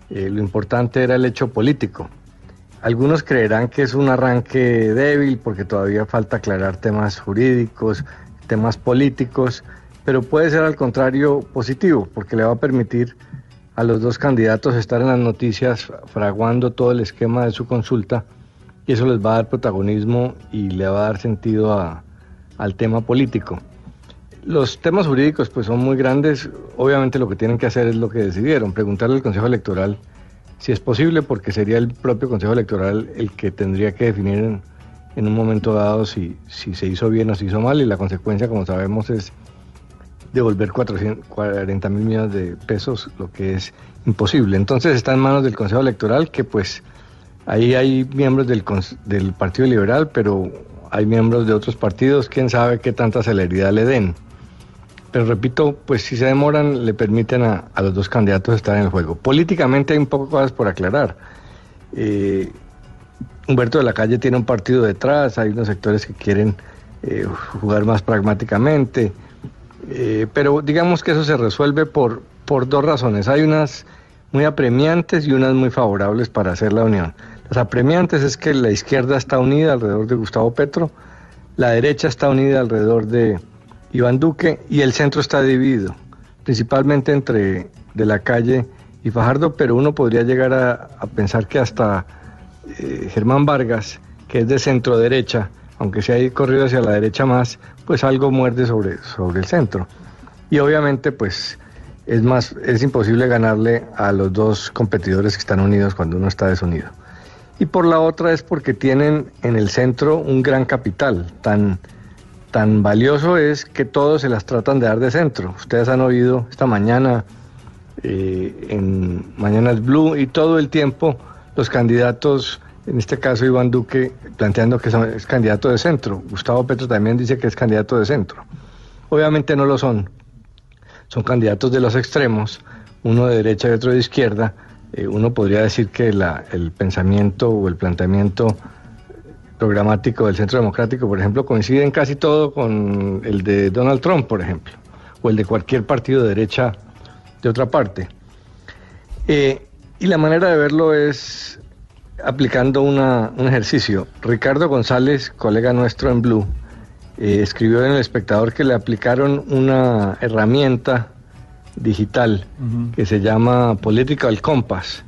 Speaker 71: Eh, lo importante era el hecho político. Algunos creerán que es un arranque débil porque todavía falta aclarar temas jurídicos, temas políticos, pero puede ser al contrario positivo porque le va a permitir a los dos candidatos estar en las noticias fraguando todo el esquema de su consulta y eso les va a dar protagonismo y le va a dar sentido al tema político. Los temas jurídicos pues son muy grandes. Obviamente lo que tienen que hacer es lo que decidieron, preguntarle al Consejo Electoral si es posible, porque sería el propio Consejo Electoral el que tendría que definir en, un momento dado si, si se hizo bien o se hizo mal y la consecuencia, como sabemos, es devolver 440 mil millones de pesos, lo que es imposible. Entonces está en manos del Consejo Electoral que pues ahí hay miembros del, del Partido Liberal, pero hay miembros de otros partidos, quién sabe qué tanta celeridad le den. Pero repito, pues si se demoran, le permiten a, a los dos candidatos estar en el juego. Políticamente hay un poco cosas por aclarar. Eh, Humberto de la Calle tiene un partido detrás, hay unos sectores que quieren eh, jugar más pragmáticamente, eh, pero digamos que eso se resuelve por, por dos razones. Hay unas muy apremiantes y unas muy favorables para hacer la unión. Las apremiantes es que la izquierda está unida alrededor de Gustavo Petro, la derecha está unida alrededor de Iván Duque y el centro está dividido. principalmente entre de la calle y Fajardo, pero uno podría llegar a, pensar que hasta eh, Germán Vargas, que es de centro derecha, aunque se ha corrido hacia la derecha más, pues algo muerde sobre, sobre el centro. Y obviamente, pues es más, es imposible ganarle a los dos competidores que están unidos cuando uno está desunido. Y por la otra es porque tienen en el centro un gran capital, tan, tan valioso es que todos se las tratan de dar de centro. Ustedes han oído esta mañana eh, en Mañanas Blue y todo el tiempo los candidatos, en este caso Iván Duque, planteando que es candidato de centro. Gustavo Petro también dice que es candidato de centro. Obviamente no lo son. Son candidatos de los extremos, uno de derecha y otro de izquierda. Eh, uno podría decir que el pensamiento o el planteamiento programático del Centro Democrático, por ejemplo, coincide en casi todo con el de Donald Trump, por ejemplo, o el de cualquier partido de derecha de otra parte. Eh, y la manera de verlo es aplicando una- un ejercicio. Ricardo González, colega nuestro en Blue, eh, escribió en El Espectador que le aplicaron una herramienta digital que se llama Political Compass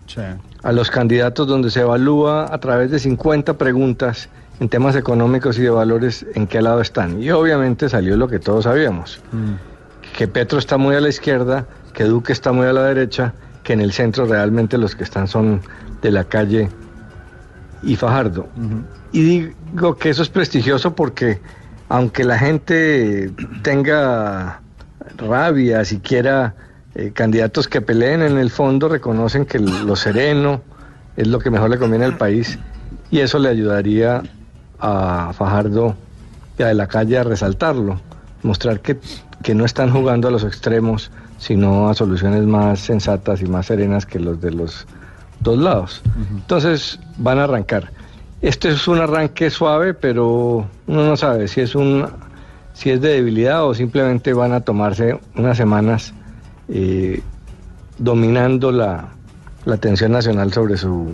Speaker 71: a los candidatos donde se evalúa a través de 50 preguntas en temas económicos y de valores en qué lado están. Y obviamente salió lo que todos sabíamos, que Petro está muy a la izquierda, que Duque está muy a la derecha, que en el centro realmente los que están son de la calle y Fajardo. Y digo que eso es prestigioso porque aunque la gente tenga rabia, siquiera eh, candidatos que peleen en el fondo reconocen que lo sereno es lo que mejor le conviene al país y eso le ayudaría a Fajardo y a De la calle a resaltarlo, mostrar que, que no están jugando a los extremos, sino a soluciones más sensatas y más serenas que los de los dos lados. Entonces van a arrancar. Este es un arranque suave, pero uno no sabe si es un si es de debilidad o simplemente van a tomarse unas semanas eh, dominando la, la atención nacional sobre su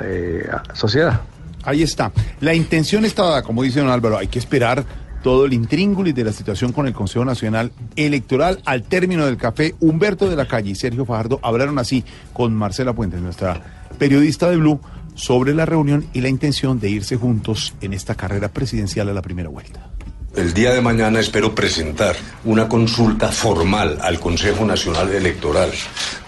Speaker 71: eh, sociedad.
Speaker 3: Ahí está. La intención está dada, como dice don Álvaro, hay que esperar todo el intríngulis de la situación con el Consejo Nacional Electoral. Al término del café, Humberto de la Calle y Sergio Fajardo hablaron así con Marcela Puentes, nuestra periodista de Blue, sobre la reunión y la intención de irse juntos en esta carrera presidencial a la primera vuelta.
Speaker 72: El día de mañana espero presentar una consulta formal al Consejo Nacional Electoral,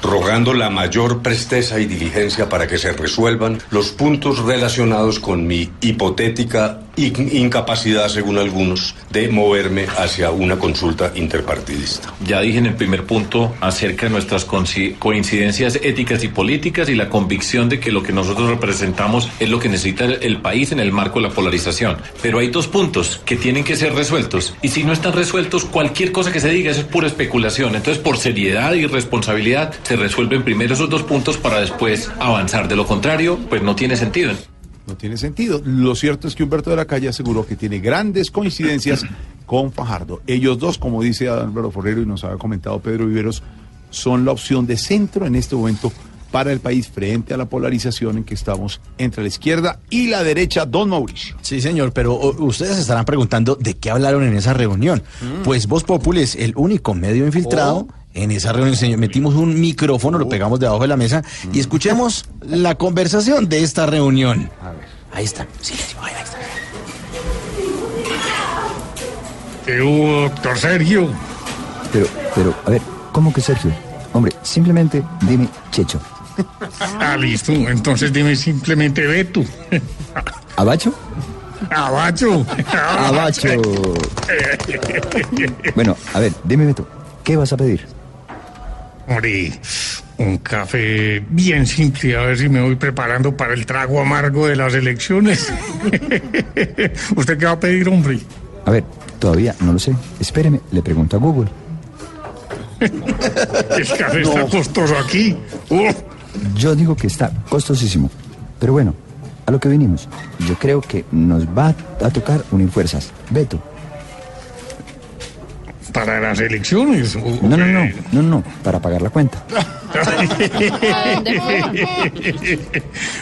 Speaker 72: rogando la mayor presteza y diligencia para que se resuelvan los puntos relacionados con mi hipotética in- incapacidad, según algunos, de moverme hacia una consulta interpartidista.
Speaker 73: Ya dije en el primer punto acerca de nuestras coincidencias éticas y políticas y la convicción de que lo que nosotros representamos es lo que necesita el país en el marco de la polarización. Pero hay dos puntos que tienen que ser resueltos y si no están resueltos, cualquier cosa que se diga eso es pura especulación. Entonces, por seriedad y responsabilidad, se resuelven primero esos dos puntos para después avanzar. De lo contrario, pues no tiene sentido.
Speaker 3: No tiene sentido. Lo cierto es que Humberto de la Calle aseguró que tiene grandes coincidencias con Fajardo. Ellos dos, como dice Álvaro Forrero y nos había comentado Pedro Viveros, son la opción de centro en este momento para el país frente a la polarización en que estamos entre la izquierda y la derecha, don Mauricio.
Speaker 11: Sí, señor, pero ustedes se estarán preguntando de qué hablaron en esa reunión. Pues Voz Populi es el único medio infiltrado. En esa reunión, señor, metimos un micrófono, lo pegamos debajo de la mesa y escuchemos la conversación de esta reunión. Ahí está. Silencio, ahí está.
Speaker 58: ¿Qué hubo, doctor Sergio?
Speaker 74: Pero, pero, a ver, ¿cómo que Sergio? Hombre, simplemente dime Checho.
Speaker 58: Ah, listo. Entonces dime simplemente Beto.
Speaker 74: ¿Abacho?
Speaker 58: Abacho.
Speaker 74: Abacho. Bueno, a ver, dime Beto, ¿qué vas a pedir?
Speaker 58: Hombre, un café bien simple, a ver si me voy preparando para el trago amargo de las elecciones. ¿Usted qué va a pedir, hombre?
Speaker 74: A ver, todavía no lo sé. Espéreme, le pregunto a Google.
Speaker 58: El café está costoso aquí. Uf.
Speaker 74: Yo digo que está costosísimo. Pero bueno, a lo que vinimos. Yo creo que nos va a tocar unir fuerzas. Beto.
Speaker 58: ¿Para las elecciones?
Speaker 74: No, no, no, no, no, para pagar la cuenta.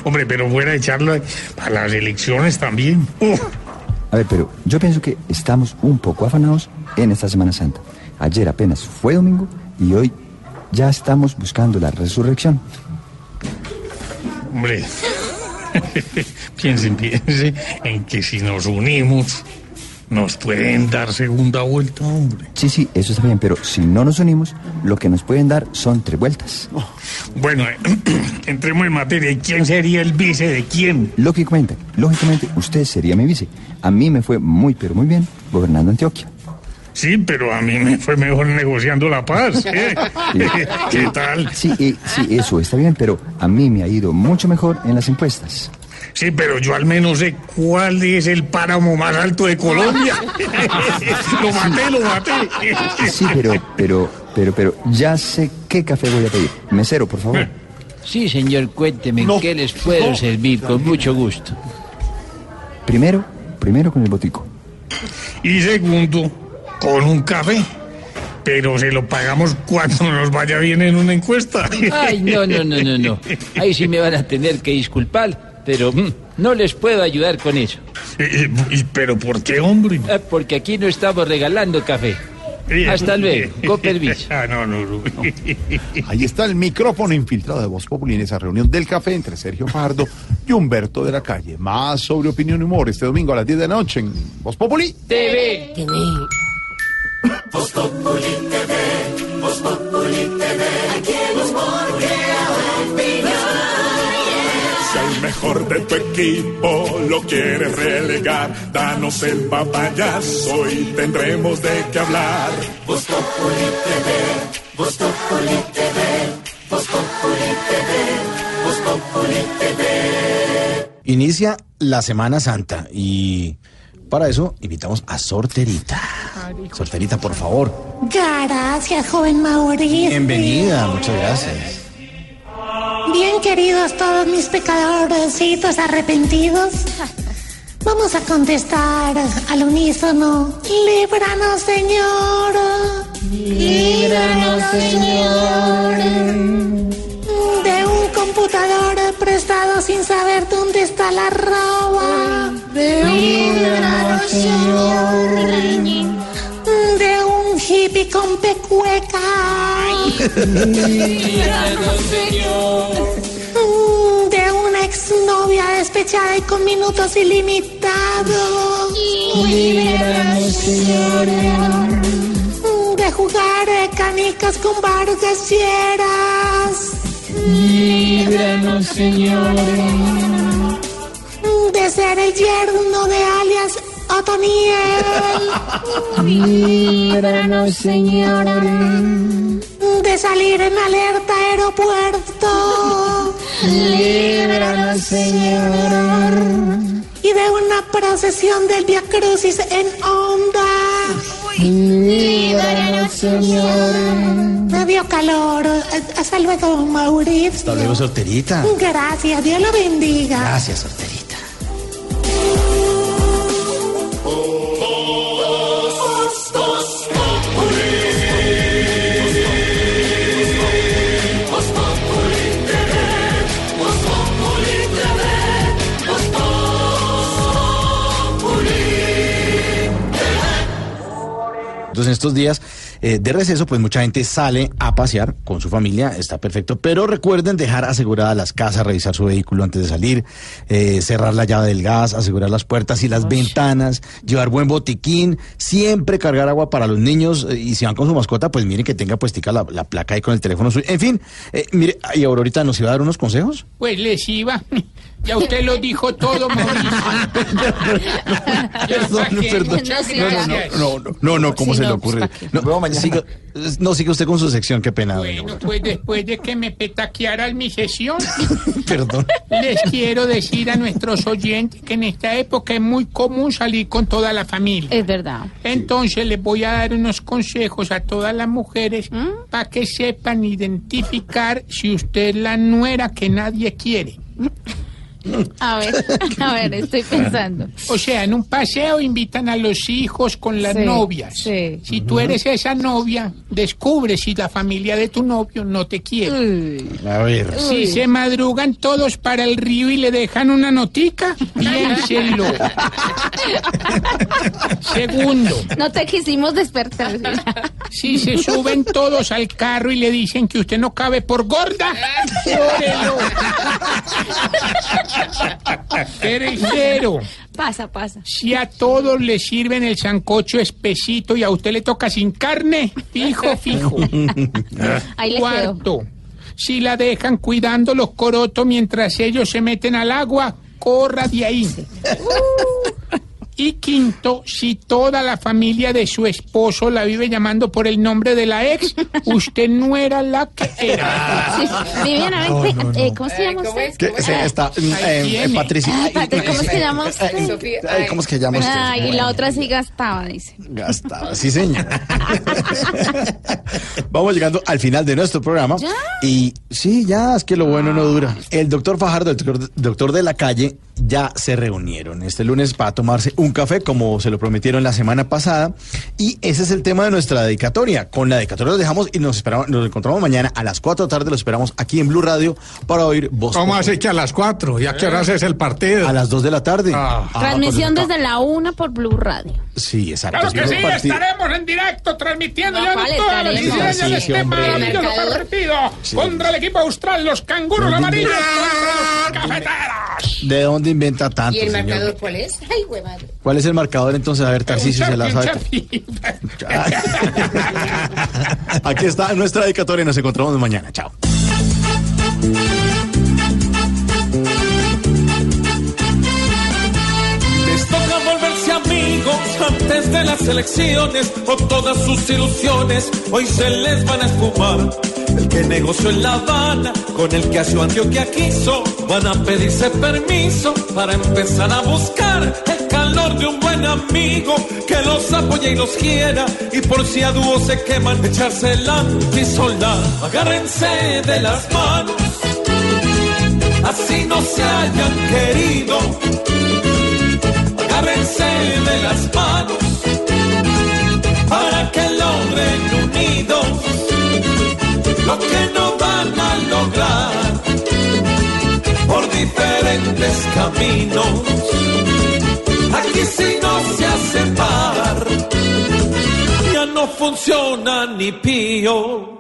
Speaker 58: Hombre, pero fuera de charla, para las elecciones también. Uf.
Speaker 74: A ver, pero yo pienso que estamos un poco afanados en esta Semana Santa. Ayer apenas fue domingo y hoy ya estamos buscando la resurrección.
Speaker 58: Hombre, piensen, piensen en que si nos unimos, nos pueden dar segunda vuelta, hombre.
Speaker 74: Sí, sí, eso está bien, pero si no nos unimos, lo que nos pueden dar son tres vueltas.
Speaker 58: Bueno, eh, entremos en materia. ¿Y quién sería el vice de quién?
Speaker 74: Lógicamente, lógicamente, usted sería mi vice. A mí me fue muy, pero muy bien gobernando Antioquia.
Speaker 58: Sí, pero a mí me fue mejor negociando la paz. ¿eh? ¿Qué tal?
Speaker 74: Sí, eh, sí, eso está bien, pero a mí me ha ido mucho mejor en las encuestas.
Speaker 58: Sí, pero yo al menos sé cuál es el páramo más alto de Colombia. lo maté, lo maté.
Speaker 74: Sí, pero, pero, pero, pero, ya sé qué café voy a pedir. Mesero, por favor.
Speaker 34: Sí, señor, cuénteme qué les puedo servir con mucho gusto.
Speaker 74: Primero, primero con el botico.
Speaker 58: Y segundo, con un café. Pero se lo pagamos cuando nos vaya bien en una encuesta.
Speaker 34: Ay, no, no, no, no, no. Ahí sí me van a tener que disculpar, pero mm, no les puedo ayudar con eso.
Speaker 58: Eh, ¿Y, pero por qué, hombre?
Speaker 34: Ah, porque aquí no estamos regalando café. Hasta luego, con permiso.
Speaker 58: Ah, no, no, no.
Speaker 3: Ahí está el micrófono infiltrado de Voz Populi en esa reunión del café entre Sergio Fajardo y Humberto de la Calle. Más sobre opinión y humor este domingo a las 10 de la noche en Voz Populi.
Speaker 34: TV.
Speaker 12: Voz Populi TV, Voz Populi TV, aquí el humor crea opinión.
Speaker 33: Si al mejor de tu equipo lo quieres relegar, danos el papayazo y tendremos de qué hablar.
Speaker 12: Voz Populi TV, Voz Populi TV, Voz Populi TV, Voz Populi TV.
Speaker 11: Inicia la Semana Santa y para eso invitamos a Sorterita. Sorterita, por favor.
Speaker 75: Gracias, joven Mauricio.
Speaker 11: Bienvenida, muchas gracias.
Speaker 75: Bien queridos todos mis pecadorcitos arrepentidos. Vamos a contestar al unísono. Líbranos, Señor. Líbranos, Señor. De un computador prestado sin saber dónde está la roba. Líbranos, Señor. De un hippie con pecueca.
Speaker 12: Señor.
Speaker 75: De una exnovia despechada y con minutos ilimitados.
Speaker 12: Líbranos, Señor.
Speaker 75: De jugar canicas con Vargas fieras.
Speaker 12: Líbranos, Señor.
Speaker 75: De ser el yerno de alias Otoniel.
Speaker 12: Líbranos, Señor.
Speaker 75: De salir en alerta aeropuerto.
Speaker 12: Líbranos, Señor.
Speaker 75: Y de una procesión del Via Crucis en onda.
Speaker 12: Líbranos, Señor.
Speaker 75: Me dio calor. Hasta luego, Mauricio.
Speaker 11: Hasta luego, Sorterita.
Speaker 75: Gracias, Dios lo bendiga.
Speaker 11: Gracias, Sorterita. Entonces, en estos días eh, de receso, pues mucha gente sale a pasear con su familia, está perfecto, pero recuerden dejar aseguradas las casas, revisar su vehículo antes de salir, eh, cerrar la llave del gas, asegurar las puertas y las ventanas, llevar buen botiquín, siempre cargar agua para los niños eh, y si van con su mascota, pues miren que tenga puestica la, la placa ahí con el teléfono suyo. En fin, eh, mire, y Aurorita nos iba a dar unos consejos.
Speaker 58: Pues les iba. Ya usted lo dijo todo, Mauricio.
Speaker 11: Perdón, perdón.
Speaker 58: Muchas
Speaker 11: No, no,
Speaker 58: gracias.
Speaker 11: no, no, no, no, ¿cómo se le ocurre? No, siga, no, siga usted con su sección, qué pena. doña
Speaker 58: Bueno, pues después de que me petaqueara mi sesión,
Speaker 11: Perdón.
Speaker 58: les quiero decir a nuestros oyentes que en esta época es muy común salir con toda la familia.
Speaker 7: Es verdad.
Speaker 58: Entonces les voy a dar unos consejos a todas las mujeres para que sepan identificar si usted es la nuera que nadie quiere.
Speaker 12: A ver, a ver, estoy pensando.
Speaker 9: O sea, en un paseo invitan a los hijos con las
Speaker 12: Sí,
Speaker 9: novias.
Speaker 12: sí.
Speaker 9: Si tú eres esa novia, descubres si la familia de tu novio no te quiere.
Speaker 11: A ver.
Speaker 9: Si se madrugan todos para el río y le dejan una notica, piénselo. Segundo,
Speaker 12: No te quisimos despertar.
Speaker 9: si se suben todos al carro y le dicen que usted no cabe por gorda, llórelo. Tercero,
Speaker 12: Pasa, pasa.
Speaker 9: si a todos les sirven el sancocho espesito y a usted le toca sin carne, fijo, fijo.
Speaker 12: Ahí le.
Speaker 9: Cuarto, si la dejan cuidando los corotos mientras ellos se meten al agua, corra de ahí. Y quinto, si toda la familia de su esposo la vive llamando por el nombre de la ex, usted no era la que era.
Speaker 12: Sí. Viviana,
Speaker 11: No, no,
Speaker 12: eh,
Speaker 11: no.
Speaker 12: ¿cómo se llama usted?
Speaker 11: ¿Qué? Está, eh. Patricia.
Speaker 12: Ay, Pati, ¿cómo se llama usted?
Speaker 11: Eh, eh, ¿Cómo es que llama usted?
Speaker 12: Ay, y la otra sí gastaba, dice.
Speaker 11: Gastaba, sí, señor. Vamos llegando al final de nuestro programa.
Speaker 12: ¿Ya?
Speaker 11: Y sí, ya, es que lo bueno no dura. El doctor Fajardo, el doctor, doctor de la calle, ya se reunieron este lunes para tomarse un café, como se lo prometieron la semana pasada. Y ese es el tema de nuestra dedicatoria. Con la dedicatoria los dejamos y nos esperamos, nos encontramos mañana a las 4 de la tarde. Los esperamos aquí en Blue Radio para oír voz.
Speaker 58: ¿Cómo así que a las cuatro? ¿Y a qué horas es el partido?
Speaker 11: A las 2 de la tarde.
Speaker 58: Ah.
Speaker 11: Ah,
Speaker 12: Transmisión
Speaker 11: pues,
Speaker 12: desde la una por Blue Radio.
Speaker 11: Sí, exacto.
Speaker 9: Claro que sí,
Speaker 11: un partido-
Speaker 9: estaremos en directo transmitiendo
Speaker 12: No,
Speaker 9: ya
Speaker 12: ¿cuál
Speaker 9: todas las
Speaker 11: Sí,
Speaker 9: de este maravilloso partido contra el equipo austral, los canguros amarillos contra los cafeteros.
Speaker 11: ¿De dónde inventa tanto,
Speaker 76: ¿Y el
Speaker 11: señor?
Speaker 76: marcador cuál es? Ay, güey, madre.
Speaker 11: ¿Cuál es el marcador entonces? A ver, Tarcisio se la sabe. Aquí está nuestra dedicatoria y nos encontramos mañana. Chao.
Speaker 27: Les toca volverse amigos antes de las elecciones o todas sus ilusiones hoy se les van a esfumar. El que negoció en La Habana con el que a su Antioquia quiso van a pedirse permiso para empezar a buscar el calor de un buen amigo que los apoye y los quiera y por si a dúo se queman echarse el antisoldar. Agárrense de las manos, así no se hayan querido agárrense de las manos para que logren unidos lo que no van a lograr por diferentes caminos. Aquí si no se hace par, ya no funciona ni pío.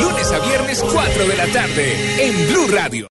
Speaker 73: Lunes a viernes 4 de la tarde en Blue Radio.